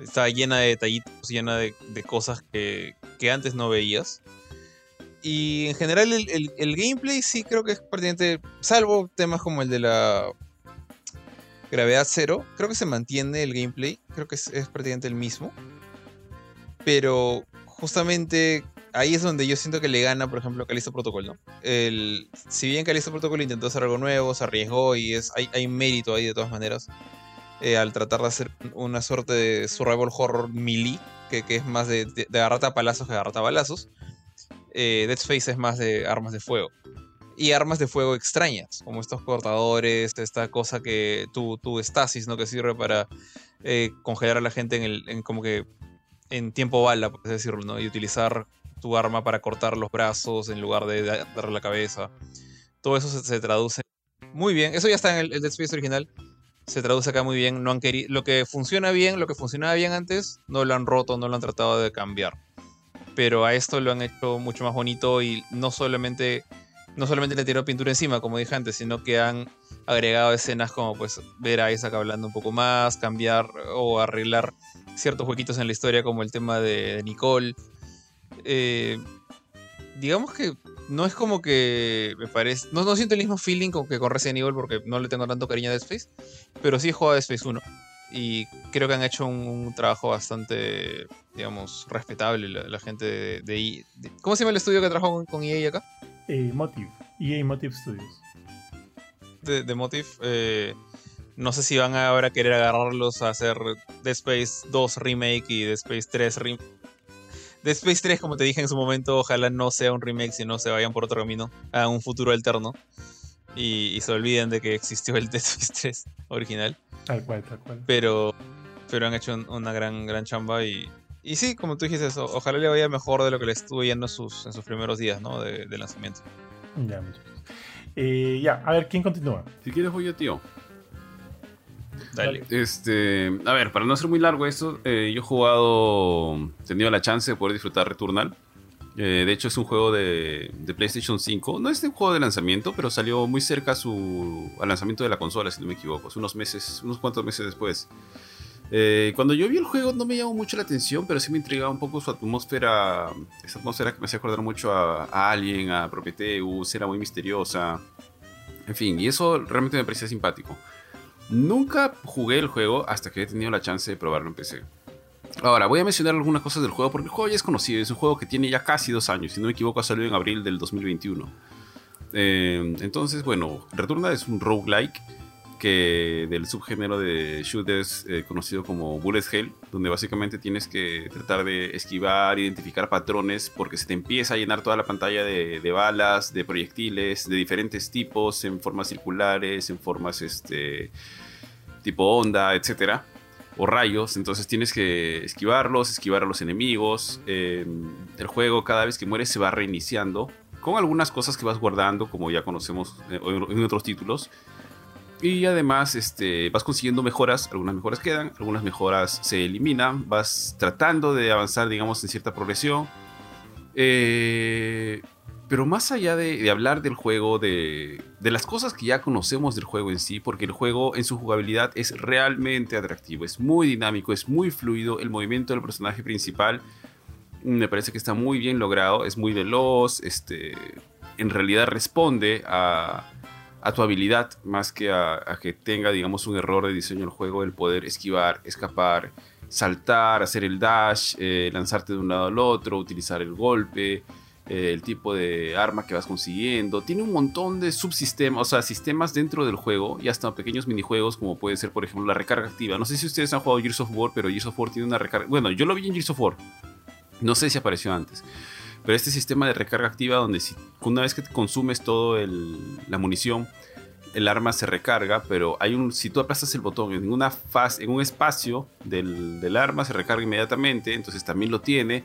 estaba llena de detallitos, llena de, cosas que, antes no veías. Y en general el, gameplay sí creo que es prácticamente, salvo temas como el de la gravedad cero, creo que se mantiene el gameplay, creo que es, es prácticamente el mismo. Pero justamente ahí es donde yo siento que le gana, por ejemplo, Calisto Protocol, ¿no? El, si bien Calisto Protocol intentó hacer algo nuevo, se arriesgó y es, hay, hay mérito ahí de todas maneras, eh, al tratar de hacer una suerte de survival horror melee, que, es más de, de, agarrarte a palazos que agarrarte a balazos, eh, Dead Space es más de armas de fuego. Y armas de fuego extrañas, como estos cortadores, esta cosa que tu, tu estasis, ¿no? Que sirve para eh, congelar a la gente en el, en como que en tiempo bala, por decirlo, ¿no? Y utilizar tu arma para cortar los brazos en lugar de darle la cabeza. Todo eso se, traduce muy bien. Eso ya está en el, Dead Space original. Se traduce acá muy bien. No han querido, lo que funciona bien, lo que funcionaba bien antes, no lo han roto, no lo han tratado de cambiar. Pero a esto lo han hecho mucho más bonito y no solamente, no solamente le tiró pintura encima, como dije antes, sino que han agregado escenas como pues ver a Isaac hablando un poco más, cambiar o arreglar ciertos huequitos en la historia como el tema de Nicole eh, digamos que no es como que me parece. No, no siento el mismo feeling como que con Resident Evil porque no le tengo tanto cariño a Dead Space. Pero sí he jugado a Dead Space 1. Y creo que han hecho un, trabajo bastante, digamos, respetable la, gente de, ¿Cómo se llama el estudio que trabajó con, EA acá? Eh, Motive. EA Motive Studios. De, Motive. Eh, no sé si van a ahora querer agarrarlos a hacer Dead Space 2 Remake y Dead Space 3 Remake Dead Space 3, como te dije en su momento, ojalá no sea un remake, sino se vayan por otro camino a un futuro alterno. Y, se olviden de que existió el Dead Space 3 original. Tal cual, tal cual. Pero, pero han hecho una gran, gran chamba y, y sí, como tú dijiste, eso, ojalá le vaya mejor de lo que le estuvo yendo en sus, en sus primeros días ¿no? de, lanzamiento. Ya, muchachos. Eh, ya, a ver, ¿quién continúa? Si quieres voy yo, tío. Dale. Este, a ver, para no ser muy largo esto, eh, yo he jugado, he tenido la chance de poder disfrutar Returnal. Eh, de hecho, es un juego de, de PlayStation 5. No es un juego de lanzamiento, pero salió muy cerca a su, al lanzamiento de la consola, si no me equivoco. Unos meses, unos cuantos meses después. Eh, cuando yo vi el juego no me llamó mucho la atención, pero sí me intrigaba un poco su atmósfera. Esa atmósfera que me hacía acordar mucho a, a Alien, a Prometheus, era muy misteriosa. En fin, y eso realmente me parecía simpático. Nunca jugué el juego hasta que he tenido la chance de probarlo en PC. Ahora, voy a mencionar algunas cosas del juego porque el juego ya es conocido, es un juego que tiene ya casi dos años, si no me equivoco, salió en abril del 2021. Eh, entonces, bueno, Returnal es un roguelike que del subgénero de shooters eh, conocido como bullet hell, donde básicamente tienes que tratar de esquivar, identificar patrones, porque se te empieza a llenar toda la pantalla de, balas, de proyectiles, de diferentes tipos, en formas circulares, en formas este, tipo onda, etcétera o rayos, entonces tienes que esquivarlos, esquivar a los enemigos. Eh, el juego cada vez que mueres se va reiniciando, con algunas cosas que vas guardando, como ya conocemos eh, en otros títulos. Y además este, vas consiguiendo mejoras, algunas mejoras quedan, algunas mejoras se eliminan, vas tratando de avanzar, digamos, en cierta progresión. Eh, pero más allá de, de hablar del juego, de, de, las cosas que ya conocemos del juego en sí, porque el juego en su jugabilidad es realmente atractivo, es muy dinámico, es muy fluido, el movimiento del personaje principal me parece que está muy bien logrado, es muy veloz, este, en realidad responde a, a tu habilidad más que a, que tenga, digamos, un error de diseño del juego, el poder esquivar, escapar, saltar, hacer el dash, eh, lanzarte de un lado al otro, utilizar el golpe, eh, el tipo de arma que vas consiguiendo. Tiene un montón de subsistemas, o sea, sistemas dentro del juego y hasta pequeños minijuegos como puede ser, por ejemplo, la recarga activa. No sé si ustedes han jugado Gears of War, pero Gears of War tiene una recarga... Bueno, yo lo vi en Gears of War. No sé si apareció antes. Pero este sistema de recarga activa donde si una vez que consumes todo el, la munición, el arma se recarga, pero hay un si tú aplastas el botón en una fase, en un espacio del, del arma se recarga inmediatamente, entonces también lo tiene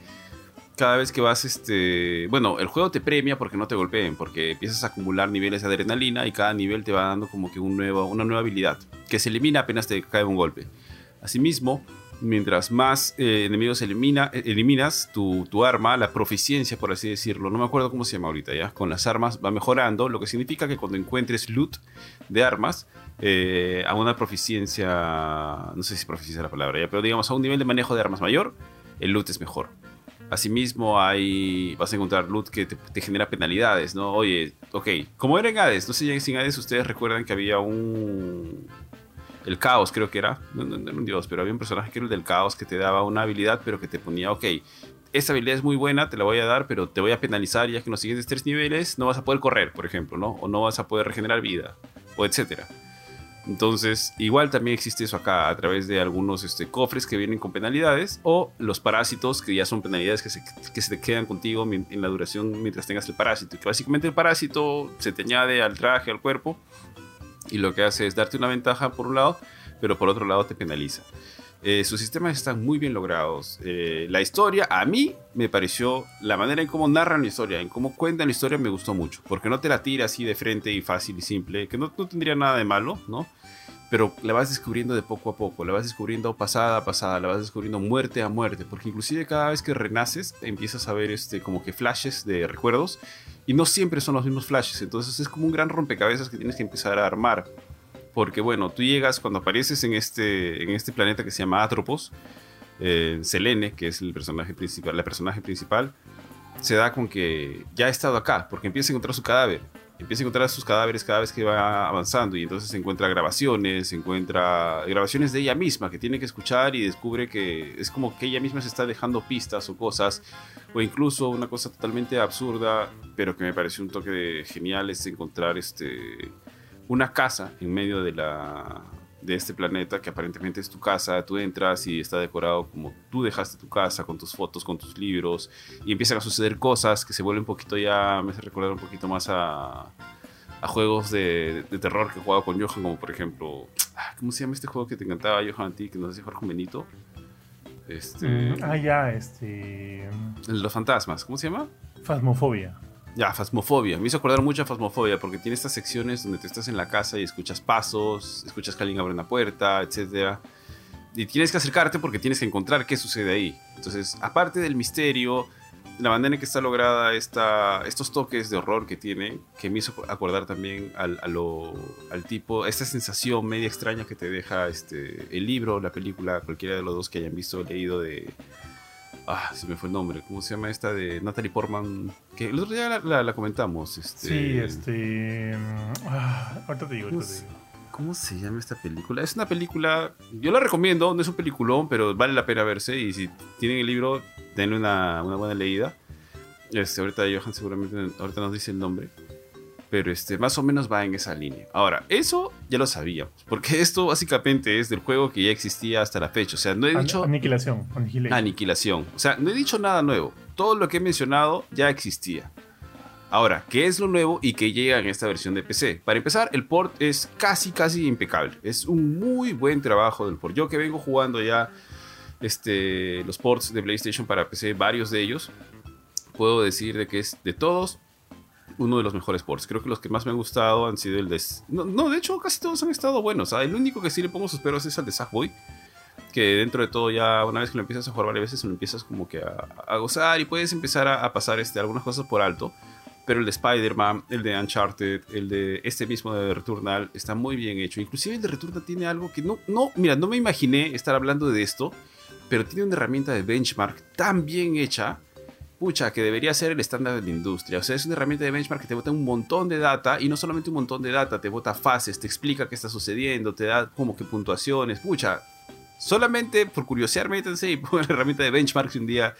cada vez que vas, este, bueno, el juego te premia porque no te golpeen, porque empiezas a acumular niveles de adrenalina y cada nivel te va dando como que un nuevo, una nueva habilidad que se elimina apenas te cae un golpe. Asimismo, mientras más eh, enemigos elimina, eliminas, tu, tu, arma, la proficiencia, por así decirlo, no me acuerdo cómo se llama ahorita, ya, con las armas va mejorando, lo que significa que cuando encuentres loot de armas, eh, a una proficiencia, no sé si proficiencia es la palabra, ya, pero digamos a un nivel de manejo de armas mayor, el loot es mejor. Asimismo, hay, vas a encontrar loot que te, te, genera penalidades, ¿no? Oye, ok, como era en Hades, no sé si en Hades ustedes recuerdan que había un... El caos creo que era, no, no un dios, pero había un personaje que era el del caos que te daba una habilidad, pero que te ponía, ok, esta habilidad es muy buena, te la voy a dar, pero te voy a penalizar ya que en los siguientes tres niveles no vas a poder correr, por ejemplo, ¿no? O no vas a poder regenerar vida, o etcétera. Entonces, igual también existe eso acá a través de algunos este, cofres que vienen con penalidades o los parásitos que ya son penalidades que se, que se te quedan contigo en la duración mientras tengas el parásito. Que básicamente el parásito se te añade al traje, al cuerpo y lo que hace es darte una ventaja por un lado, pero por otro lado te penaliza. Eh, sus sistemas están muy bien logrados. Eh, la historia, a mí me pareció, la manera en cómo narran la historia, en cómo cuentan la historia, me gustó mucho. Porque no te la tira así de frente y fácil y simple, que no, no tendría nada de malo, ¿no? Pero la vas descubriendo de poco a poco, la vas descubriendo pasada a pasada, la vas descubriendo muerte a muerte. Porque inclusive cada vez que renaces, empiezas a ver este, como que flashes de recuerdos. Y no siempre son los mismos flashes. Entonces es como un gran rompecabezas que tienes que empezar a armar porque bueno, tú llegas cuando apareces en este, en este planeta que se llama Atropos, eh, Selene, que es el personaje principal, la personaje principal, se da con que ya ha estado acá, porque empieza a encontrar su cadáver, empieza a encontrar sus cadáveres cada vez que va avanzando y entonces encuentra grabaciones, encuentra grabaciones de ella misma que tiene que escuchar y descubre que es como que ella misma se está dejando pistas o cosas, o incluso una cosa totalmente absurda, pero que me pareció un toque genial es encontrar este una casa en medio de, la, de este planeta que aparentemente es tu casa, tú entras y está decorado como tú dejaste tu casa, con tus fotos, con tus libros, y empiezan a suceder cosas que se vuelven un poquito ya, me hace recordar un poquito más a, a juegos de, de, terror que he jugado con Johan, como por ejemplo, ¿cómo se llama este juego que te encantaba Johan a ti, que nos hacía jugar con Benito? Este, mm, ah, ya, este... Los fantasmas, ¿cómo se llama? Fasmofobia. Ya, Fasmofobia. Me hizo acordar mucho a Fasmofobia porque tiene estas secciones donde te estás en la casa y escuchas pasos, escuchas que alguien abre una puerta, etc. Y tienes que acercarte porque tienes que encontrar qué sucede ahí. Entonces, aparte del misterio, la manera en que está lograda esta, estos toques de horror que tiene, que me hizo acordar también al, al tipo, esta sensación media extraña que te deja este, el libro, la película, cualquiera de los dos que hayan visto o leído de... Ah, se me fue el nombre. ¿Cómo se llama esta de Natalie Portman? Que el otro día la, la- la comentamos. Este, Sí, este. mm, ah, ahorita te digo, ahorita te digo. ¿Cómo se llama esta película? Es una película, yo la recomiendo, no es un peliculón, pero vale la pena verse y si tienen el libro, denle una, una buena leída. Este, ahorita Johan seguramente ahorita nos dice el nombre, pero este, más o menos va en esa línea. Ahora, eso ya lo sabíamos, porque esto básicamente es del juego que ya existía hasta la fecha, o sea, no he dicho Aniquilación. Aniquilación, o sea, no he dicho nada nuevo, todo lo que he mencionado ya existía. Ahora, ¿qué es lo nuevo y qué llega en esta versión de PC? Para empezar, el port es casi, casi impecable. Es un muy buen trabajo del port. Yo que vengo jugando ya este, los ports de PlayStation para PC, varios de ellos, puedo decir de que es de todos uno de los mejores ports. Creo que los que más me han gustado han sido el de... No, no, de hecho casi todos han estado buenos. ¿ah? El único que sí le pongo sus peros es el de Sackboy. Que dentro de todo ya una vez que lo empiezas a jugar varias veces lo empiezas como que a, gozar y puedes empezar a, a pasar este, algunas cosas por alto. Pero el de Spider-Man, el de Uncharted, el de este mismo de Returnal está muy bien hecho. Inclusive el de Returnal tiene algo que no, no, mira, no me imaginé estar hablando de esto, pero tiene una herramienta de benchmark tan bien hecha, pucha, que debería ser el estándar de la industria. O sea, es una herramienta de benchmark que te bota un montón de data y no solamente un montón de data, te bota fases, te explica qué está sucediendo, te da como que puntuaciones, pucha. Solamente por curiosear, métanse y pongan la herramienta de benchmark si un día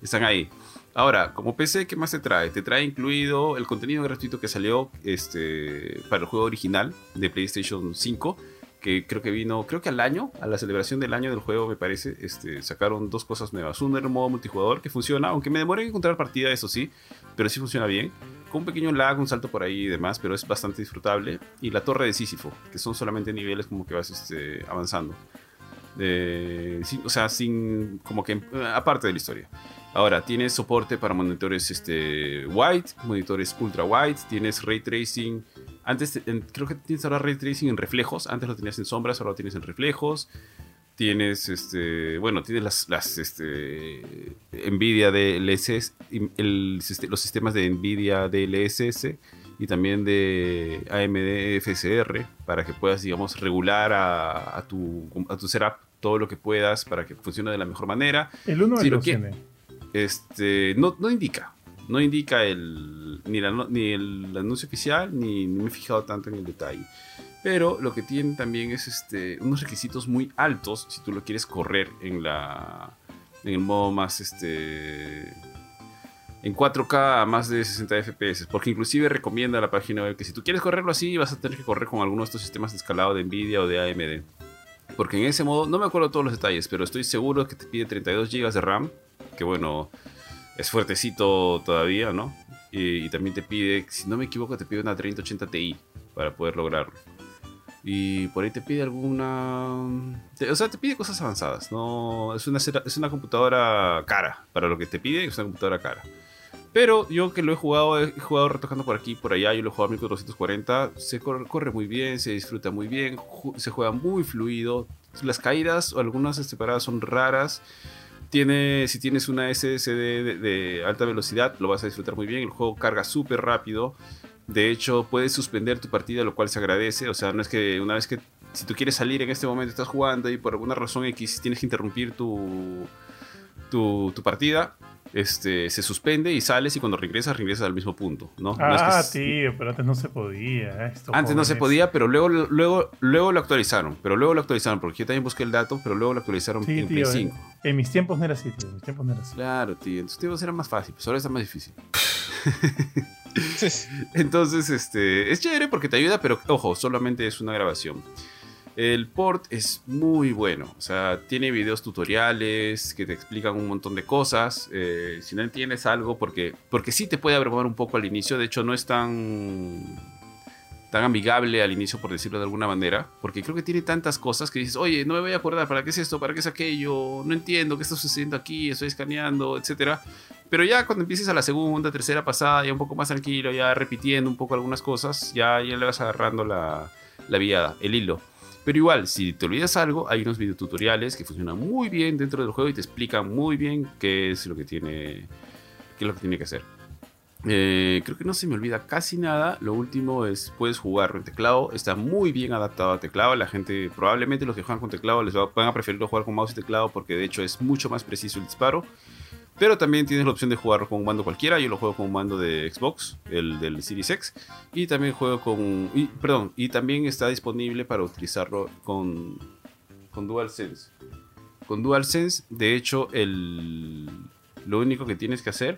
están ahí. Ahora, como PC, ¿qué más te trae? Te trae incluido el contenido gratuito que salió este, para el juego original de PlayStation 5, que creo que vino, creo que al año, a la celebración del año del juego, me parece, este, sacaron dos cosas nuevas. Un modo multijugador que funciona, aunque me demoré en encontrar partida, eso sí, pero sí funciona bien. Con un pequeño lag, un salto por ahí y demás, pero es bastante disfrutable. Y la torre de Sísifo, que son solamente niveles como que vas este, avanzando. Eh, o sea, sin, como que, eh, aparte de la historia. Ahora, tienes soporte para monitores este, white, monitores ultra white, tienes ray tracing. Antes, en- creo que tienes ahora ray tracing en reflejos. Antes lo tenías en sombras, ahora lo tienes en reflejos. Tienes, este, bueno, tienes las, las este, Nvidia DLSS, el, los sistemas de Nvidia DLSS y también de AMD FSR para que puedas, digamos, regular a, a tu, a tu setup todo lo que puedas para que funcione de la mejor manera. El 1 Sí, de lo tiene. Este, no, no indica. No indica el, ni, el anuncio oficial, ni, ni me he fijado tanto en el detalle. Pero lo que tiene también es este, unos requisitos muy altos si tú lo quieres correr en, la, en el modo más este, en 4K a más de 60 FPS. Porque inclusive recomienda la página web que si tú quieres correrlo así, vas a tener que correr con alguno de estos sistemas de escalado de Nvidia o de AMD. Porque en ese modo, no me acuerdo todos los detalles, pero estoy seguro que te pide 32 GB de RAM, que bueno, es fuertecito todavía, ¿no? Y, y también te pide, si no me equivoco, te pide una 3080 Ti para poder lograrlo. Y por ahí te pide alguna... te- o sea, te pide cosas avanzadas, ¿no? Es una, es una computadora cara, para lo que te pide es una computadora cara. Pero yo que lo he jugado, he jugado retocando por aquí por allá, yo lo he jugado a 1440, se corre, muy bien, se disfruta muy bien, ju- se juega muy fluido. Las caídas o algunas separadas son raras. Tiene, si tienes una SSD de, alta velocidad, lo vas a disfrutar muy bien. El juego carga súper rápido. De hecho, puedes suspender tu partida, lo cual se agradece. O sea, no es que una vez que, si tú quieres salir en este momento, estás jugando y por alguna razón X tienes que interrumpir tu, tu, tu partida, este, se suspende y sales y cuando regresas, regresas al mismo punto. ¿no? No es que Ah, es- tío, pero antes no se podía. eh, antes no se podía, pero luego, luego, luego lo actualizaron. Pero luego lo actualizaron, porque yo también busqué el dato, pero luego lo actualizaron Sí, en Play tío. 5. En, en mis tiempos no era así, tío. En mis tiempos no era así. Claro, tío. En tus tiempos era más fácil, pues ahora está más difícil. Entonces, este, es chévere porque te ayuda, pero ojo, solamente es una grabación. El port es muy bueno, o sea, tiene videos tutoriales que te explican un montón de cosas. eh, si no entiendes algo, porque, porque sí te puede abrumar un poco al inicio, de hecho no es tan, tan amigable al inicio, por decirlo de alguna manera, porque creo que tiene tantas cosas que dices, oye, no me voy a acordar, ¿para qué es esto? ¿Para qué es aquello? No entiendo qué está sucediendo aquí, estoy escaneando, etcétera Pero ya cuando empieces a la segunda, tercera pasada, ya un poco más tranquilo, ya repitiendo un poco algunas cosas, ya, ya le vas agarrando la, la viada, el hilo. Pero igual, si te olvidas algo, hay unos videotutoriales que funcionan muy bien dentro del juego y te explican muy bien qué es lo que tiene, qué es lo que, tiene que hacer. Eh, creo que no se me olvida casi nada. Lo último es, puedes jugar con teclado. Está muy bien adaptado a teclado. La gente, probablemente los que juegan con teclado, les van a preferir jugar con mouse y teclado porque de hecho es mucho más preciso el disparo. Pero también tienes la opción de jugar con un mando cualquiera. Yo lo juego con un mando de Xbox, el del Series X. Y también juego con. Perdón, y también está disponible para utilizarlo con, con DualSense. Con DualSense, de hecho, el, lo único que tienes que hacer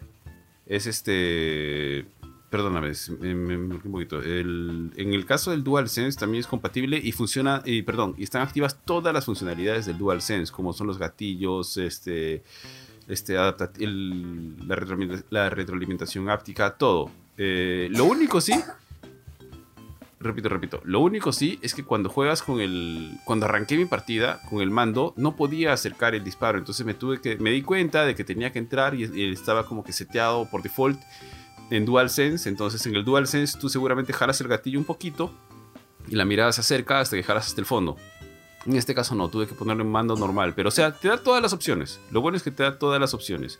es este. Perdóname, me, me, un poquito. El, en el caso del DualSense también es compatible y funciona, y perdón, y están activas todas las funcionalidades del DualSense, como son los gatillos, este, este, el, la, la, retroalimentación áptica, todo. Eh, lo único sí, repito, repito, lo único sí es que cuando juegas con el, cuando arranqué mi partida con el mando, no podía acercar el disparo, entonces me tuve que, me di cuenta de que tenía que entrar y, y estaba como que seteado por default en DualSense, entonces en el DualSense tú seguramente jalas el gatillo un poquito y la mirada se acerca hasta que jalas hasta el fondo. En este caso no, tuve que ponerlo en mando normal. Pero o sea, te da todas las opciones. Lo bueno es que te da todas las opciones.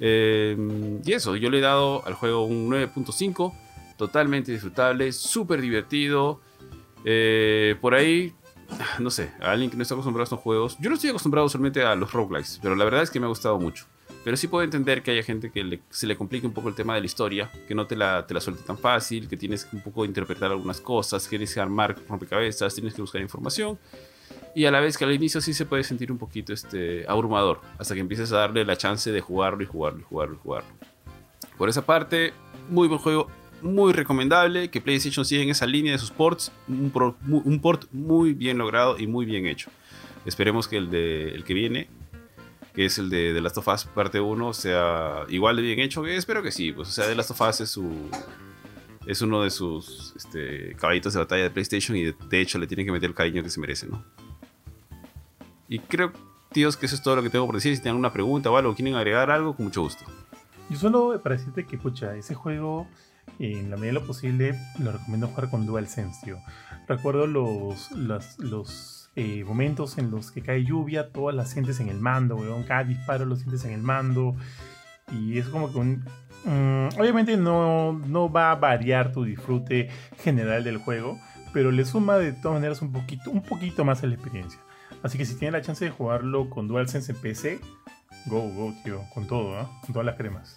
Eh, y eso, yo le he dado al juego un 9.5. Totalmente disfrutable, súper divertido. Eh, por ahí, no sé, a alguien que no está acostumbrado a estos juegos. Yo no estoy acostumbrado solamente a los roguelikes, pero la verdad es que me ha gustado mucho. Pero sí puedo entender que haya gente que se le complique un poco el tema de la historia, que no te la, te suelte tan fácil, que tienes que un poco interpretar algunas cosas, que tienes que armar rompecabezas, tienes que buscar información y a la vez que al inicio sí se puede sentir un poquito este, abrumador, hasta que empieces a darle la chance de jugarlo y jugarlo y jugarlo y jugarlo. Por esa parte, muy buen juego, muy recomendable, que PlayStation siga en esa línea de sus ports, un, port muy bien logrado y muy bien hecho. Esperemos que el, de, el que viene, que es el de The Last of Us parte 1, sea igual de bien hecho, espero que sí, pues o sea, The Last of Us es su... Es uno de sus este, caballitos de batalla de PlayStation y de, de hecho le tienen que meter el cariño que se merece, ¿no? Y creo, tíos, que eso es todo lo que tengo por decir. Si tienen alguna pregunta o algo, quieren agregar algo, con mucho gusto. Yo solo para decirte que, pucha, ese juego, en la medida de lo posible, lo recomiendo jugar con DualSense, tío. Recuerdo los, los, los eh, momentos en los que cae lluvia, todas las sientes en el mando, weón. Cada disparo lo sientes en el mando. Y es como que un, mm, obviamente no, no va a variar tu disfrute general del juego, pero le suma de todas maneras un poquito, un poquito más a la experiencia. Así que si tienen la chance de jugarlo con DualSense en PC, go, go, tío, con todo, ¿eh? con todas las cremas.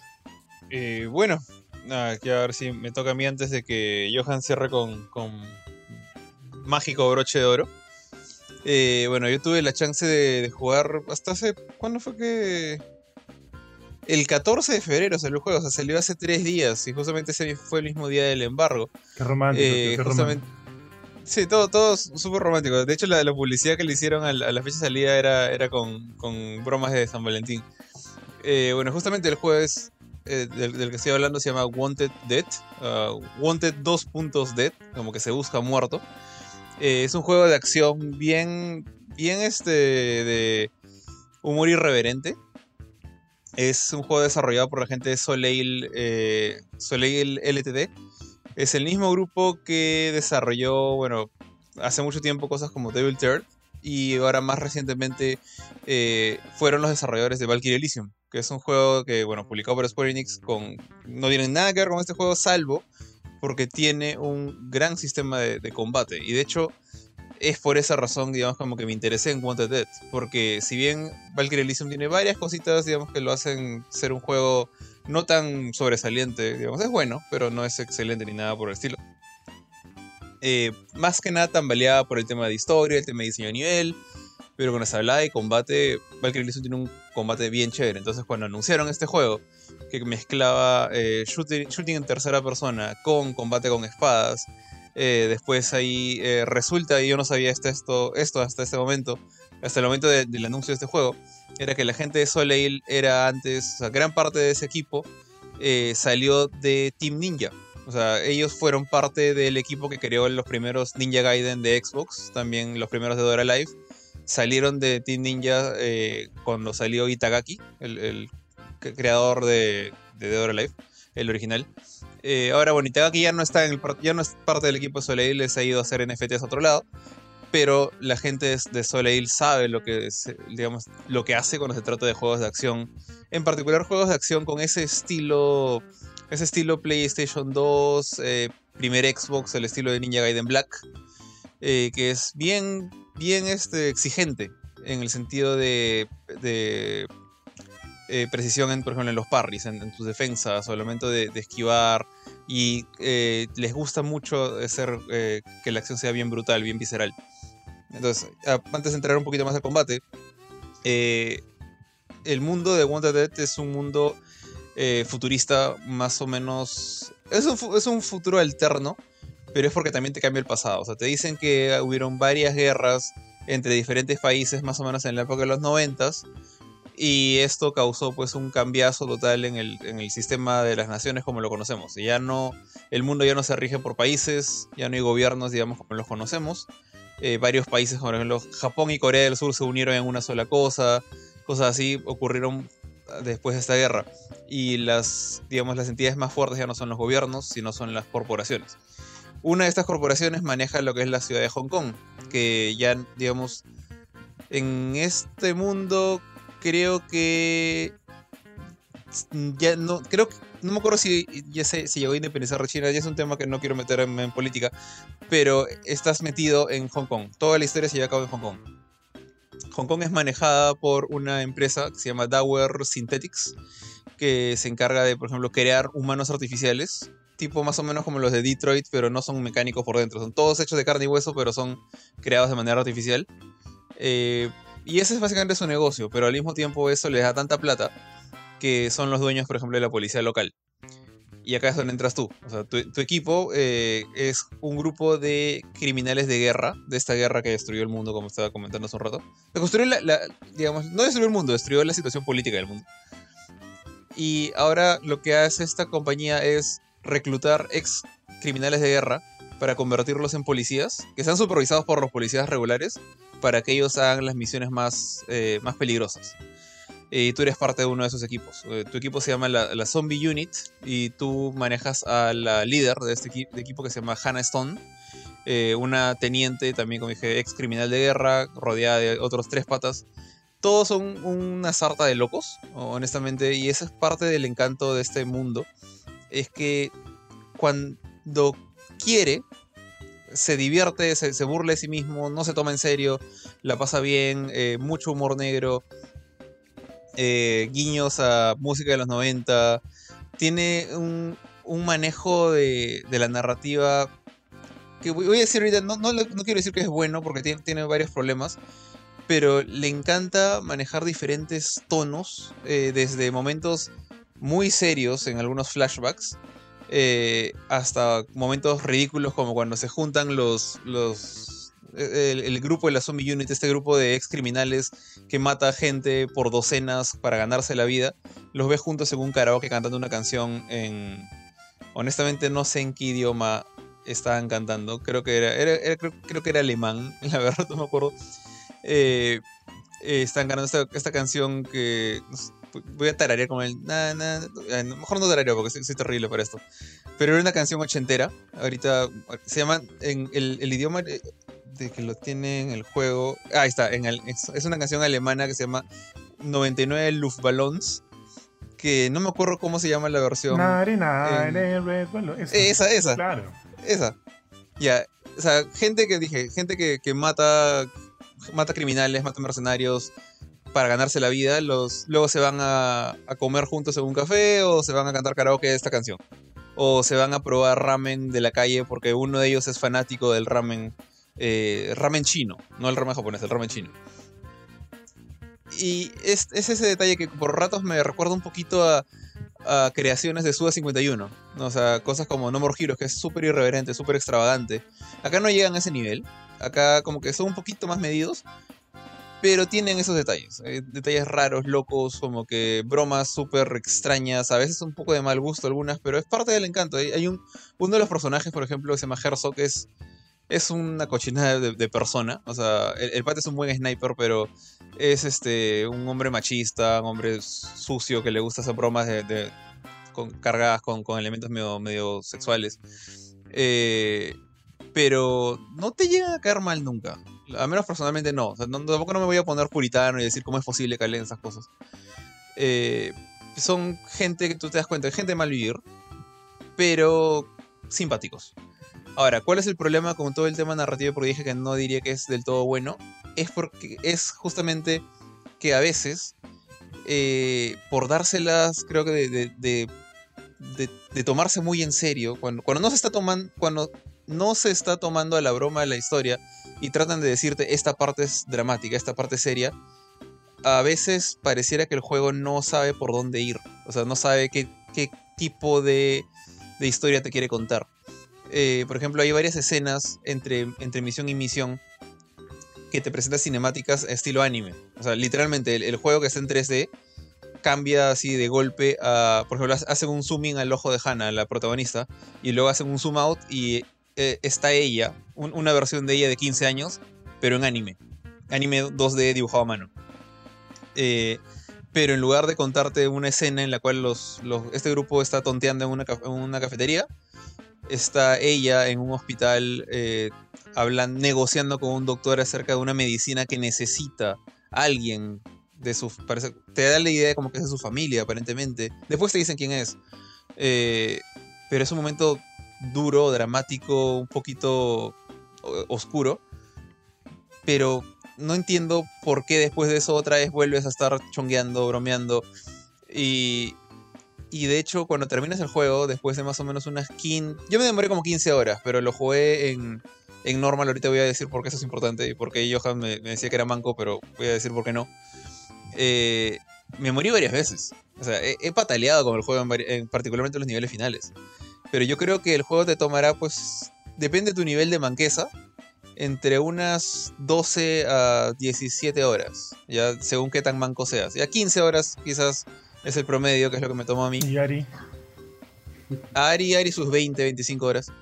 Eh, bueno, nada, quiero ver si me toca a mí antes de que Johan cierre con, con mágico broche de oro. Eh, bueno, yo tuve la chance de, de, jugar hasta hace. ¿Cuándo fue que.? El 14 de febrero salió el juego, o sea, salió hace tres días y justamente ese fue el mismo día del embargo. Qué romántico, eh, qué justamente, romántico. Sí, todo, todo súper romántico. De hecho, la, publicidad que le hicieron a la, a fecha de salida era, era con, bromas de San Valentín. Eh, bueno, justamente el jueves eh, del, del, que estoy hablando se llama Wanted Dead. Uh, Wanted 2 puntos Dead, como que se busca muerto. Eh, es un juego de acción bien, bien este, de humor irreverente. Es un juego desarrollado por la gente de Soleil, eh, Soleil LTD es el mismo grupo que desarrolló, bueno, hace mucho tiempo cosas como Devil Third y ahora más recientemente eh, fueron los desarrolladores de Valkyrie Elysium, que es un juego que, bueno, publicado por Square Enix con... no tiene nada que ver con este juego salvo porque tiene un gran sistema de, de combate y de hecho es por esa razón, digamos, como que me interesé en Wanted Dead. Porque si bien Valkyrie Elysium tiene varias cositas, digamos, que lo hacen ser un juego no tan sobresaliente, digamos, es bueno, pero no es excelente ni nada por el estilo. Eh, más que nada tambaleada por el tema de historia, el tema de diseño de nivel, pero cuando se hablaba de combate, Valkyrie Elysium tiene un combate bien chévere. Entonces, cuando anunciaron este juego, que mezclaba eh, shooting, en tercera persona con combate con espadas, eh, después ahí eh, resulta, y yo no sabía esto, esto hasta este momento, hasta el momento de, del anuncio de este juego, era que la gente de Soleil era antes, o sea, gran parte de ese equipo eh, salió de Team Ninja. O sea, ellos fueron parte del equipo que creó los primeros Ninja Gaiden de Xbox, también los primeros de Dora Live. Salieron de Team Ninja eh, cuando salió Itagaki, el, creador de, de Dead or Alive, el original. Eh, ahora, bueno, Itagaki ya no está en el, ya no es parte del equipo de Soleil, les ha ido a hacer NFTs a otro lado. Pero la gente de- Soleil sabe lo que, digamos, lo que hace cuando se trata de juegos de acción. En particular, juegos de acción con ese estilo. Ese estilo PlayStation 2, eh, primer Xbox, el estilo de Ninja Gaiden Black. eh, que es bien, bien este, exigente en el sentido de, de eh, precisión, por ejemplo, en los parries, en, en tus defensas, o el momento de, esquivar. Y les gusta mucho hacer que la acción sea bien brutal, bien visceral. Entonces, antes de entrar un poquito más al combate, eh, el mundo de Wanted Dead es un mundo eh, futurista más o menos... Es un, es un futuro alterno, pero es porque también te cambia el pasado. O sea, te dicen que hubieron varias guerras entre diferentes países más o menos en la época de los noventas y esto causó pues un cambiazo total en el, en el sistema de las naciones como lo conocemos. Ya no, el mundo ya no se rige por países, ya no hay gobiernos, digamos, como los conocemos. Eh, varios países, por ejemplo, Japón y Corea del Sur se unieron en una sola cosa, cosas así ocurrieron después de esta guerra. Y las, digamos, las entidades más fuertes ya no son los gobiernos, sino son las corporaciones. Una de estas corporaciones maneja lo que es la ciudad de Hong Kong, que ya, digamos, en este mundo creo que ya no creo que no me acuerdo si ya se, si llegó a independizar China, ya es un tema que no quiero meterme en política, pero estás metido en Hong Kong. Toda la historia se lleva a cabo en Hong Kong. Hong Kong es manejada por una empresa que se llama Dower Synthetics, que se encarga de, por ejemplo, crear humanos artificiales, tipo más o menos como los de Detroit, pero no son mecánicos por dentro. Son todos hechos de carne y hueso, pero son creados de manera artificial. Eh, y ese es básicamente su negocio, pero al mismo tiempo eso les da tanta plata que son los dueños, por ejemplo, de la policía local. Y acá es donde entras tú. Tu, equipo eh, es un grupo de criminales de guerra, de esta guerra que destruyó el mundo, como estaba comentando hace un rato. La- digamos, no destruyó el mundo, destruyó la situación política del mundo. Y ahora lo que hace esta compañía es reclutar ex criminales de guerra para convertirlos en policías, que sean supervisados por los policías regulares, para que ellos hagan las misiones más, eh, más peligrosas. Y tú eres parte de uno de esos equipos. Eh, tu equipo se llama la, Zombie Unit y tú manejas a la líder de este equipo que se llama Hannah Stone, eh, una teniente también, como dije, ex criminal de guerra, rodeada de otros tres patas. Todos son una sarta de locos, honestamente, y esa es parte del encanto de este mundo. Es que cuando quiere, se divierte, se, se burla de sí mismo, no se toma en serio, la pasa bien, eh, mucho humor negro, eh, guiños a música de los 90, tiene un, un manejo de, de la narrativa que voy a decir ahorita, no, no, no quiero decir que es bueno porque tiene, tiene varios problemas, pero le encanta manejar diferentes tonos, eh, desde momentos muy serios en algunos flashbacks, eh, hasta momentos ridículos como cuando se juntan los el, el grupo de la Zombie Unit, este grupo de ex criminales que mata gente por docenas para ganarse la vida, los ves juntos en un karaoke cantando una canción en... Honestamente no sé en qué idioma estaban cantando, creo que era, creo, que era alemán, la verdad no me acuerdo. Eh, eh, están cantando esta, canción que voy a tararear con el na, na, eh, mejor no tarareo porque soy, terrible para esto. Pero era una canción ochentera. Ahorita se llama en el, el idioma de, que lo tiene en el juego. Ah, ahí está. En el, es, es una canción alemana que se llama 99 Luftballons. Que no me acuerdo cómo se llama la versión. En- red, esa. Esa, esa. Claro. Esa. Ya. O sea, gente que dije, gente que, que mata. Mata criminales, mata mercenarios para ganarse la vida. Los, luego se van a, a comer juntos en un café o se van a cantar karaoke de esta canción. O se van a probar ramen de la calle porque uno de ellos es fanático del ramen. Eh, ramen chino, no el ramen japonés, el ramen chino. Y es, es ese detalle que por ratos me recuerda un poquito a, creaciones de Suda 51. ¿no? O sea, cosas como No More Heroes, que es súper irreverente, súper extravagante. Acá no llegan a ese nivel. Acá como que son un poquito más medidos. Pero tienen esos detalles. eh, detalles raros, locos, como que bromas súper extrañas. A veces un poco de mal gusto algunas, pero es parte del encanto. Hay, hay un, uno de los personajes, por ejemplo, que se llama Herzog, que es es una cochinada de, persona. O sea, el, el pata es un buen sniper, pero es este un hombre machista, un hombre sucio que le gusta hacer bromas de, con, cargadas con, con elementos medio, medio sexuales. Eh, pero no te llega a caer mal nunca. A menos personalmente no- tampoco no me voy a poner puritano y decir cómo es posible que leen esas cosas. Eh, son gente que tú te das cuenta, gente de mal vivir, pero simpáticos. Ahora, ¿cuál es el problema con todo el tema narrativo? Porque dije que no diría que es del todo bueno. Es porque es justamente que a veces, eh, por dárselas, creo que de, tomarse muy en serio, cuando, no se está tomando, cuando no se está tomando a la broma de la historia y tratan de decirte esta parte es dramática, esta parte es seria, a veces pareciera que el juego no sabe por dónde ir. O sea, no sabe qué, tipo de historia te quiere contar. Eh, por ejemplo, hay varias escenas entre, misión y misión que te presentan cinemáticas estilo anime. O sea, literalmente el, juego que está en 3D cambia así de golpe a... Por ejemplo, hacen un zoom in al ojo de Hannah, la protagonista, y luego hacen un zoom out y eh, está ella, un- una versión de ella de 15 años, pero en anime. Anime 2D dibujado a mano. Eh, pero en lugar de contarte una escena en la cual este grupo está tonteando en una cafetería, está ella en un hospital eh, hablan, negociando con un doctor acerca de una medicina que necesita alguien de su... Te da la idea como que es de su familia, aparentemente. Después te dicen quién es. Eh, pero es un momento duro, dramático, un poquito oscuro. Pero no entiendo por qué después de eso otra vez vuelves a estar chongueando, bromeando. Y, y de hecho, cuando terminas el juego, después de más o menos unas 15... Yo me demoré como 15 horas, pero lo jugué en, en normal. Ahorita voy a decir por qué eso es importante y por qué Johan me, decía que era manco, pero voy a decir por qué no. Eh, me morí varias veces. O sea, he, he pataleado con el juego, en particularmente en los niveles finales. Pero yo creo que el juego te tomará, pues, depende de tu nivel de manqueza, entre unas 12 a 17 horas, ya según qué tan manco seas. Ya 15 horas quizás es el promedio, que es lo que me tomó a mí. Y Ari, Ari, Ari sus 20, 25 horas.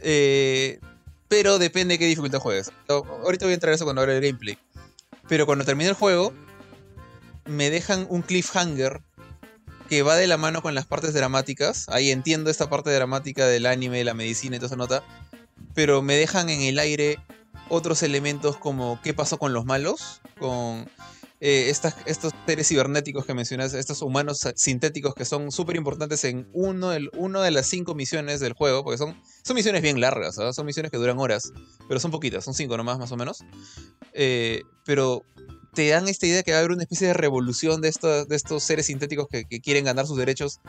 Eh, pero depende de qué dificultad juegues. Ahorita voy a entrar a eso cuando hable del gameplay. Pero cuando termine el juego, me dejan un cliffhanger que va de la mano con las partes dramáticas. Ahí entiendo esta parte dramática del anime, la medicina y toda esa nota. Pero me dejan en el aire otros elementos como qué pasó con los malos, con eh, estos seres cibernéticos que mencionas, estos humanos sintéticos que son súper importantes en uno, uno de las cinco misiones del juego, porque son, son misiones bien largas, ¿ah? son misiones que duran horas, pero son poquitas, son cinco nomás más o menos. Eh, pero te dan esta idea que va a haber una especie de revolución de, estos de estos seres sintéticos que, que quieren ganar sus derechos,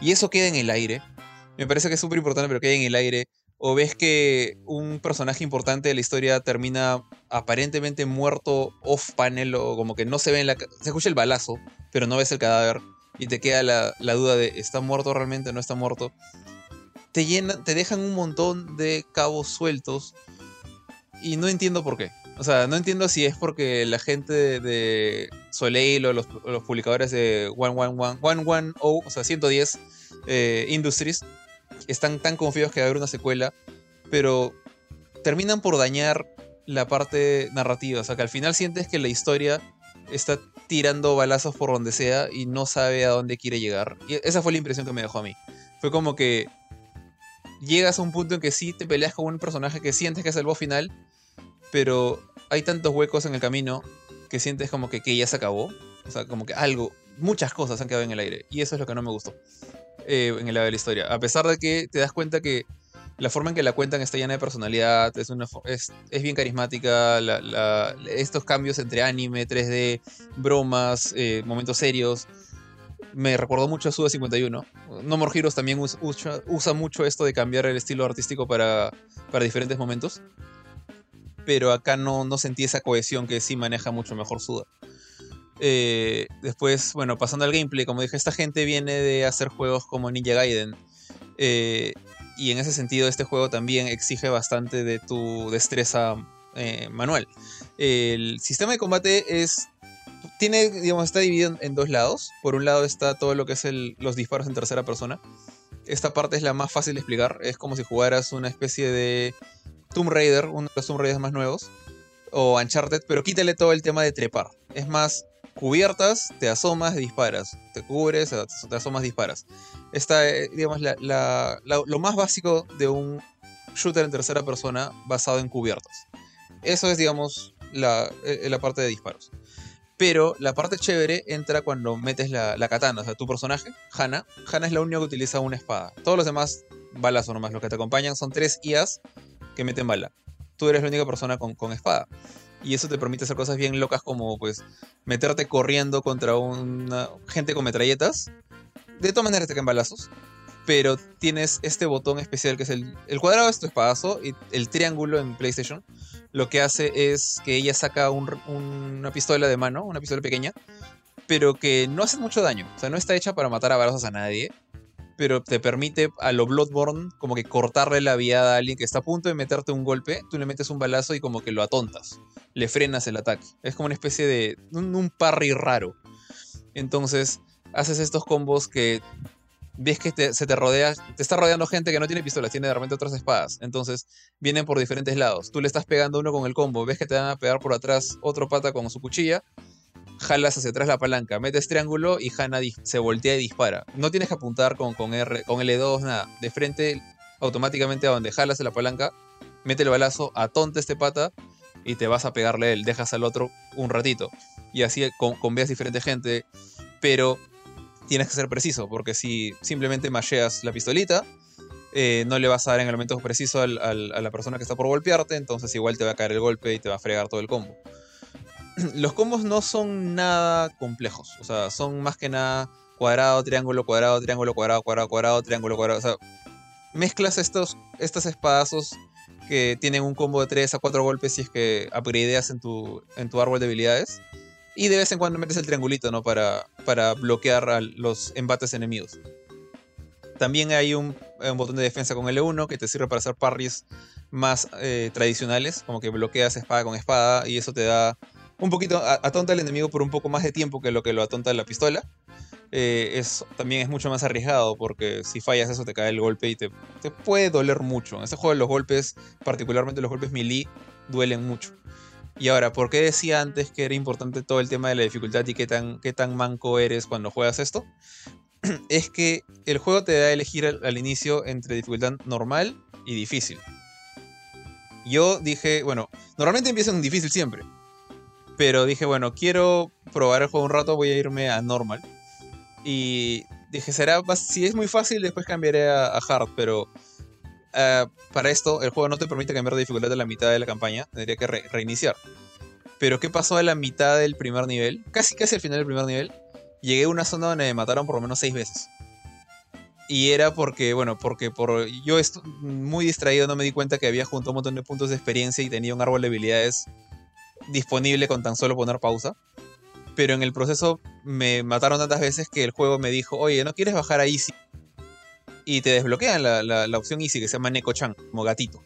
y eso queda en el aire. Me parece que es súper importante, pero queda en el aire. O ves que un personaje importante de la historia termina aparentemente muerto off panel o como que no se ve en la... Se escucha el balazo, pero no ves el cadáver y te queda la, duda de ¿está muerto realmente o no está muerto? Te, llenan, te dejan un montón de cabos sueltos y no entiendo por qué. O sea, no entiendo si es porque la gente de, Soleil o los, o los publicadores de 111, 110, o sea, 110 eh, Industries están tan confiados que va a haber una secuela, pero terminan por dañar la parte narrativa. O sea, que al final sientes que la historia está tirando balazos por donde sea y no sabe a dónde quiere llegar. Y esa fue la impresión que me dejó a mí. Fue como que llegas a un punto en que sí te peleas con un personaje que sientes que es el boss final, pero hay tantos huecos en el camino que sientes como que, que ya se acabó. O sea, como que algo, muchas cosas han quedado en el aire. Y eso es lo que no me gustó eh, en el lado de la historia. A pesar de que te das cuenta que la forma en que la cuentan está llena de personalidad, es, una, es, es bien carismática, estos cambios entre anime, 3D, bromas, eh, momentos serios. Me recordó mucho a Suda 51. No More Heroes también us- usa, usa mucho esto de cambiar el estilo artístico para, para diferentes momentos. Pero acá no, no sentí esa cohesión que sí maneja mucho mejor Suda. Eh, después, bueno, pasando al gameplay, como dije, esta gente viene de hacer juegos como Ninja Gaiden. eh, y en ese sentido, este juego también exige bastante de tu destreza eh, manual. El sistema de combate es. Tiene, digamos, está dividido en, dos lados. Por un lado está todo lo que es los disparos en tercera persona. Esta parte es la más fácil de explicar. Es como si jugaras una especie de Tomb Raider, uno de los Tomb Raiders más nuevos, o Uncharted, pero quítale todo el tema de trepar. Es más, cubiertas, te asomas, disparas. Te cubres, te asomas, disparas. Esta, eh, digamos, lo más básico de un shooter en tercera persona basado en cubiertas. Eso es, digamos, la, eh, la parte de disparos. Pero la parte chévere entra cuando metes la, la, katana. O sea, tu personaje, Hana, Hana es la única que utiliza una espada. Todos los demás, balas o nomás. Los que te acompañan son tres IAs que meten bala. Tú eres la única persona con, con espada y eso te permite hacer cosas bien locas como pues meterte corriendo contra una gente con metralletas. De todas maneras te caen balazos, pero tienes este botón especial que es el, el cuadrado es tu espadazo y el triángulo en PlayStation. Lo que hace es que ella saca una pistola de mano, una pistola pequeña, pero que no hace mucho daño, o sea, no está hecha para matar a balazos a nadie, pero te permite a lo Bloodborne como que cortarle la viada a alguien que está a punto de meterte un golpe, tú le metes un balazo y como que lo atontas, le frenas el ataque. Es como una especie de un, parry raro. Entonces, haces estos combos que ves que se te rodea, te está rodeando gente que no tiene pistolas, tiene de repente otras espadas. Entonces, vienen por diferentes lados. Tú le estás pegando uno con el combo, ves que te van a pegar por atrás otro pata con su cuchilla jalas hacia atrás la palanca, metes triángulo y Hana se voltea y dispara. No tienes que apuntar con, con, R, con L2, nada. De frente, automáticamente a donde jalas la palanca, mete el balazo, atonta este pata y te vas a pegarle a él. Dejas al otro un ratito. Y así con, veas diferente gente. Pero tienes que ser preciso, porque si simplemente masheas la pistolita, eh, no le vas a dar en el momento preciso a la persona que está por golpearte, entonces igual te va a caer el golpe y te va a fregar todo el combo. los combos no son nada complejos. O sea, son más que nada cuadrado, triángulo, cuadrado, triángulo, cuadrado, cuadrado, cuadrado, triángulo, cuadrado. O sea, mezclas estos, estos espadazos que tienen un combo de 3 a 4 golpes si es que upgradeas en tu, en tu árbol de habilidades. Y de vez en cuando metes el triangulito, ¿no? Para, para bloquear los embates enemigos. También hay un, botón de defensa con L1 que te sirve para hacer parries más eh, tradicionales, como que bloqueas espada con espada y eso te da un poquito, atonta al enemigo por un poco más de tiempo que lo que lo atonta la pistola. Eh, es, también es mucho más arriesgado porque si fallas eso te cae el golpe y te, te puede doler mucho. En este juego los golpes, particularmente los golpes melee, duelen mucho. Y ahora, ¿por qué decía antes que era importante todo el tema de la dificultad y qué tan, qué tan manco eres cuando juegas esto? es que el juego te da a elegir al, al inicio entre dificultad normal y difícil. Yo dije, bueno, normalmente empieza en difícil siempre. Pero dije, bueno, quiero probar el juego un rato, voy a irme a normal. Y dije, será, si es muy fácil, después cambiaré a, hard, pero eh, para esto el juego no te permite cambiar de dificultad a la mitad de la campaña, tendría que reiniciar. Pero ¿qué pasó a la mitad del primer nivel? Casi casi al final del primer nivel, llegué a una zona donde me mataron por lo menos seis veces. Y era porque, bueno, porque por yo muy distraído no me di cuenta que había junto un montón de puntos de experiencia y tenía un árbol de habilidades disponible con tan solo poner pausa. Pero en el proceso me mataron tantas veces que el juego me dijo, oye, ¿no quieres bajar a Easy? Y te desbloquean la, la, opción Easy que se llama Neko-chan, como gatito.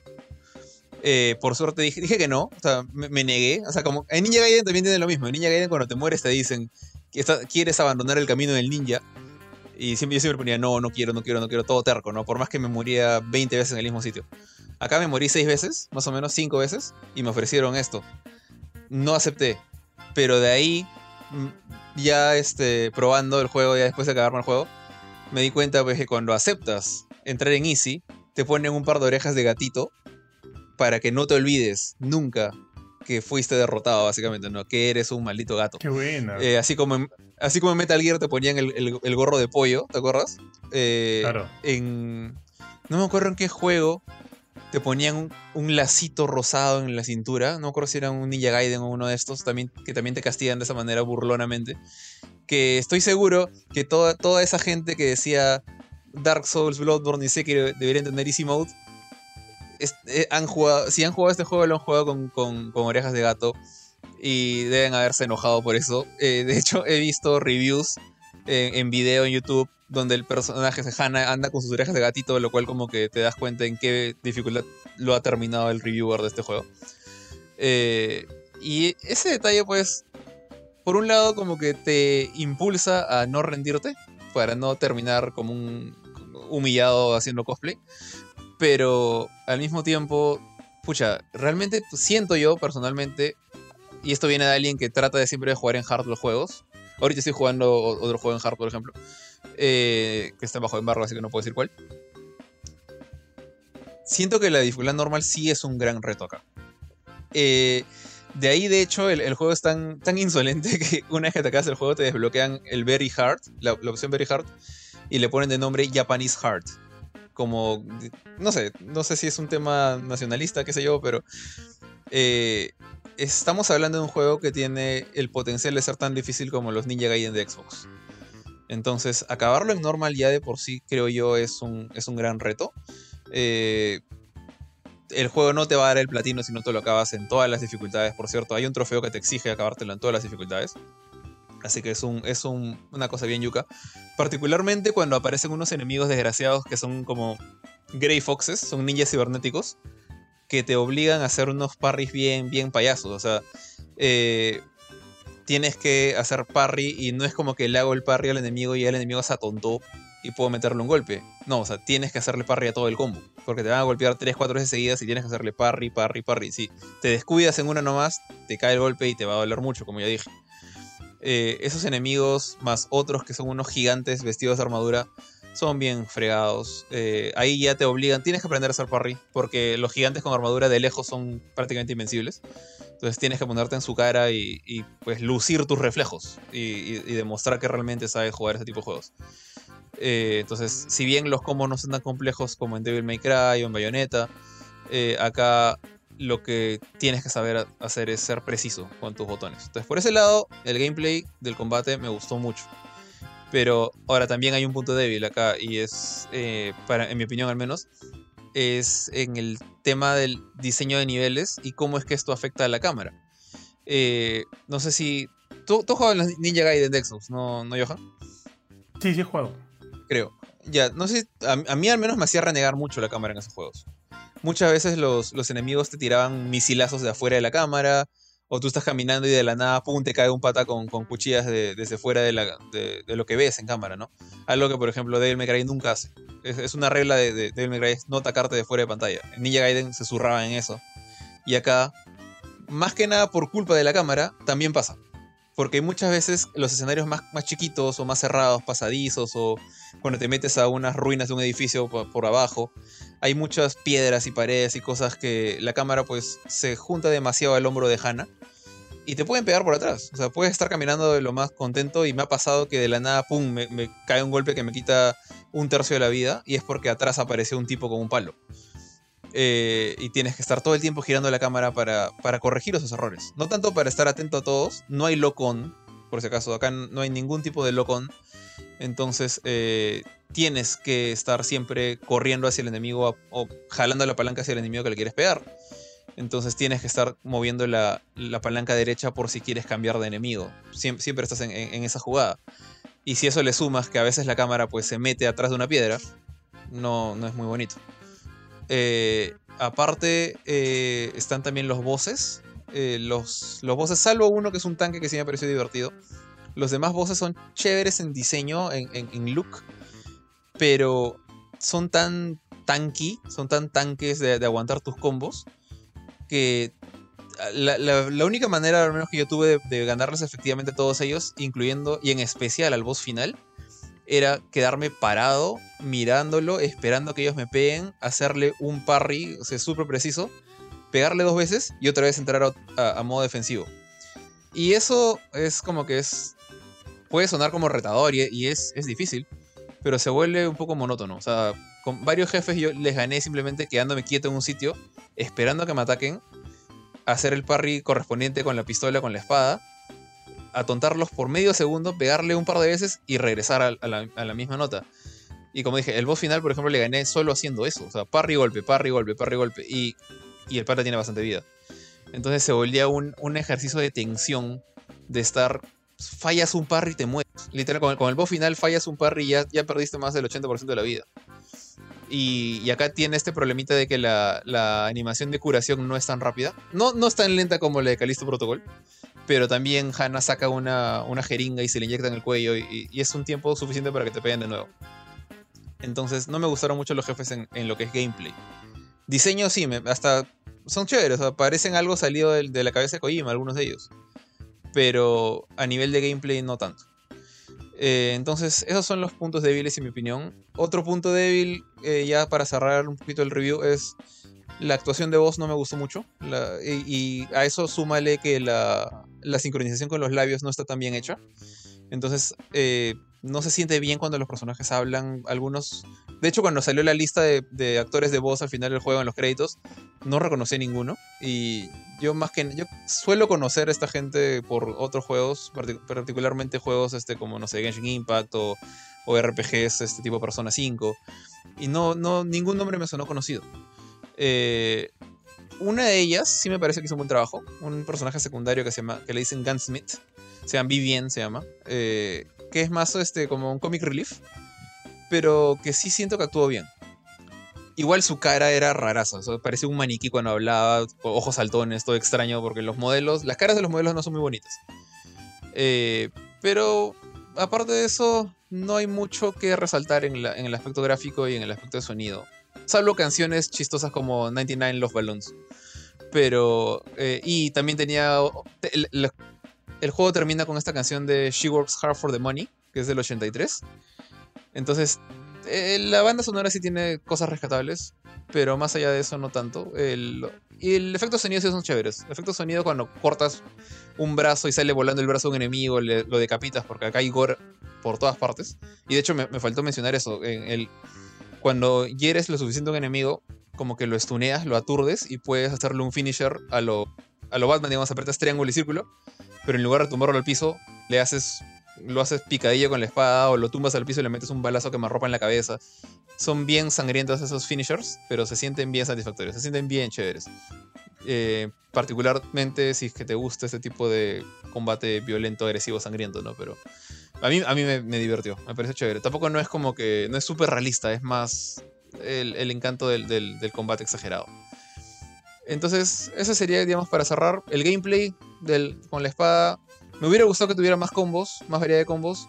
Eh, por suerte dije, dije que no, o sea, me, negué. O sea, como en Ninja Gaiden también tiene lo mismo. En Ninja Gaiden cuando te mueres te dicen que quieres abandonar el camino del ninja. Y siempre, yo siempre ponía, no, no quiero, no quiero, no quiero, todo terco, ¿no? Por más que me moría 20 veces en el mismo sitio. Acá me morí 6 veces, más o menos 5 veces, y me ofrecieron esto no acepté. Pero de ahí, mm, ya este, probando el juego, ya después de acabarme el juego, me di cuenta pues, que cuando aceptas entrar en Easy, te ponen un par de orejas de gatito para que no te olvides nunca que fuiste derrotado, básicamente, ¿no? Que eres un maldito gato. Qué buena. Eh, así, como en, así como en Metal Gear te ponían el, gorro de pollo, ¿te acuerdas? Eh, claro. En. No me acuerdo en qué juego te ponían un, lacito rosado en la cintura. No acuerdo si era un Ninja Gaiden o uno de estos, también, que también te castigan de esa manera burlonamente. Que estoy seguro que toda, toda esa gente que decía Dark Souls, Bloodborne y que deberían tener Easy Mode, eh, han jugado, si han jugado este juego, lo han jugado con, orejas de gato y deben haberse enojado por eso. Eh, de hecho, he visto reviews en video en YouTube donde el personaje de Hannah anda con sus orejas de gatito, lo cual como que te das cuenta en qué dificultad lo ha terminado el reviewer de este juego. Eh, y ese detalle pues, por un lado como que te impulsa a no rendirte, para no terminar como un humillado haciendo cosplay, pero al mismo tiempo pucha, realmente siento yo personalmente, y esto viene de alguien que trata de siempre jugar en hard los juegos. Ahorita estoy jugando otro juego en hard, por ejemplo, eh, que está bajo embargo, así que no puedo decir cuál. Siento que la dificultad normal sí es un gran reto acá. Eh, de ahí, de hecho, el, juego es tan, tan insolente que una vez que te acabas el juego te desbloquean el Very Hard, la, la opción Very Hard, y le ponen de nombre Japanese Hard como, no sé, no sé si es un tema nacionalista, qué sé yo, pero eh, estamos hablando de un juego que tiene el potencial de ser tan difícil como los Ninja Gaiden de Xbox. Entonces, acabarlo en normal ya de por sí, creo yo, es un, es un gran reto. Eh, el juego no te va a dar el platino si no te lo acabas en todas las dificultades, por cierto. Hay un trofeo que te exige acabártelo en todas las dificultades. Así que es, un, es una cosa bien yuca. Particularmente cuando aparecen unos enemigos desgraciados que son como Grey Foxes, son ninjas cibernéticos, que te obligan a hacer unos parries bien, bien payasos. O sea, eh, tienes que hacer parry y no es como que le hago el parry al enemigo y el enemigo se atontó y puedo meterle un golpe. No, o sea, tienes que hacerle parry a todo el combo. Porque te van a golpear 3, 4 veces seguidas y tienes que hacerle parry, parry, parry. Si te descuidas en una nomás, te cae el golpe y te va a doler mucho, como ya dije. Eh, esos enemigos, más otros que son unos gigantes vestidos de armadura, son bien fregados. Eh, ahí ya te obligan, tienes que aprender a hacer parry, porque los gigantes con armadura de lejos son prácticamente invencibles. Entonces tienes que ponerte en su cara y, pues lucir tus reflejos y, demostrar que realmente sabes jugar ese tipo de juegos. Eh, entonces, si bien los combos no son tan complejos como en Devil May Cry o en Bayonetta, acá lo que tienes que saber hacer es ser preciso con tus botones. Entonces, por ese lado, el gameplay del combate me gustó mucho. Pero ahora también hay un punto débil acá y es, eh, para, en mi opinión al menos, es en el tema del diseño de niveles y cómo es que esto afecta a la cámara. Eh, no sé si... ¿Tú, tú jugado en Ninja Gaiden de Xbox, ¿no, ¿no Johan? Sí, sí jugado. Creo. Ya, no sé, a, a mí al menos me hacía renegar mucho la cámara en esos juegos muchas veces los, enemigos te tiraban misilazos de afuera de la cámara, o tú estás caminando y de la nada, pum, te cae un pata con, cuchillas desde fuera de, lo que ves en cámara, ¿no? Algo que, por ejemplo, Devil May Cry nunca hace. Es, una regla de, de Devil May no atacarte de fuera de pantalla. En Ninja Gaiden se zurraba en eso. Y acá, más que nada por culpa de la cámara, también pasa. Porque muchas veces los escenarios más, chiquitos o más cerrados, pasadizos, o cuando te metes a unas ruinas de un edificio por, abajo, hay muchas piedras y paredes y cosas que la cámara pues se junta demasiado al hombro de Hannah y te pueden pegar por atrás. O sea, puedes estar caminando de lo más contento y me ha pasado que de la nada, pum, me, cae un golpe que me quita un tercio de la vida y es porque atrás apareció un tipo con un palo. Eh, y tienes que estar todo el tiempo girando la cámara para, para corregir esos errores. No tanto para estar atento a todos, no hay lock-on, por si acaso, acá no hay ningún tipo de lock-on. Entonces eh, tienes que estar siempre corriendo hacia el enemigo o jalando la palanca hacia el enemigo que le quieres pegar. Entonces tienes que estar moviendo la, palanca derecha por si quieres cambiar de enemigo. Siempre, estás en, esa jugada. Y si eso le sumas que a veces la cámara pues se mete atrás de una piedra, no, no es muy bonito. Eh, aparte, eh, están también los bosses. Eh, los, los bosses, salvo uno que es un tanque que sí me pareció divertido. Los demás bosses son chéveres en diseño, en, look. Pero son tan tanky, son tan tanques de, aguantar tus combos. Que la, única manera, al menos que yo tuve, de, de ganarles efectivamente a todos ellos, incluyendo y en especial al boss final, era quedarme parado, mirándolo, esperando que ellos me peguen, hacerle un parry, o sea, súper preciso, pegarle dos veces y otra vez entrar a, modo defensivo. Y eso es como que es. Puede sonar como retador y, es, es, difícil, pero se vuelve un poco monótono. O sea, con varios jefes yo les gané simplemente quedándome quieto en un sitio, esperando a que me ataquen, hacer el parry correspondiente con la pistola, con la espada, atontarlos por medio segundo, pegarle un par de veces y regresar a, la, misma nota. Y como dije, el boss final, por ejemplo, le gané solo haciendo eso. O sea, parry golpe, parry golpe, parry golpe. Y, y el pata tiene bastante vida. Entonces se volvía un, ejercicio de tensión, de estar. Fallas un parry y te mueres. Literal, con el, con el boss final fallas un parry y ya, ya perdiste más del 80% de la vida. Y, acá tiene este problemita de que la, animación de curación no es tan rápida. No, no es tan lenta como la de Calisto Protocol pero también Hannah saca una, jeringa y se le inyecta en el cuello y, es un tiempo suficiente para que te peguen de nuevo. Entonces no me gustaron mucho los jefes en, lo que es gameplay. Diseño sí, me, hasta son chéveres, o parecen algo salido de, de la cabeza de Kojima, algunos de ellos. Pero a nivel de gameplay no tanto. Eh, entonces, esos son los puntos débiles en mi opinión. Otro punto débil, eh, ya para cerrar un poquito el review, es la actuación de voz no me gustó mucho. Y, a eso súmale que la, la sincronización con los labios no está tan bien hecha. Entonces, eh, no se siente bien cuando los personajes hablan. Algunos. De hecho, cuando salió la lista de, de actores de voz al final del juego en los créditos, no reconocí a ninguno. Y yo más que. Yo suelo conocer a esta gente por otros juegos, partic- particularmente juegos este, como, no sé, Genshin Impact o, o RPGs, este tipo Persona 5. Y no, no, ningún nombre me sonó conocido. Eh, una de ellas sí me parece que hizo un buen trabajo. Un personaje secundario que se llama, que le dicen Gunsmith. Se llama Vivian, se llama. eh, que es más este, como un comic relief. Pero que sí siento que actuó bien. Igual su cara era raraza. Parecía un maniquí cuando hablaba. Ojos saltones, todo extraño. Porque los modelos. Las caras de los modelos no son muy bonitas. Eh, pero aparte de eso, no hay mucho que resaltar en, el aspecto gráfico y en el aspecto de sonido. Salvo canciones chistosas como 99 Love Balloons. Pero. eh, y también tenía. El juego termina con esta canción de She Works Hard for the Money, que es del 83. Entonces, eh, la banda sonora sí tiene cosas rescatables, pero más allá de eso no tanto. El, y el efecto sonido sí son chéveres. El efecto sonido cuando cortas un brazo y sale volando el brazo de un enemigo, le- lo decapitas, porque acá hay gore por todas partes. Y de hecho me, faltó mencionar eso. En el, cuando hieres lo suficiente a un enemigo, como que lo estuneas, lo aturdes y puedes hacerle un finisher a lo, a lo Batman, digamos, apretas triángulo y círculo, pero en lugar de tumbarlo al piso, le haces, lo haces picadillo con la espada o lo tumbas al piso y le metes un balazo que ropa en la cabeza. Son bien sangrientos esos finishers, pero se sienten bien satisfactorios, se sienten bien chéveres. Eh, particularmente si es que te gusta este tipo de combate violento, agresivo, sangriento, ¿no? Pero a mí, a mí me, me divirtió, me parece chévere. Tampoco no es como que, no es súper realista, es más el, el encanto del, del- combate exagerado. Entonces, eso sería, digamos, para cerrar. El gameplay del, con la espada. Me hubiera gustado que tuviera más combos, más variedad de combos.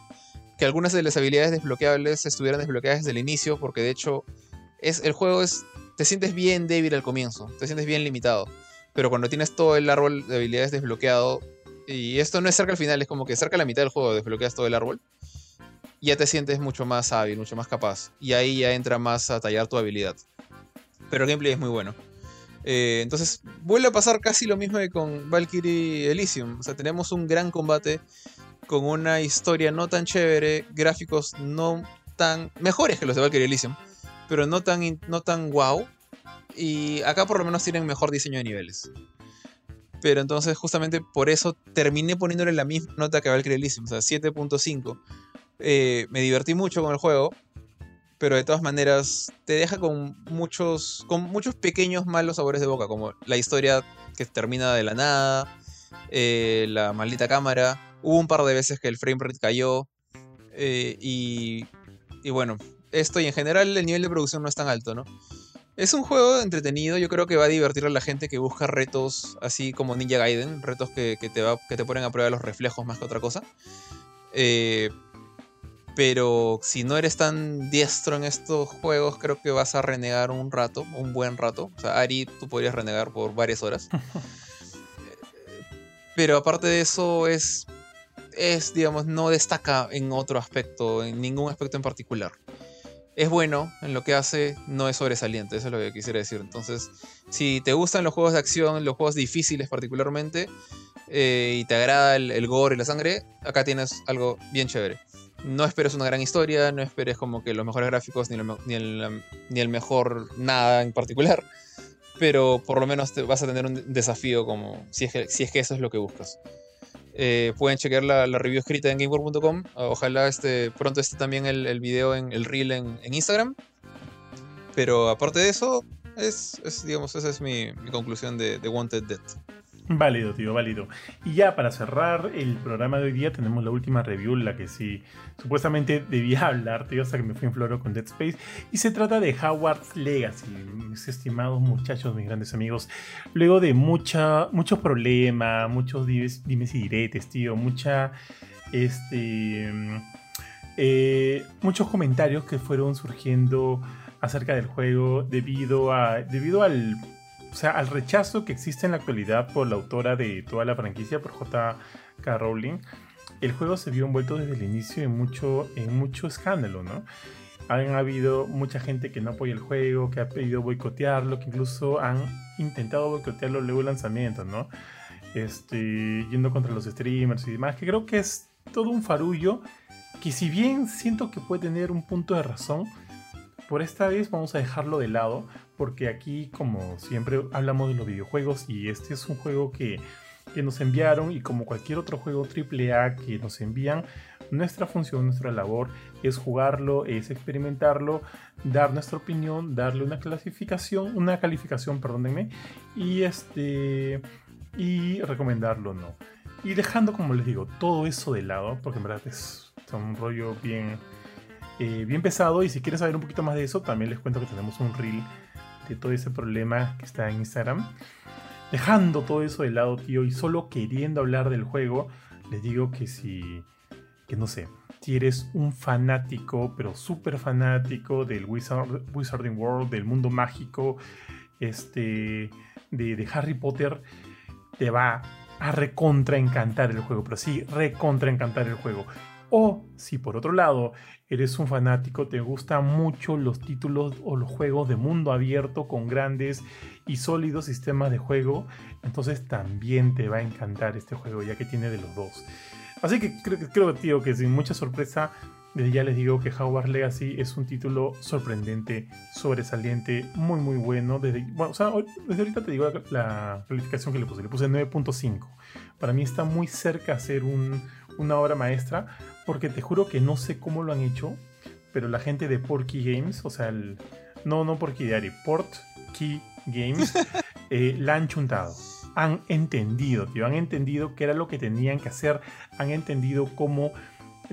Que algunas de las habilidades desbloqueables estuvieran desbloqueadas desde el inicio, porque de hecho, es, el juego es. Te sientes bien débil al comienzo, te sientes bien limitado. Pero cuando tienes todo el árbol de habilidades desbloqueado, y esto no es cerca al final, es como que cerca a la mitad del juego desbloqueas todo el árbol, ya te sientes mucho más hábil, mucho más capaz. Y ahí ya entra más a tallar tu habilidad. Pero el gameplay es muy bueno. Eh, entonces, vuelve a pasar casi lo mismo que con Valkyrie Elysium. O sea, tenemos un gran combate con una historia no tan chévere, gráficos no tan mejores que los de Valkyrie Elysium, pero no tan, no tan wow. Y acá por lo menos tienen mejor diseño de niveles. Pero entonces, justamente por eso terminé poniéndole la misma nota que Valkyrie Elysium, o sea, 7.5. Eh, me divertí mucho con el juego, pero de todas maneras te deja con muchos, con muchos pequeños malos sabores de boca, como la historia que termina de la nada, eh, la maldita cámara. Hubo un par de veces que el frame rate cayó. eh, y, y bueno, esto y en general el nivel de producción no es tan alto, ¿no? Es un juego entretenido, yo creo que va a divertir a la gente que busca retos así como Ninja Gaiden, retos que, que te, va, que te ponen a prueba los reflejos más que otra cosa. Eh, pero si no eres tan diestro en estos juegos, creo que vas a renegar un rato, un buen rato. O sea, Ari, tú podrías renegar por varias horas. Pero aparte de eso, es, es, digamos, no destaca en otro aspecto, en ningún aspecto en particular. Es bueno en lo que hace, no es sobresaliente, eso es lo que quisiera decir. Entonces, si te gustan los juegos de acción, los juegos difíciles particularmente, eh, y te agrada el, el gore y la sangre, acá tienes algo bien chévere. No esperes una gran historia, no esperes como que los mejores gráficos ni, el, mejor nada en particular, pero por lo menos te vas a tener un desafío como si es que, si es que eso es lo que buscas. Eh, pueden chequear la, la review escrita en gameworld.com. Ojalá este, pronto esté también el, video en el reel en, Instagram. Pero aparte de eso, es, digamos, esa es mi, mi conclusión de, de Wanted Dead. Válido, tío, válido. Y ya para cerrar el programa de hoy día tenemos la última review, la que sí supuestamente debía hablar, tío, hasta que me fui en floro con Dead Space. Y se trata de Howard's Legacy, mis estimados muchachos, mis grandes amigos. Luego de mucha, muchos problemas, muchos dimes, dimes y diretes, tío, mucha, este, eh, muchos comentarios que fueron surgiendo acerca del juego debido a, debido al o sea, al rechazo que existe en la actualidad por la autora de toda la franquicia, por J.K. Rowling, el juego se vio envuelto desde el inicio en mucho, en mucho escándalo, ¿no? Han habido mucha gente que no apoya el juego, que ha pedido boicotearlo, que incluso han intentado boicotearlo luego del lanzamiento, ¿no? Este, yendo contra los streamers y demás, que creo que es todo un farullo que si bien siento que puede tener un punto de razón, por esta vez vamos a dejarlo de lado, porque aquí, como siempre, hablamos de los videojuegos y este es un juego que que nos enviaron y como cualquier otro juego AAA que nos envían, nuestra función, nuestra labor es jugarlo, es experimentarlo, dar nuestra opinión, darle una clasificación, una calificación, perdónenme, y este y recomendarlo no. Y dejando, como les digo, todo eso de lado, porque en verdad es, un rollo bien, eh, bien pesado. Y si quieren saber un poquito más de eso, también les cuento que tenemos un reel de todo ese problema que está en Instagram. Dejando todo eso de lado, tío, y solo queriendo hablar del juego, les digo que si, que no sé, si eres un fanático, pero súper fanático del Wizarding World, del mundo mágico, este, de, de, Harry Potter, te va a recontra encantar el juego, pero sí, recontra encantar el juego. O si por otro lado eres un fanático, te gustan mucho los títulos o los juegos de mundo abierto con grandes y sólidos sistemas de juego, entonces también te va a encantar este juego ya que tiene de los dos. Así que creo, creo tío, que sin mucha sorpresa, desde ya les digo que Hogwarts Legacy es un título sorprendente, sobresaliente, muy muy bueno. Desde, bueno, desde ahorita te digo la, calificación que le puse, le puse 9.5. Para mí está muy cerca a ser una obra maestra, porque te juro que no sé cómo lo han hecho, pero la gente de Porky Games, o sea, el, no, no Porky Diary, Port Key Games, eh, la han chuntado. Han entendido, tío, han entendido qué era lo que tenían que hacer, han entendido cómo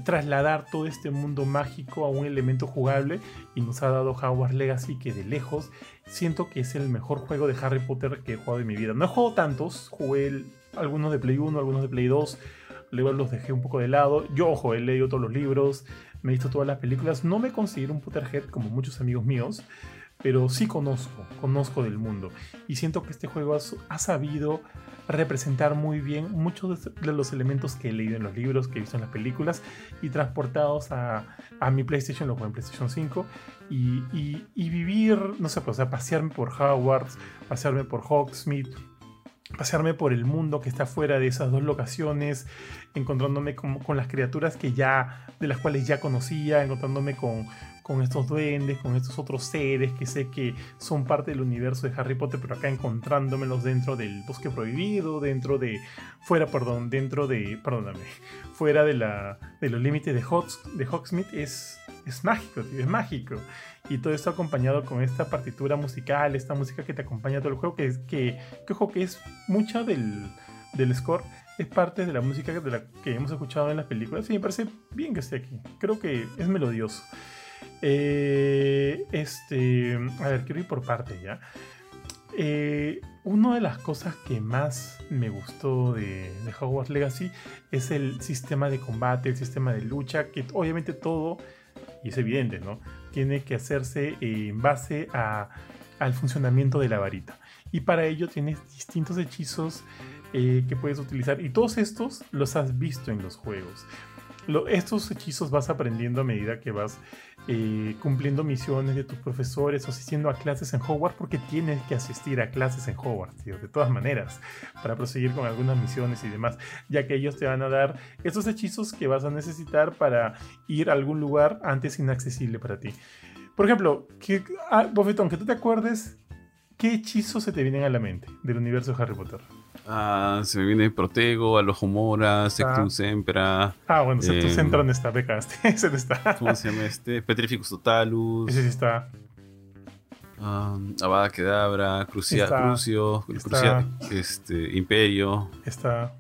trasladar todo este mundo mágico a un elemento jugable y nos ha dado Hogwarts Legacy que de lejos siento que es el mejor juego de Harry Potter que he jugado en mi vida. No he jugado tantos, jugué algunos de Play 1, algunos de Play 2, luego los dejé un poco de lado. Yo, ojo, he leído todos los libros, me he visto todas las películas, no me considero un Potterhead como muchos amigos míos, pero sí conozco, conozco del mundo. Y siento que este juego ha, sabido representar muy bien muchos de los elementos que he leído en los libros, que he visto en las películas, y transportados a, mi PlayStation, lo juego en PlayStation 5, y, y, vivir, no sé, pues, pasearme por Hogwarts, pasearme por Hogsmeade, pasearme por el mundo que está fuera de esas dos locaciones, encontrándome con, con, las criaturas que ya, de las cuales ya conocía, encontrándome con, con estos duendes, con estos otros seres que sé que son parte del universo de Harry Potter, pero acá encontrándomelos dentro del bosque prohibido, dentro de, fuera, perdón, dentro de, perdóname, fuera de, la, de los límites de, de Hogsmeade es, es mágico, tío, es mágico. Y todo esto acompañado con esta partitura musical, esta música que te acompaña todo el juego, que, es, que, que ojo, que es mucha del, del score es parte de la música que hemos escuchado en las películas y me parece bien que esté aquí. Creo que es melodioso. Eh, este, a ver, quiero ir por parte ya. Eh, una de las cosas que más me gustó de, de, Hogwarts Legacy es el sistema de combate, el sistema de lucha, que obviamente todo, y es evidente, ¿no? Tiene que hacerse en base a, al funcionamiento de la varita. Y para ello tienes distintos hechizos eh, que puedes utilizar. Y todos estos los has visto en los juegos estos hechizos vas aprendiendo a medida que vas eh, cumpliendo misiones de tus profesores o asistiendo a clases en Hogwarts porque tienes que asistir a clases en Hogwarts, tío, de todas maneras, para proseguir con algunas misiones y demás, ya que ellos te van a dar esos hechizos que vas a necesitar para ir a algún lugar antes inaccesible para ti. Por ejemplo, ah, Bofetón, que tú te acuerdes, ¿qué hechizos se te vienen a la mente del universo de Harry Potter? Ah, se me viene Protego, Alojomora, Sectum Sempra. Ah, bueno, Sectum eh, Sempra no está, becaste. Ese no está. ¿Cómo se llama este? Petrificus Totalus. Ese sí está. Um, Abada Kedabra, Crucia, Crucio, Crucia, este, Imperio. Está.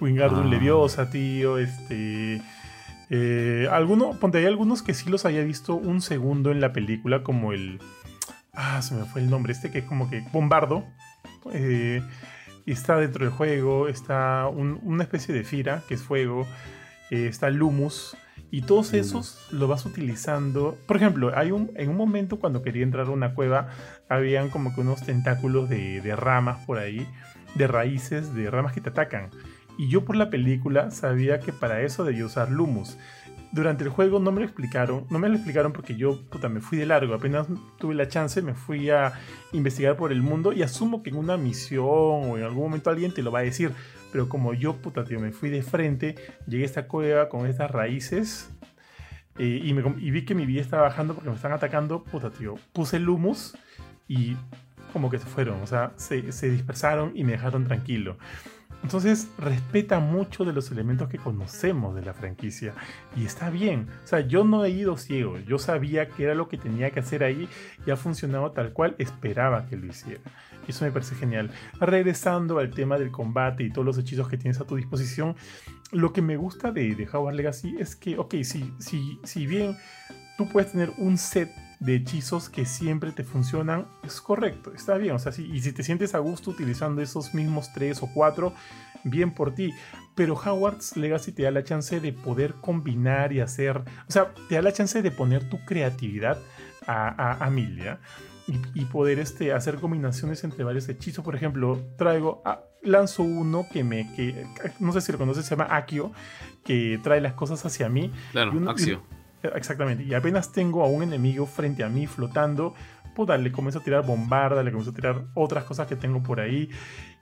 Wingardium ah. Leviosa, tío. Este. Eh, alguno, ponte hay algunos que sí los haya visto un segundo en la película, como el. Ah, se me fue el nombre. Este que es como que. Bombardo. Eh, está dentro del juego, está una especie de Fira, que es fuego, eh, está Lumus, Y todos esos lo vas utilizando. Por ejemplo, hay un, en un momento cuando quería entrar a una cueva, habían como que unos tentáculos de, de ramas por ahí, de raíces, de ramas que te atacan. Y yo por la película sabía que para eso debía usar Lumus. Durante el juego no me lo explicaron, no me lo explicaron porque yo puta, me fui de largo, apenas tuve la chance, me fui a investigar por el mundo y asumo que en una misión o en algún momento alguien te lo va a decir, pero como yo, puta, tío, me fui de frente, llegué a esta cueva con estas raíces eh, y, vi que mi vida estaba bajando porque me están atacando, puta, tío, puse el humus y como que se fueron, o sea, se, se dispersaron y me dejaron tranquilo. Entonces respeta mucho de los elementos que conocemos de la franquicia y está bien. O sea, yo no he ido ciego, yo sabía que era lo que tenía que hacer ahí y ha funcionado tal cual esperaba que lo hiciera. Eso me parece genial. Regresando al tema del combate y todos los hechizos que tienes a tu disposición, lo que me gusta de, de Howard Legacy es que, ok, si, si, si bien tú puedes tener un set de hechizos que siempre te funcionan, es correcto, está bien. O sea, y si te sientes a gusto utilizando esos mismos tres o cuatro, bien por ti. Pero Howard's Legacy te da la chance de poder combinar y hacer, o sea, te da la chance de poner tu creatividad a, a, Milia. Y, poder este, hacer combinaciones entre varios hechizos. Por ejemplo, traigo, lanzo uno que me, que no sé si lo conoces, se llama Akio, que trae las cosas hacia mí. Claro, y Axio. Exactamente. Y apenas tengo a un enemigo frente a mí flotando, puta, le comienzo a tirar bombarda, le comienzo a tirar otras cosas que tengo por ahí.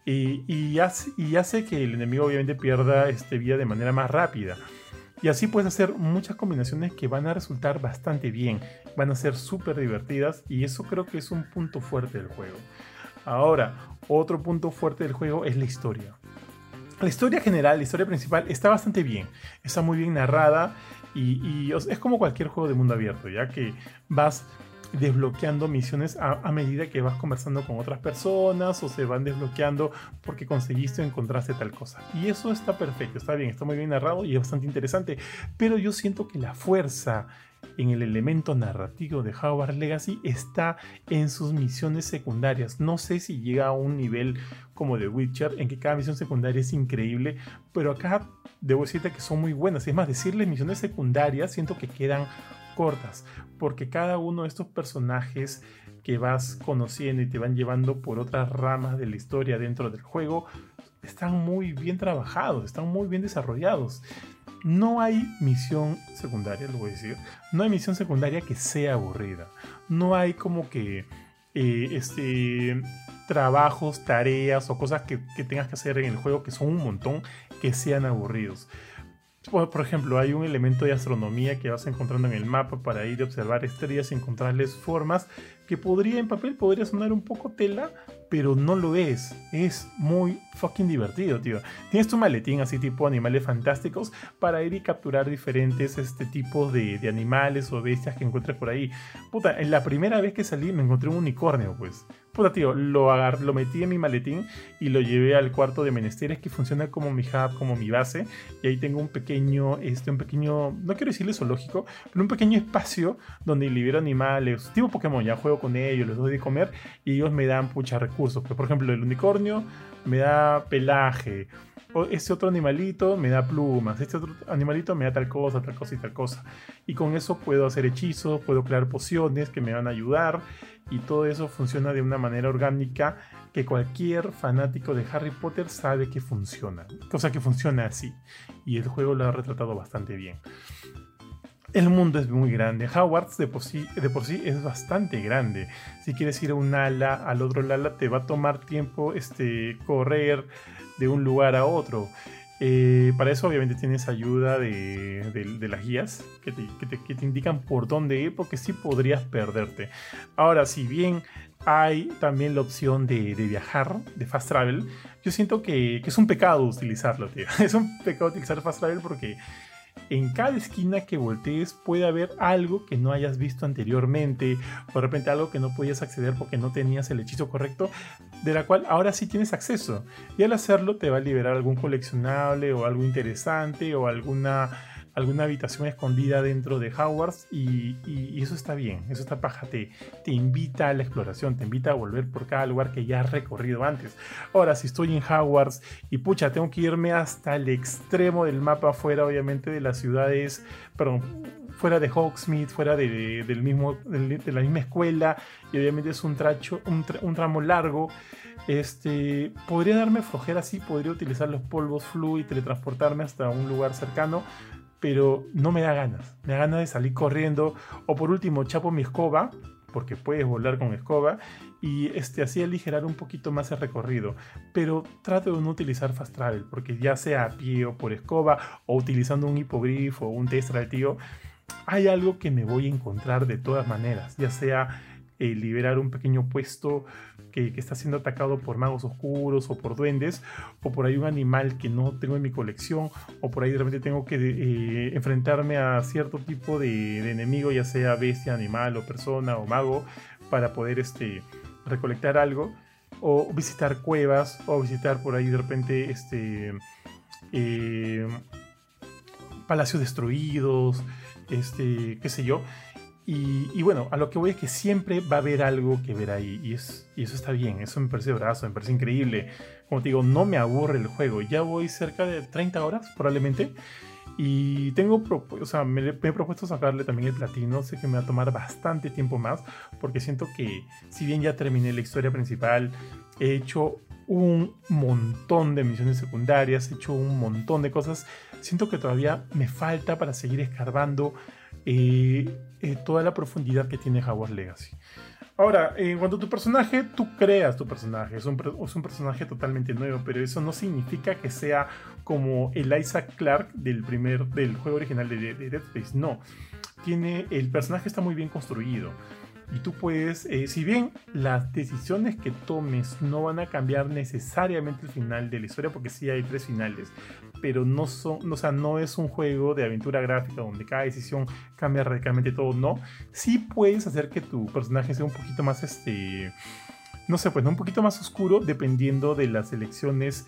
Y, hace que el enemigo obviamente pierda este, vida de manera más rápida. Y así puedes hacer muchas combinaciones que van a resultar bastante bien, van a ser súper divertidas y eso creo que es un punto fuerte del juego. Ahora, otro punto fuerte del juego es la historia. La historia general, la historia principal está bastante bien, está muy bien narrada y, es como cualquier juego de mundo abierto, ya que vas desbloqueando misiones a, medida que vas conversando con otras personas o se van desbloqueando porque conseguiste o encontraste tal cosa. Y eso está perfecto, está bien, está muy bien narrado y es bastante interesante. Pero yo siento que la fuerza en el elemento narrativo de Howard Legacy está en sus misiones secundarias. No sé si llega a un nivel como de Witcher en que cada misión secundaria es increíble, pero acá debo decirte que son muy buenas. Es más, decirle misiones secundarias siento que quedan cortas, porque cada uno de estos personajes que vas conociendo y te van llevando por otras ramas de la historia dentro del juego están muy bien trabajados, están muy bien desarrollados no hay misión secundaria, lo voy a decir. No hay misión secundaria que sea aburrida. No hay como que eh, este, trabajos, tareas o cosas que, tengas que hacer en el juego que son un montón que sean aburridos. Por ejemplo, hay un elemento de astronomía que vas encontrando en el mapa para ir a observar estrellas y encontrarles formas que podría en papel podría sonar un poco tela, pero no lo es. Es muy fucking divertido, tío. Tienes tu maletín así tipo animales fantásticos para ir y capturar diferentes este, tipos de, de animales o bestias que encuentres por ahí. Puta, en la primera vez que salí me encontré un unicornio, pues. Puta, tío, lo, agar lo metí en mi maletín y lo llevé al cuarto de menesteres que funciona como mi hub, como mi base. Y ahí tengo un pequeño, este, un pequeño, no quiero decirle zoológico, pero un pequeño espacio donde libero animales, tipo Pokémon, ya juego con ellos, les doy de comer y ellos me dan pucha recursos. Pues, por ejemplo, el unicornio me da pelaje, este otro animalito me da plumas, este otro animalito me da tal cosa, tal cosa y tal cosa. Y con eso puedo hacer hechizos, puedo crear pociones que me van a ayudar y todo eso funciona de una manera orgánica que cualquier fanático de Harry Potter sabe que funciona. Cosa que funciona así. Y el juego lo ha retratado bastante bien. El mundo es muy grande. Hogwarts de por, sí, de por sí es bastante grande. Si quieres ir a un ala, al otro ala, te va a tomar tiempo este, correr de un lugar a otro. Eh, para eso obviamente tienes ayuda de, las guías que te, indican por dónde ir porque sí podrías perderte. Ahora, si bien hay también la opción de, viajar, de fast travel, yo siento que, que, es un pecado utilizarlo, tío. Es un pecado utilizar fast travel porque en cada esquina que voltees puede haber algo que no hayas visto anteriormente, o de repente algo que no podías acceder porque no tenías el hechizo correcto, de la cual ahora sí tienes acceso. Y al hacerlo te va a liberar algún coleccionable o algo interesante o alguna alguna habitación escondida dentro de Hogwarts y, eso está bien, eso está paja, te, te invita a la exploración, te invita a volver por cada lugar que ya has recorrido antes. Ahora, si estoy en Hogwarts y pucha, tengo que irme hasta el extremo del mapa, fuera obviamente de las ciudades, perdón, fuera de Hogsmeade, fuera de, de- del mismo, de la misma escuela, y obviamente es un, tracho, un, tra- un tramo largo. Este, podría darme flojera así, podría utilizar los polvos flu y teletransportarme hasta un lugar cercano, pero no me da ganas. Me da ganas de salir corriendo, o por último, chapo mi escoba, porque puedes volar con escoba, y este, así aligerar un poquito más el recorrido. Pero trato de no utilizar fast travel, porque ya sea a pie o por escoba, o utilizando un hipogrifo o un testral, tío, hay algo que me voy a encontrar de todas maneras, ya sea eh, liberar un pequeño puesto que, está siendo atacado por magos oscuros o por duendes, o por ahí un animal que no tengo en mi colección, o por ahí de repente tengo que eh, enfrentarme a cierto tipo de, de enemigo, ya sea bestia, animal o persona o mago, para poder este, recolectar algo, o visitar cuevas, o visitar por ahí de repente este, eh, palacios destruidos, este, qué sé yo. Y, bueno, a lo que voy es que siempre va a haber algo que ver ahí. Y, es, y eso está bien, eso me parece brazo, me parece increíble. Como te digo, no me aburre el juego. Ya voy cerca de 30 horas probablemente. Y tengo, o sea, me he propuesto sacarle también el platino. Sé que me va a tomar bastante tiempo más. Porque siento que, si bien ya terminé la historia principal, he hecho un montón de misiones secundarias, he hecho un montón de cosas. Siento que todavía me falta para seguir escarbando eh, eh, toda la profundidad que tiene Hogwarts Legacy. Ahora, en cuanto a tu personaje, tú creas tu personaje, es un, es un personaje totalmente nuevo, pero eso no significa que sea como el Isaac Clarke del primer, del juego original de, de Dead Space, no. Tiene, el personaje está muy bien construido. Y tú puedes, eh, si bien las decisiones que tomes no van a cambiar necesariamente el final de la historia, porque sí hay tres finales, pero no son, o sea, no es un juego de aventura gráfica donde cada decisión cambia radicalmente todo, no. Sí puedes hacer que tu personaje sea un poquito más, este, no sé, pues, ¿no? un poquito más oscuro dependiendo de las elecciones,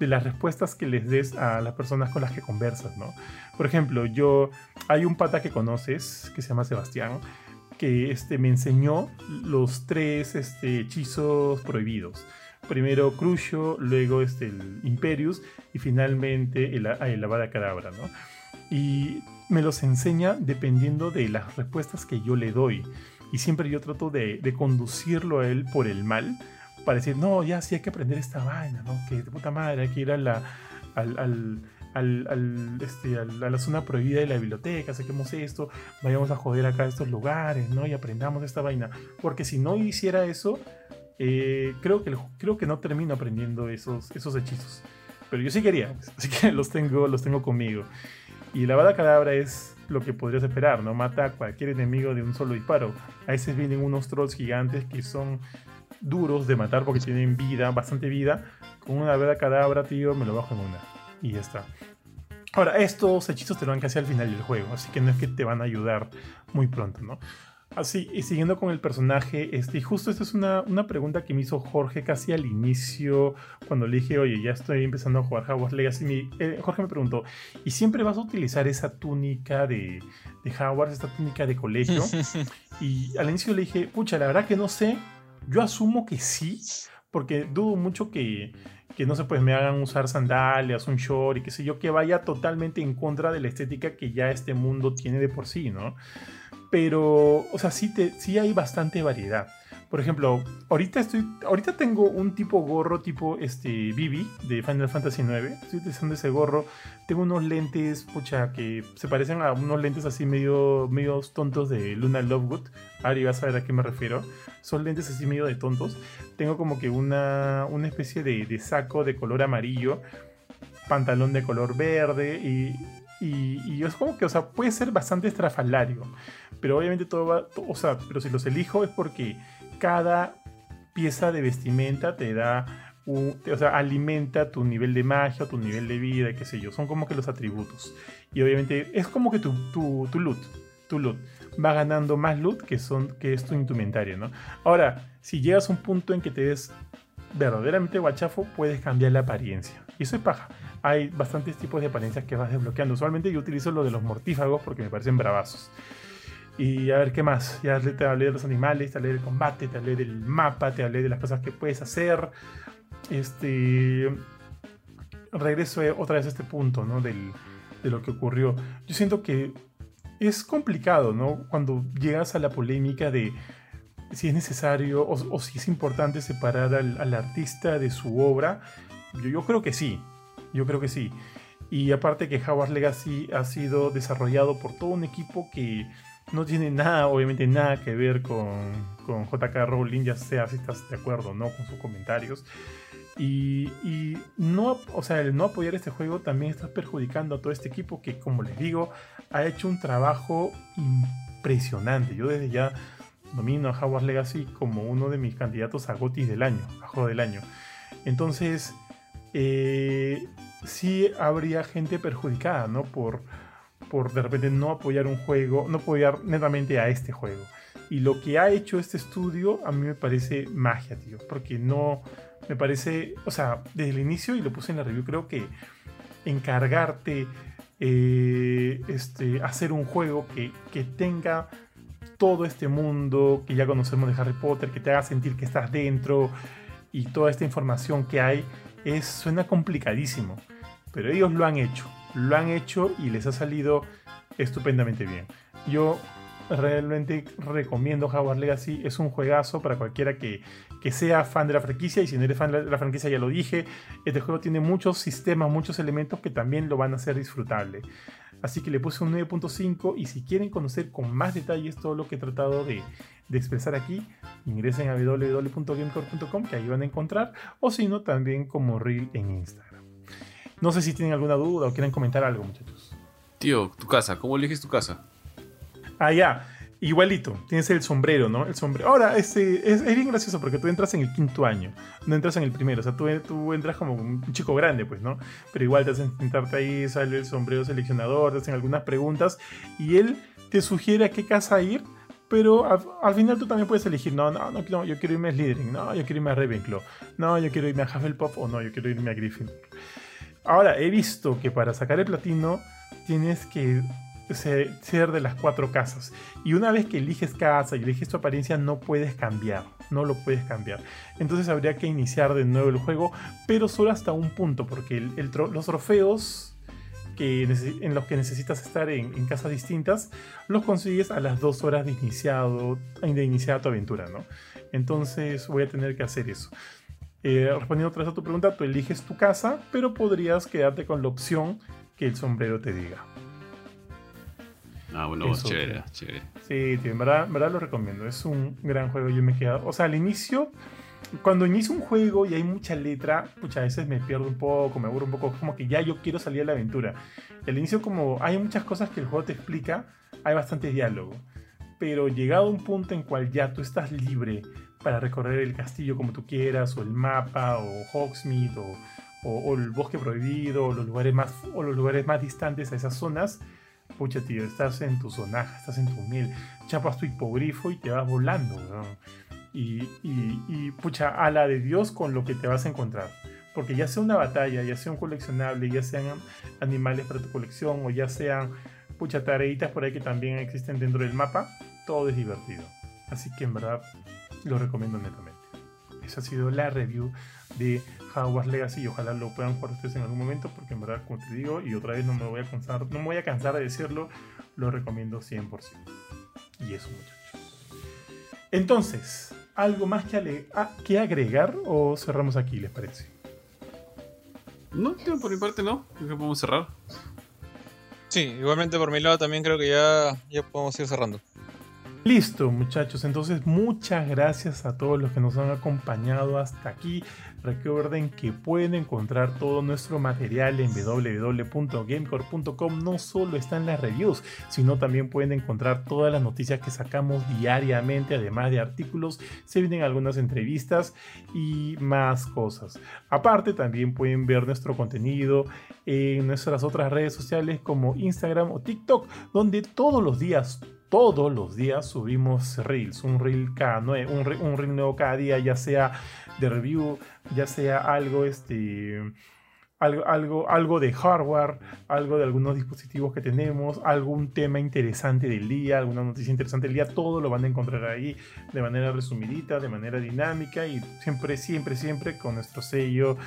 de las respuestas que les des a las personas con las que conversas, ¿no? Por ejemplo, yo, hay un pata que conoces que se llama Sebastián, que este, me enseñó los tres este, hechizos prohibidos. Primero Crucio, luego este, el Imperius y finalmente el, el Cadabra, ¿no? Y me los enseña dependiendo de las respuestas que yo le doy. Y siempre yo trato de, conducirlo a él por el mal, para decir, no, ya sí hay que aprender esta vaina, ¿no? Que de puta madre hay que ir a la, al, al, este, a la zona prohibida de la biblioteca, saquemos esto, vayamos a joder acá estos lugares, ¿no? Y aprendamos esta vaina. Porque si no hiciera eso, eh, creo, que, creo que no termino aprendiendo esos, esos hechizos. Pero yo sí quería, así que los tengo, los tengo conmigo. Y la bala cadabra es lo que podrías esperar, ¿no? Mata a cualquier enemigo de un solo disparo. A veces vienen unos trolls gigantes que son duros de matar porque tienen vida, bastante vida. Con una bala cadabra, tío, me lo bajo en una. Y ya está. Ahora, estos hechizos te lo van casi al final del juego, así que no es que te van a ayudar muy pronto, ¿no? Así, y siguiendo con el personaje, este, y justo esta es una, una pregunta que me hizo Jorge casi al inicio, cuando le dije, oye, ya estoy empezando a jugar Hogwarts Legacy. Mi- eh, Jorge me preguntó, ¿y siempre vas a utilizar esa túnica de, de Hogwarts, esta túnica de colegio? y al inicio le dije, pucha, la verdad que no sé, yo asumo que sí, porque dudo mucho que, que no sé, pues me hagan usar sandalias, un short y qué sé yo, que vaya totalmente en contra de la estética que ya este mundo tiene de por sí, ¿no? Pero, o sea, sí, te, sí hay bastante variedad. Por ejemplo, ahorita estoy, ahorita tengo un tipo gorro tipo este Bibi de Final Fantasy IX. Estoy utilizando ese gorro. Tengo unos lentes, pucha, que se parecen a unos lentes así medio, medio tontos de Luna Lovegood. Ari vas a ver a qué me refiero. Son lentes así medio de tontos. Tengo como que una, una especie de saco de color amarillo, pantalón de color verde y, y, es como que, o sea, puede ser bastante estrafalario. Pero obviamente todo va, o sea, pero si los elijo es porque cada pieza de vestimenta te da, un- o sea, alimenta tu nivel de magia, tu nivel de vida, qué sé yo. Son como que los atributos. Y obviamente es como que tu, tu, tu loot, tu loot va ganando más loot que, son, que es tu indumentaria, ¿no? Ahora, si llegas a un punto en que te ves verdaderamente guachafo, puedes cambiar la apariencia. Y eso es paja. Hay bastantes tipos de apariencias que vas desbloqueando. Usualmente yo utilizo lo de los mortífagos porque me parecen bravazos. Y a ver qué más. Ya te hablé de los animales, te hablé del combate, te hablé del mapa, te hablé de las cosas que puedes hacer. Este. Regreso otra vez a este punto, ¿no? Del, de lo que ocurrió. Yo siento que es complicado, ¿no? Cuando llegas a la polémica de si es necesario o, si es importante separar al, artista de su obra. Yo, yo, creo que sí. Yo creo que sí. Y aparte que Howard Legacy ha sido desarrollado por todo un equipo que no tiene nada, obviamente nada que ver con, con JK Rowling, ya sea si estás de acuerdo o no con sus comentarios. Y, y, no, o sea, el no apoyar este juego también está perjudicando a todo este equipo que, como les digo, ha hecho un trabajo impresionante. Yo desde ya nomino a Hogwarts Legacy como uno de mis candidatos a GOTY del año, a juego del año. Entonces, eh, sí habría gente perjudicada, ¿no? Por, por de repente no apoyar un juego, no apoyar netamente a este juego. Y lo que ha hecho este estudio a mí me parece magia, tío, porque no, me parece, o sea, desde el inicio, y lo puse en la review, creo que encargarte, eh, este, hacer un juego que, que tenga todo este mundo que ya conocemos de Harry Potter, que te haga sentir que estás dentro y toda esta información que hay, es, suena complicadísimo. Pero ellos lo han hecho, lo han hecho y les ha salido estupendamente bien. Yo realmente recomiendo Hogwarts Legacy. Es un juegazo para cualquiera que, que, sea fan de la franquicia. Y si no eres fan de la franquicia, ya lo dije. Este juego tiene muchos sistemas, muchos elementos que también lo van a hacer disfrutable. Así que le puse un 9.5. Y si quieren conocer con más detalles todo lo que he tratado de, de expresar aquí, ingresen a www.gamecore.com que ahí van a encontrar. O si no, también como Reel en Instagram. No sé si tienen alguna duda o quieren comentar algo, muchachos. Tío, tu casa, ¿cómo eliges tu casa? Ah, ya. Igualito, tienes el sombrero, ¿no? El sombrero. Ahora, este, es, bien gracioso porque tú entras en el quinto año, no entras en el primero. O sea, tú, tú entras como un chico grande, pues, ¿no? Pero igual te hacen sentarte ahí, sale el sombrero seleccionador, te hacen algunas preguntas y él te sugiere a qué casa ir, pero al, final tú también puedes elegir, no, no, no, yo quiero irme a Slytherin, no, yo quiero irme a Ravenclaw, no, yo quiero irme a Hufflepuff o no, yo quiero irme a Gryffindor. Ahora, he visto que para sacar el platino tienes que ser de las cuatro casas. Y una vez que eliges casa y eliges tu apariencia, no puedes cambiar. No lo puedes cambiar. Entonces habría que iniciar de nuevo el juego, pero solo hasta un punto, porque los trofeos que en los que necesitas estar en, casas distintas, los consigues a las dos horas de iniciado, de iniciar tu aventura, ¿no? Entonces voy a tener que hacer eso. Eh, respondiendo otra vez a tu pregunta, tú eliges tu casa, pero podrías quedarte con la opción que el sombrero te diga. Ah, bueno, chévere, chévere. Sí, tío, en verdad, lo recomiendo. Es un gran juego. Yo me he quedado. O sea, al inicio, cuando inicio un juego y hay mucha letra, muchas veces me pierdo un poco, me aburro un poco. Como que ya yo quiero salir a la aventura. Al inicio, como hay muchas cosas que el juego te explica, hay bastante diálogo. Pero llegado a un punto en cual ya tú estás libre para recorrer el castillo como tú quieras, o el mapa, o Hogsmeade, o, o, el bosque prohibido, o los lugares más, o los lugares más distantes a esas zonas pucha, tío, estás en tu zonaje, estás en tu miel, chapas tu hipogrifo y te vas volando, y, y, pucha, a la de Dios con lo que te vas a encontrar. Porque ya sea una batalla, ya sea un coleccionable, ya sean animales para tu colección o ya sean, pucha, tareitas por ahí que también existen dentro del mapa, todo es divertido. Así que en verdad lo recomiendo netamente. Esa ha sido la review de Hogwarts Legacy y ojalá lo puedan jugar ustedes en algún momento porque en verdad, como te digo, y otra vez no me voy a cansar, no me voy a cansar de decirlo, lo recomiendo 100%. Y eso, muchachos. Entonces, ¿algo más que, que agregar o cerramos aquí, les parece? No, por mi parte no, creo que podemos cerrar. Sí, igualmente por mi lado también creo que ya, ya podemos ir cerrando. Listo, muchachos. Entonces, muchas gracias a todos los que nos han acompañado hasta aquí. Recuerden que pueden encontrar todo nuestro material en www.gamecore.com. No solo están las reviews, sino también pueden encontrar todas las noticias que sacamos diariamente, además de artículos. Se vienen algunas entrevistas y más cosas. Aparte, también pueden ver nuestro contenido en nuestras otras redes sociales como Instagram o TikTok, donde todos los días todos los días subimos reels, un reel cada un, un reel nuevo cada día, ya sea de review, ya sea algo este algo, algo, algo de hardware, algo de algunos dispositivos que tenemos, algún tema interesante del día, alguna noticia interesante del día, todo lo van a encontrar ahí de manera resumidita, de manera dinámica y siempre, siempre, siempre con nuestro sello,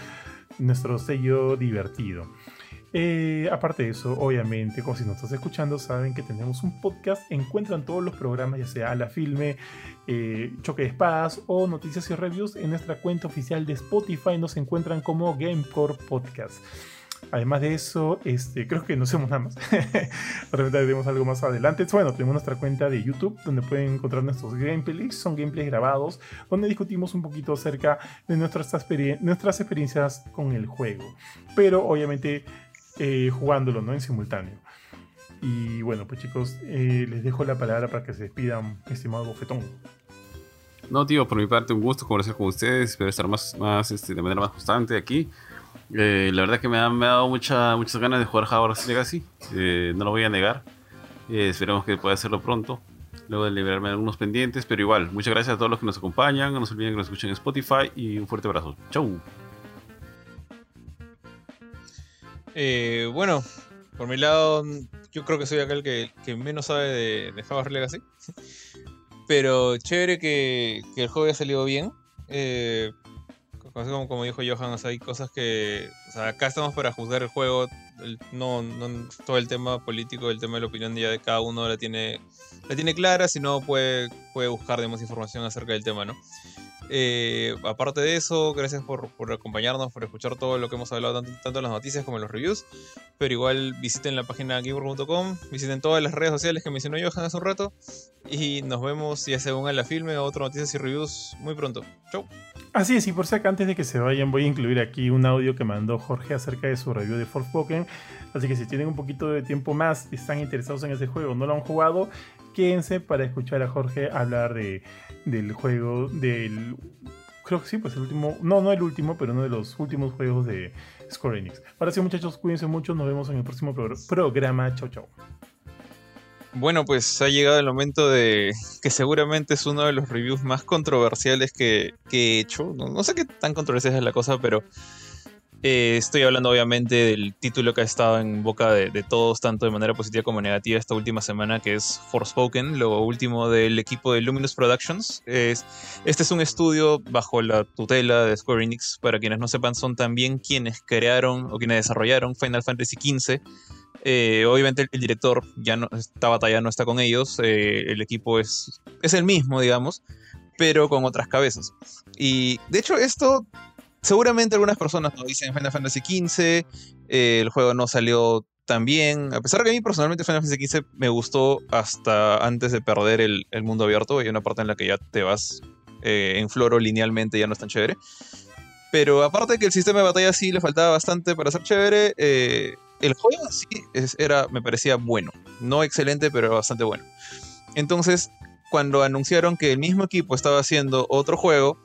nuestro sello divertido. Eh, aparte de eso, obviamente, como si nos estás escuchando, saben que tenemos un podcast. Encuentran todos los programas, ya sea la filme, eh, choque de espadas o noticias y reviews en nuestra cuenta oficial de Spotify. Nos encuentran como Gamecore Podcast. Además de eso, este, creo que no hacemos nada más. Realmente tenemos algo más adelante. Bueno, tenemos nuestra cuenta de YouTube donde pueden encontrar nuestros gameplays. Son gameplays grabados donde discutimos un poquito acerca de nuestras, nuestras experiencias con el juego. Pero obviamente eh, jugándolo, ¿no? En simultáneo. Y bueno, pues chicos, eh, les dejo la palabra para que se despidan, estimado bofetón. No, tío, por mi parte, un gusto conversar con ustedes. Espero estar más, más este, de manera más constante aquí. Eh, la verdad que me ha, me ha dado mucha, muchas ganas de jugar Hogwarts Legacy. no lo voy a negar. esperemos que pueda hacerlo pronto. Luego de liberarme algunos pendientes. Pero igual, muchas gracias a todos los que nos acompañan. No se olviden que nos escuchen en Spotify. Y un fuerte abrazo. Chau. Eh, bueno, por mi lado, yo creo que soy aquel que, que menos sabe de, de Hogwarts Legacy. Pero chévere que, el juego haya salido bien. Eh, como, dijo Johan, hay cosas que. O sea, acá estamos para juzgar el juego. no, todo el tema político, el tema de la opinión de cada uno la tiene, la tiene clara, si no puede, puede buscar más información acerca del tema, ¿no? Eh, aparte de eso, gracias por, acompañarnos, por escuchar todo lo que hemos hablado, tanto, en las noticias como en los reviews. Pero igual visiten la página gamer.com, visiten todas las redes sociales que mencionó Johan hace un rato. Y nos vemos ya según en la filme o otras noticias y reviews muy pronto. Chau. Así es, y por si acá antes de que se vayan, voy a incluir aquí un audio que mandó Jorge acerca de su review de Forspoken. Así que si tienen un poquito de tiempo más están interesados en ese juego, no lo han jugado, quédense para escuchar a Jorge hablar de del juego del creo que sí, pues el último, no, no el último, pero uno de los últimos juegos de Square Enix. Ahora sí, muchachos, cuídense mucho, nos vemos en el próximo programa. Chau, chau. Bueno, pues ha llegado el momento de que seguramente es uno de los reviews más controversiales que, he hecho. No, no, sé qué tan controversial es la cosa, pero eh, estoy hablando obviamente del título que ha estado en boca de, todos, tanto de manera positiva como negativa esta última semana, que es Forspoken, lo último del equipo de Luminous Productions. Es, este es un estudio bajo la tutela de Square Enix, para quienes no sepan, son también quienes crearon o quienes desarrollaron Final Fantasy XV. Eh, obviamente el, director ya no, esta batalla no está con ellos, eh, el equipo es, es el mismo, digamos, pero con otras cabezas. Y de hecho esto seguramente algunas personas nos dicen Final Fantasy XV, eh, el juego no salió tan bien, a pesar que a mí personalmente Final Fantasy XV me gustó hasta antes de perder el, mundo abierto, hay una parte en la que ya te vas eh, en floro linealmente, ya no es tan chévere. Pero aparte de que el sistema de batalla sí le faltaba bastante para ser chévere, eh, el juego sí era, me parecía bueno. No excelente, pero bastante bueno. Entonces, cuando anunciaron que el mismo equipo estaba haciendo otro juego,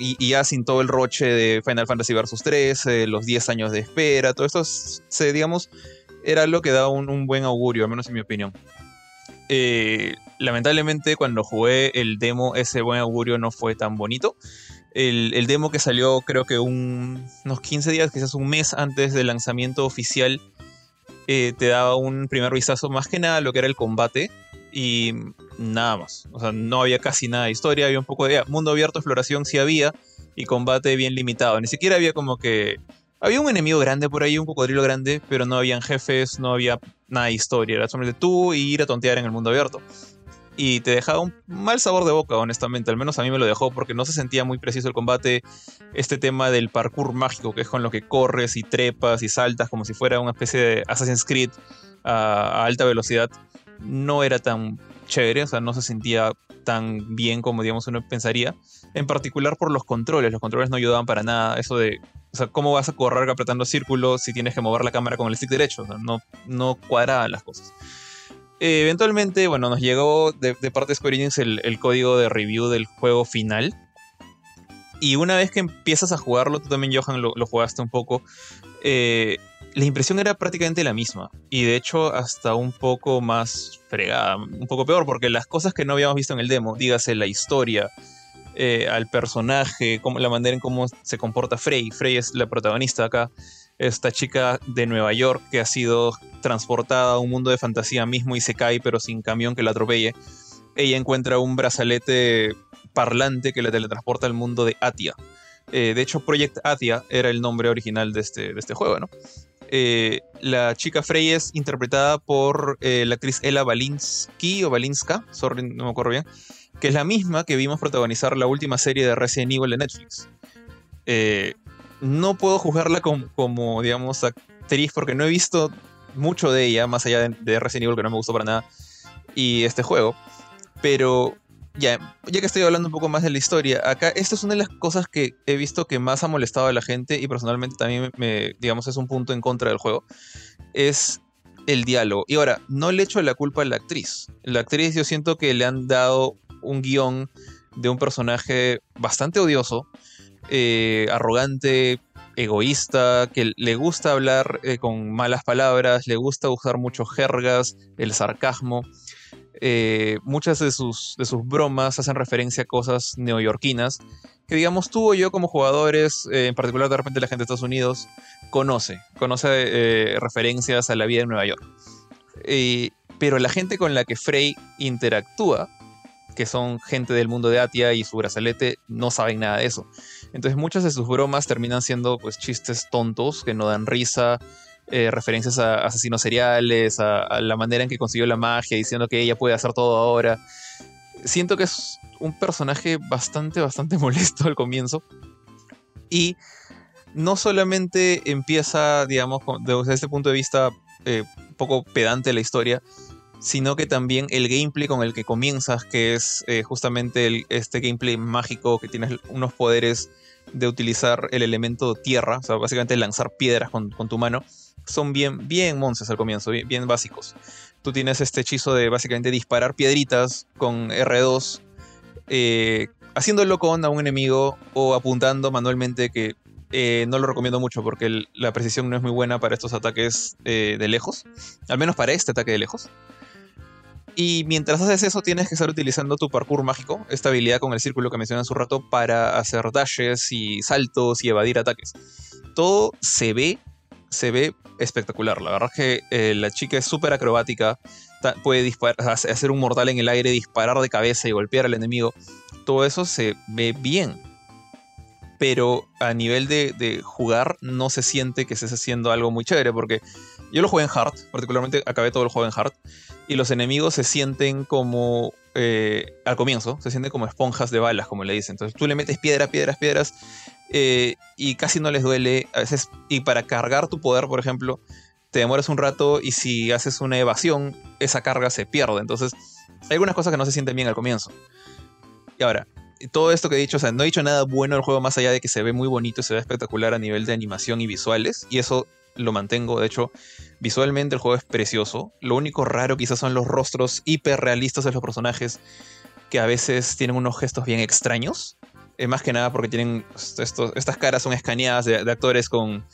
y, ya sin todo el roche de Final Fantasy Vs 3, eh, los 10 años de espera, todo esto, se, digamos, era lo que daba un, buen augurio, al menos en mi opinión. Eh, lamentablemente, cuando jugué el demo, ese buen augurio no fue tan bonito. El, demo que salió, creo que unos 15 días, quizás un mes antes del lanzamiento oficial, eh, te daba un primer vistazo más que nada a lo que era el combate y nada más. O sea, no había casi nada de historia, había un poco de mundo abierto, exploración sí había y combate bien limitado. Ni siquiera había como que... Había un enemigo grande por ahí, un cocodrilo grande, pero no habían jefes, no había nada de historia. Era solamente tú y ir a tontear en el mundo abierto. Y te dejaba un mal sabor de boca, honestamente. Al menos a mí me lo dejó porque no se sentía muy preciso el combate. Este tema del parkour mágico, que es con lo que corres y trepas y saltas como si fuera una especie de Assassin's Creed a alta velocidad no era tan chévere, o sea, no se sentía tan bien como, digamos, uno pensaría. En particular por los controles, los controles no ayudaban para nada. Eso de, o sea, ¿cómo vas a correr apretando círculos si tienes que mover la cámara con el stick derecho? O sea, no, no cuadraban las cosas. eventualmente, bueno, nos llegó de, parte de Square Enix el, código de review del juego final. Y una vez que empiezas a jugarlo, tú también, Johan, lo, lo jugaste un poco. Eh, la impresión era prácticamente la misma. Y de hecho, hasta un poco más fregada, un poco peor, porque las cosas que no habíamos visto en el demo, dígase la historia, eh, al personaje, la manera en cómo se comporta Frey. Frey es la protagonista acá. Esta chica de Nueva York que ha sido transportada a un mundo de fantasía mismo y se cae, pero sin camión que la atropelle. Ella encuentra un brazalete parlante que la teletransporta al mundo de Atia. Eh, de hecho, Project Atia era el nombre original de este, de este juego, ¿no? Eh, la chica Frey es interpretada por eh, la actriz Ella Balinsky o Balinska, sorry, no me acuerdo bien, que es la misma que vimos protagonizar la última serie de Resident Evil de Netflix. no puedo juzgarla como, digamos, actriz porque no he visto mucho de ella, más allá de, de Resident Evil, que no me gustó para nada, y este juego. Pero ya, ya que estoy hablando un poco más de la historia, acá esta es una de las cosas que he visto que más ha molestado a la gente y personalmente también me, digamos, es un punto en contra del juego, es el diálogo. Y ahora, no le echo la culpa a la actriz. La actriz yo siento que le han dado un guion de un personaje bastante odioso, eh, arrogante, egoísta, que le gusta hablar eh, con malas palabras, le gusta usar muchos jergas, el sarcasmo. Eh, muchas de sus, de sus bromas hacen referencia a cosas neoyorquinas que, digamos, tú o yo como jugadores, eh, en particular de repente la gente de Estados Unidos, conoce, conoce eh, referencias a la vida en Nueva York. pero la gente con la que Frey interactúa, que son gente del mundo de Atia y su brazalete, no saben nada de eso. Entonces muchas de sus bromas terminan siendo pues chistes tontos que no dan risa, eh, referencias a asesinos seriales, a, la manera en que consiguió la magia, diciendo que ella puede hacer todo ahora. Siento que es un personaje bastante, bastante molesto al comienzo. Y no solamente empieza, digamos, desde este punto de vista eh, poco pedante la historia, sino que también el gameplay con el que comienzas, que es eh, justamente este gameplay mágico que tienes unos poderes de utilizar el elemento tierra, o sea, básicamente lanzar piedras con tu mano, son bien, bien monces al comienzo, bien, básicos. Tú tienes este hechizo de básicamente disparar piedritas con R2, eh, haciéndolo con a un enemigo o apuntando manualmente, que eh, no lo recomiendo mucho porque la precisión no es muy buena para estos ataques eh, de lejos, al menos para este ataque de lejos. Y mientras haces eso, tienes que estar utilizando tu parkour mágico, esta habilidad con el círculo que mencioné hace un rato, para hacer dashes y saltos y evadir ataques. Todo se ve se ve espectacular. La verdad es que eh, la chica es súper acrobática, puede disparar, hacer un mortal en el aire, disparar de cabeza y golpear al enemigo. Todo eso se ve bien. Pero a nivel de, jugar no se siente que estés haciendo algo muy chévere porque yo lo jugué en hard, particularmente acabé todo el juego en hard, y los enemigos se sienten como, eh, al comienzo, se sienten como esponjas de balas, como le dicen. Entonces tú le metes piedras, piedras, piedras, eh, y casi no les duele. A veces, y para cargar tu poder, por ejemplo, te demoras un rato y si haces una evasión, esa carga se pierde. Entonces, hay algunas cosas que no se sienten bien al comienzo. Y ahora, todo esto que he dicho, o sea, no he dicho nada bueno del juego más allá de que se ve muy bonito, se ve espectacular a nivel de animación y visuales, y eso lo mantengo. De hecho, visualmente el juego es precioso. Lo único raro quizás son los rostros hiperrealistas de los personajes, que a veces tienen unos gestos bien extraños más que nada porque tienen estas caras son escaneadas de, actores con,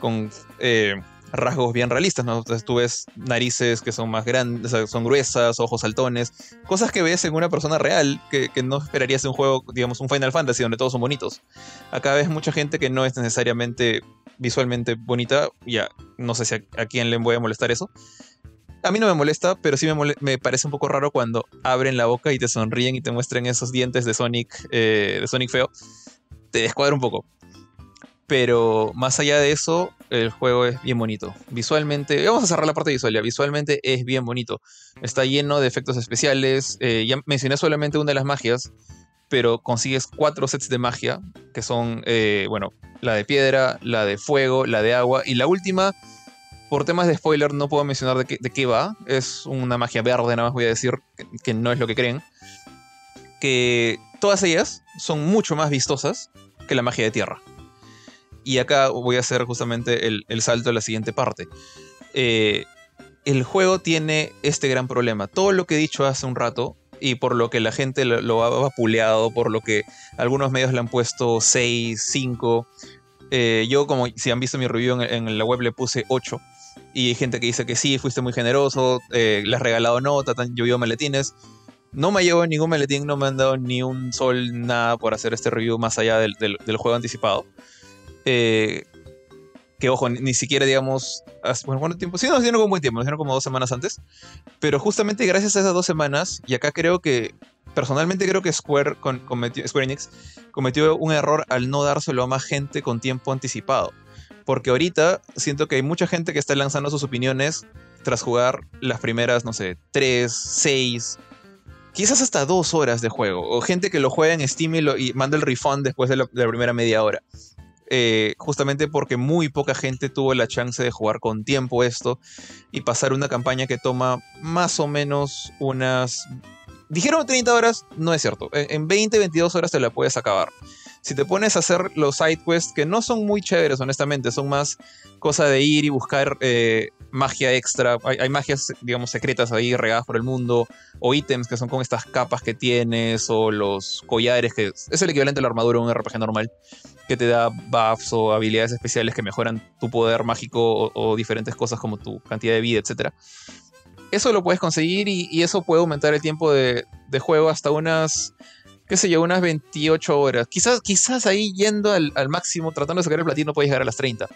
con eh, rasgos bien realistas, ¿no? Entonces tú ves narices que son más grandes, son gruesas, ojos saltones, cosas que ves en una persona real que, no esperarías en un juego, digamos, un Final Fantasy donde todos son bonitos. Acá ves mucha gente que no es necesariamente visualmente bonita, ya no sé si a, a quién le voy a molestar eso, a mí no me molesta, pero sí me, parece un poco raro cuando abren la boca y te sonríen y te muestran esos dientes de Sonic, eh, de Sonic feo. Te descuadra un poco. Pero más allá de eso, el juego es bien bonito. Visualmente, vamos a cerrar la parte visual ya. Visualmente es bien bonito. Está lleno de efectos especiales. Eh, ya mencioné solamente una de las magias, pero consigues cuatro sets de magia, que son, eh, bueno, la de piedra, la de fuego, la de agua, y la última por temas de spoiler no puedo mencionar de qué, va. Es una magia verde, nada más voy a decir que, no es lo que creen. Que todas ellas son mucho más vistosas que la magia de tierra. Y acá voy a hacer justamente el, salto a la siguiente parte. Eh, el juego tiene este gran problema. Todo lo que he dicho hace un rato, y por lo que la gente lo, ha vapuleado, por lo que algunos medios le han puesto 6, 5. Eh, yo, como si han visto mi review en, en la web, le puse 8 y hay gente que dice que sí, fuiste muy generoso, eh, le has regalado nota, te han llovido maletines. No me llevo ningún maletín, no me han dado ni un sol, nada por hacer este review más allá del, del- del juego anticipado. Eh, que ojo, ni, ni siquiera digamos. hace- Bueno, ¿cuánto tiempo? Sí, nos dieron como buen tiempo, nos dieron como dos semanas antes. Pero justamente gracias a esas dos semanas, y acá creo que. Personalmente creo que Square, con- cometió, Square Enix cometió un error al no dárselo a más gente con tiempo anticipado. Porque ahorita siento que hay mucha gente que está lanzando sus opiniones tras jugar las primeras, no sé, 3, 6, quizás hasta 2 horas de juego. O gente que lo juega en Steam y, lo- y manda el refund después de la, primera media hora. Eh, justamente porque muy poca gente tuvo la chance de jugar con tiempo esto y pasar una campaña que toma más o menos unas... Dijeron 30 horas, no es cierto. En en 20, 22 horas te la puedes acabar. Si te pones a hacer los side quests, que no son muy chéveres, honestamente, son más cosa de ir y buscar eh, magia extra. Hay, magias, digamos, secretas ahí regadas por el mundo, o ítems que son con estas capas que tienes, o los collares, que es el equivalente a la armadura de un RPG normal, que te da buffs o habilidades especiales que mejoran tu poder mágico o, diferentes cosas como tu cantidad de vida, etc. Eso lo puedes conseguir y, eso puede aumentar el tiempo de juego hasta unas qué sé yo, unas 28 horas. Quizás, quizás ahí yendo al, al máximo, tratando de sacar el platino, puedes llegar a las 30.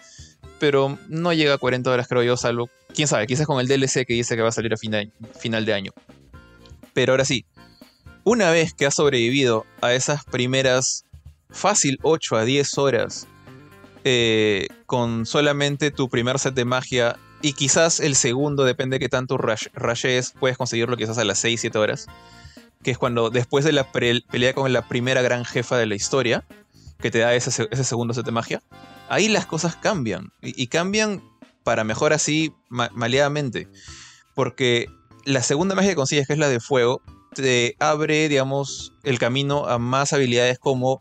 Pero no llega a 40 horas, creo yo, salvo. Quién sabe, quizás con el DLC que dice que va a salir a final, final de año. Pero ahora sí, una vez que has sobrevivido a esas primeras fácil 8 a 10 horas, eh, con solamente tu primer set de magia y quizás el segundo, depende de qué tanto rush, rushes, puedes conseguirlo quizás a las 6, 7 horas que es cuando después de la pelea con la primera gran jefa de la historia, que te da ese, se- ese segundo set de magia, ahí las cosas cambian. Y, cambian para mejor así, ma- maleadamente. Porque la segunda magia que consigues, que es la de fuego, te abre, digamos, el camino a más habilidades como...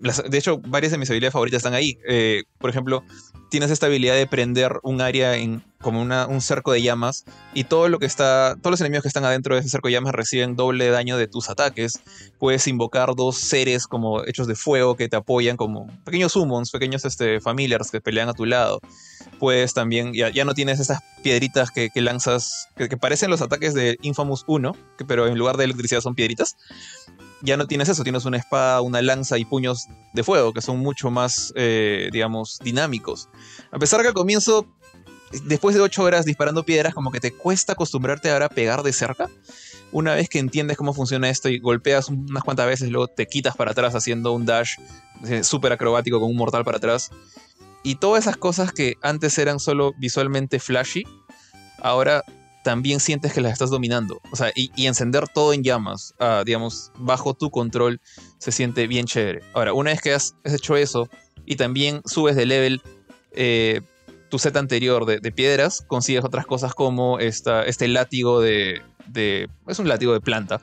las- de hecho, varias de mis habilidades favoritas están ahí. Eh, por ejemplo, tienes esta habilidad de prender un área en como un cerco de llamas y todo lo que está, todos los enemigos que están adentro de ese cerco de llamas reciben doble daño de tus ataques. Puedes invocar dos seres como hechos de fuego que te apoyan como pequeños summons, pequeños este, familiars que pelean a tu lado. Puedes también, ya, no tienes esas piedritas que, lanzas, que, que parecen los ataques de Infamous 1, que- pero en lugar de electricidad son piedritas. Ya no tienes eso, tienes una espada, una lanza y puños de fuego que son mucho más, eh, digamos, dinámicos. A pesar que al comienzo después de ocho horas disparando piedras, como que te cuesta acostumbrarte ahora a pegar de cerca. Una vez que entiendes cómo funciona esto y golpeas unas cuantas veces, luego te quitas para atrás haciendo un dash eh, súper acrobático con un mortal para atrás. Y todas esas cosas que antes eran solo visualmente flashy, ahora también sientes que las estás dominando. O sea, y, encender todo en llamas, ah, digamos, bajo tu control, se siente bien chévere. Ahora, una vez que has, hecho eso y también subes de level, eh, tu set anterior de, de piedras, consigues otras cosas como esta, este látigo de, de- Es un látigo de planta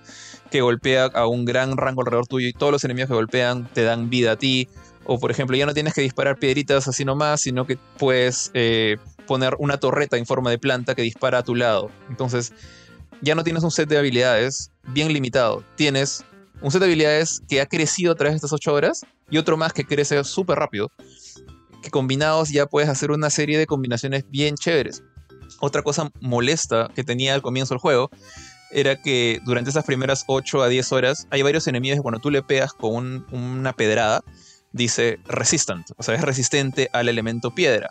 que golpea a un gran rango alrededor tuyo y todos los enemigos que golpean te dan vida a ti. O por ejemplo, ya no tienes que disparar piedritas así nomás, sino que puedes eh, poner una torreta en forma de planta que dispara a tu lado. Entonces, ya no tienes un set de habilidades bien limitado. Tienes un set de habilidades que ha crecido a través de estas 8 horas y otro más que crece súper rápido que combinados ya puedes hacer una serie de combinaciones bien chéveres. Otra cosa molesta que tenía al comienzo del juego era que durante esas primeras 8 a 10 horas hay varios enemigos que cuando tú le pegas con un- una pedrada dice resistant, o sea, es resistente al elemento piedra.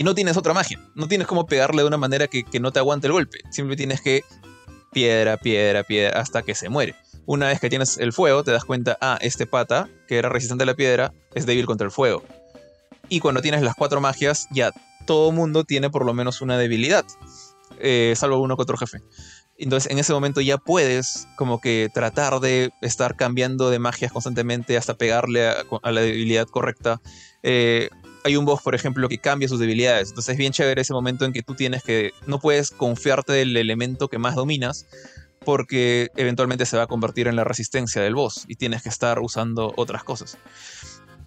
Y no tienes otra magia, no tienes como pegarle de una manera que, no te aguante el golpe, simplemente tienes que piedra, piedra, piedra hasta que se muere. Una vez que tienes el fuego, te das cuenta, ah, este pata, que era resistente a la piedra, es débil contra el fuego. Y cuando tienes las cuatro magias, ya todo mundo tiene por lo menos una debilidad. eh, salvo uno que otro jefe. Entonces en ese momento ya puedes como que tratar de estar cambiando de magias constantemente hasta pegarle a, a la debilidad correcta. Eh, hay un boss, por ejemplo, que cambia sus debilidades. Entonces es bien chévere ese momento en que tú tienes que... No puedes confiarte del elemento que más dominas porque eventualmente se va a convertir en la resistencia del boss y tienes que estar usando otras cosas.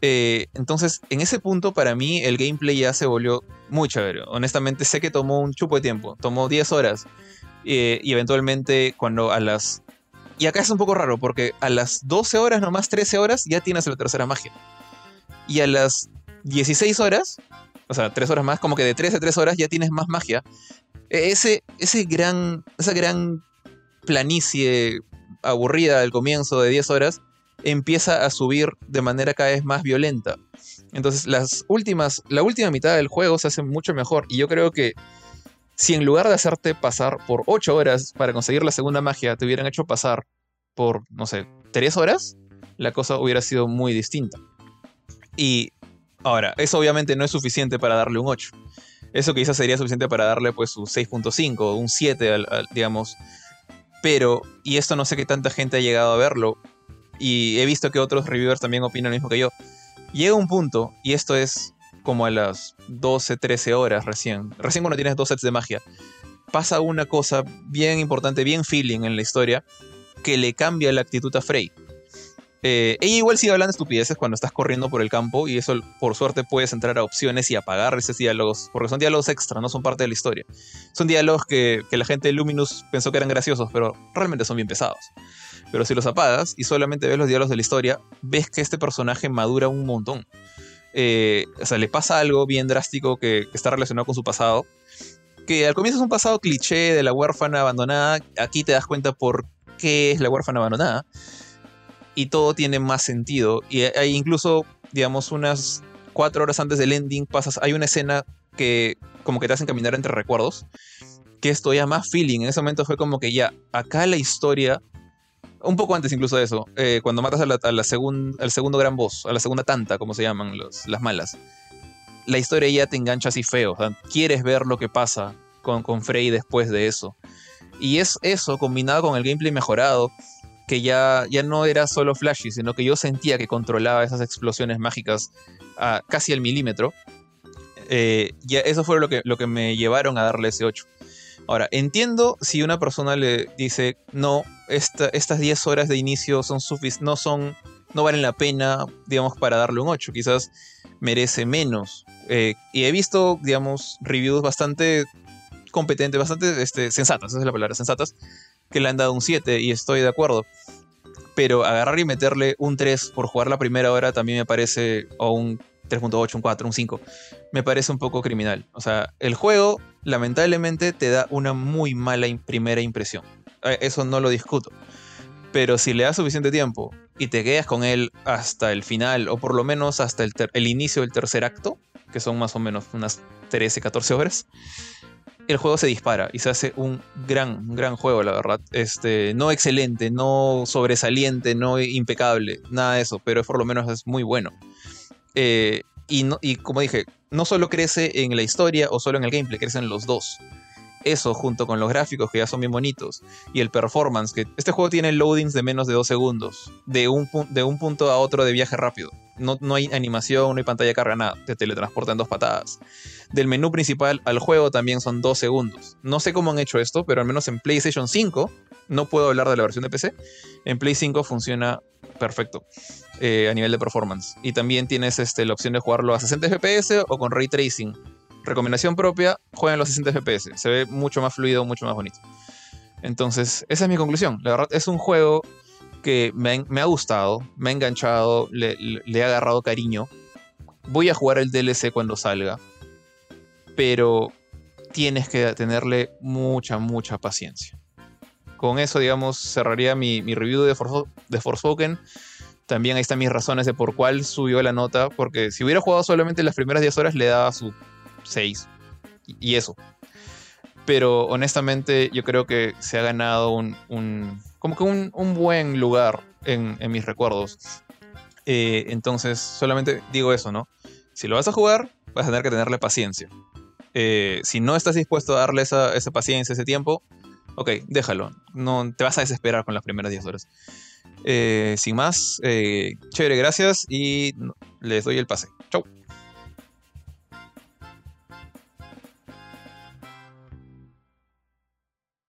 Eh, entonces, en ese punto, para mí, el gameplay ya se volvió muy chévere. Honestamente, sé que tomó un chupo de tiempo, tomó 10 horas. eh, y eventualmente, cuando a las. Y acá es un poco raro, porque a las 12 horas, nomás 13 horas, ya tienes la tercera magia. Y a las 16 horas, o sea, 3 horas más, como que de 13 a 3 horas ya tienes más magia. E- Ese, ese gran, esa gran planicie aburrida al comienzo de 10 horas, empieza a subir de manera cada vez más violenta. Entonces, las últimas, la última mitad del juego se hace mucho mejor. Y yo creo que si en lugar de hacerte pasar por 8 horas para conseguir la segunda magia, te hubieran hecho pasar por, no sé, 3 horas, la cosa hubiera sido muy distinta. Y ahora, eso obviamente no es suficiente para darle un 8. Eso quizás sería suficiente para darle pues su 6.5, un 7, digamos. Pero, y esto no sé qué tanta gente ha llegado a verlo, y he visto que otros reviewers también opinan lo mismo que yo. Llega un punto, y esto es como a las 12, 13 horas recién, recién cuando tienes dos sets de magia, pasa una cosa bien importante, bien feeling en la historia, que le cambia la actitud a Frey. Eh, ella igual sigue hablando estupideces cuando estás corriendo por el campo y eso por suerte puedes entrar a opciones y apagar esos diálogos, porque son diálogos extra, no son parte de la historia. Son diálogos que, que la gente de Luminous pensó que eran graciosos, pero realmente son bien pesados. Pero si los apagas y solamente ves los diálogos de la historia, ves que este personaje madura un montón. Eh, o sea, le pasa algo bien drástico que, que está relacionado con su pasado, que al comienzo es un pasado cliché de la huérfana abandonada, aquí te das cuenta por qué es la huérfana abandonada y todo tiene más sentido. Y hay incluso, digamos, unas cuatro horas antes del ending, pasas, hay una escena que como que te hacen caminar entre recuerdos, que esto ya más feeling. En ese momento fue como que ya, acá la historia, un poco antes incluso de eso, eh, cuando matas a la, a la al segundo gran boss, a la segunda tanta, como se llaman las malas, la historia ya te engancha así feo. quieres ver lo que pasa con, con Frey después de eso. Y es eso combinado con el gameplay mejorado que ya, ya no era solo flashy, sino que yo sentía que controlaba esas explosiones mágicas a casi al milímetro. Eh, ya eso fue lo que, lo que me llevaron a darle ese 8. Ahora, entiendo si una persona le dice, no, estas 10 horas de inicio son no son, no valen la pena, digamos, para darle un 8. Quizás merece menos. Eh, y he visto, digamos, reviews bastante competentes, bastante este, sensatas, esa es la palabra, sensatas, que le han dado un 7 y estoy de acuerdo. Pero agarrar y meterle un 3 por jugar la primera hora también me parece, o un 3.8, un 4, un 5, me parece un poco criminal. O sea, el juego lamentablemente te da una muy mala primera impresión. Eh, eso no lo discuto. Pero si le das suficiente tiempo y te quedas con él hasta el final, o por lo menos hasta el, el inicio del tercer acto, que son más o menos unas 13, 14 horas, el juego se dispara y se hace un gran, gran juego, la verdad. Este, no excelente, no sobresaliente, no impecable, nada de eso, pero por lo menos es muy bueno. Eh, y, y como dije, no solo crece en la historia o solo en el gameplay, crecen los dos. Eso junto con los gráficos que ya son bien bonitos y el performance, que este juego tiene loadings de menos de dos segundos, de un, de un punto a otro de viaje rápido. No, no hay animación, no hay pantalla carga, nada, te teletransporta en dos patadas del menú principal al juego también son dos segundos. No sé cómo han hecho esto, pero al menos en PlayStation 5, no puedo hablar de la versión de PC, en Play 5 funciona perfecto eh, a nivel de performance. Y también tienes este, la opción de jugarlo a 60 FPS o con ray tracing. Recomendación propia, jueguen los 60 FPS. Se ve mucho más fluido, mucho más bonito. Entonces, esa es mi conclusión. La verdad, es un juego que me, ha gustado, me ha enganchado, le, le he agarrado cariño. Voy a jugar el DLC cuando salga pero tienes que tenerle mucha, mucha paciencia. Con eso, digamos, cerraría mi, review de, Force, de Forspoken. También ahí están mis razones de por cuál subió la nota, porque si hubiera jugado solamente las primeras 10 horas le daba su 6. Y eso. Pero honestamente yo creo que se ha ganado un, como que un, buen lugar en, mis recuerdos. Eh, entonces solamente digo eso, ¿no? Si lo vas a jugar, vas a tener que tenerle paciencia. Eh, si no estás dispuesto a darle esa, paciencia, ese tiempo, ok, déjalo. No te vas a desesperar con las primeras 10 horas. Eh, sin más, chévere, gracias y les doy el pase. Chau.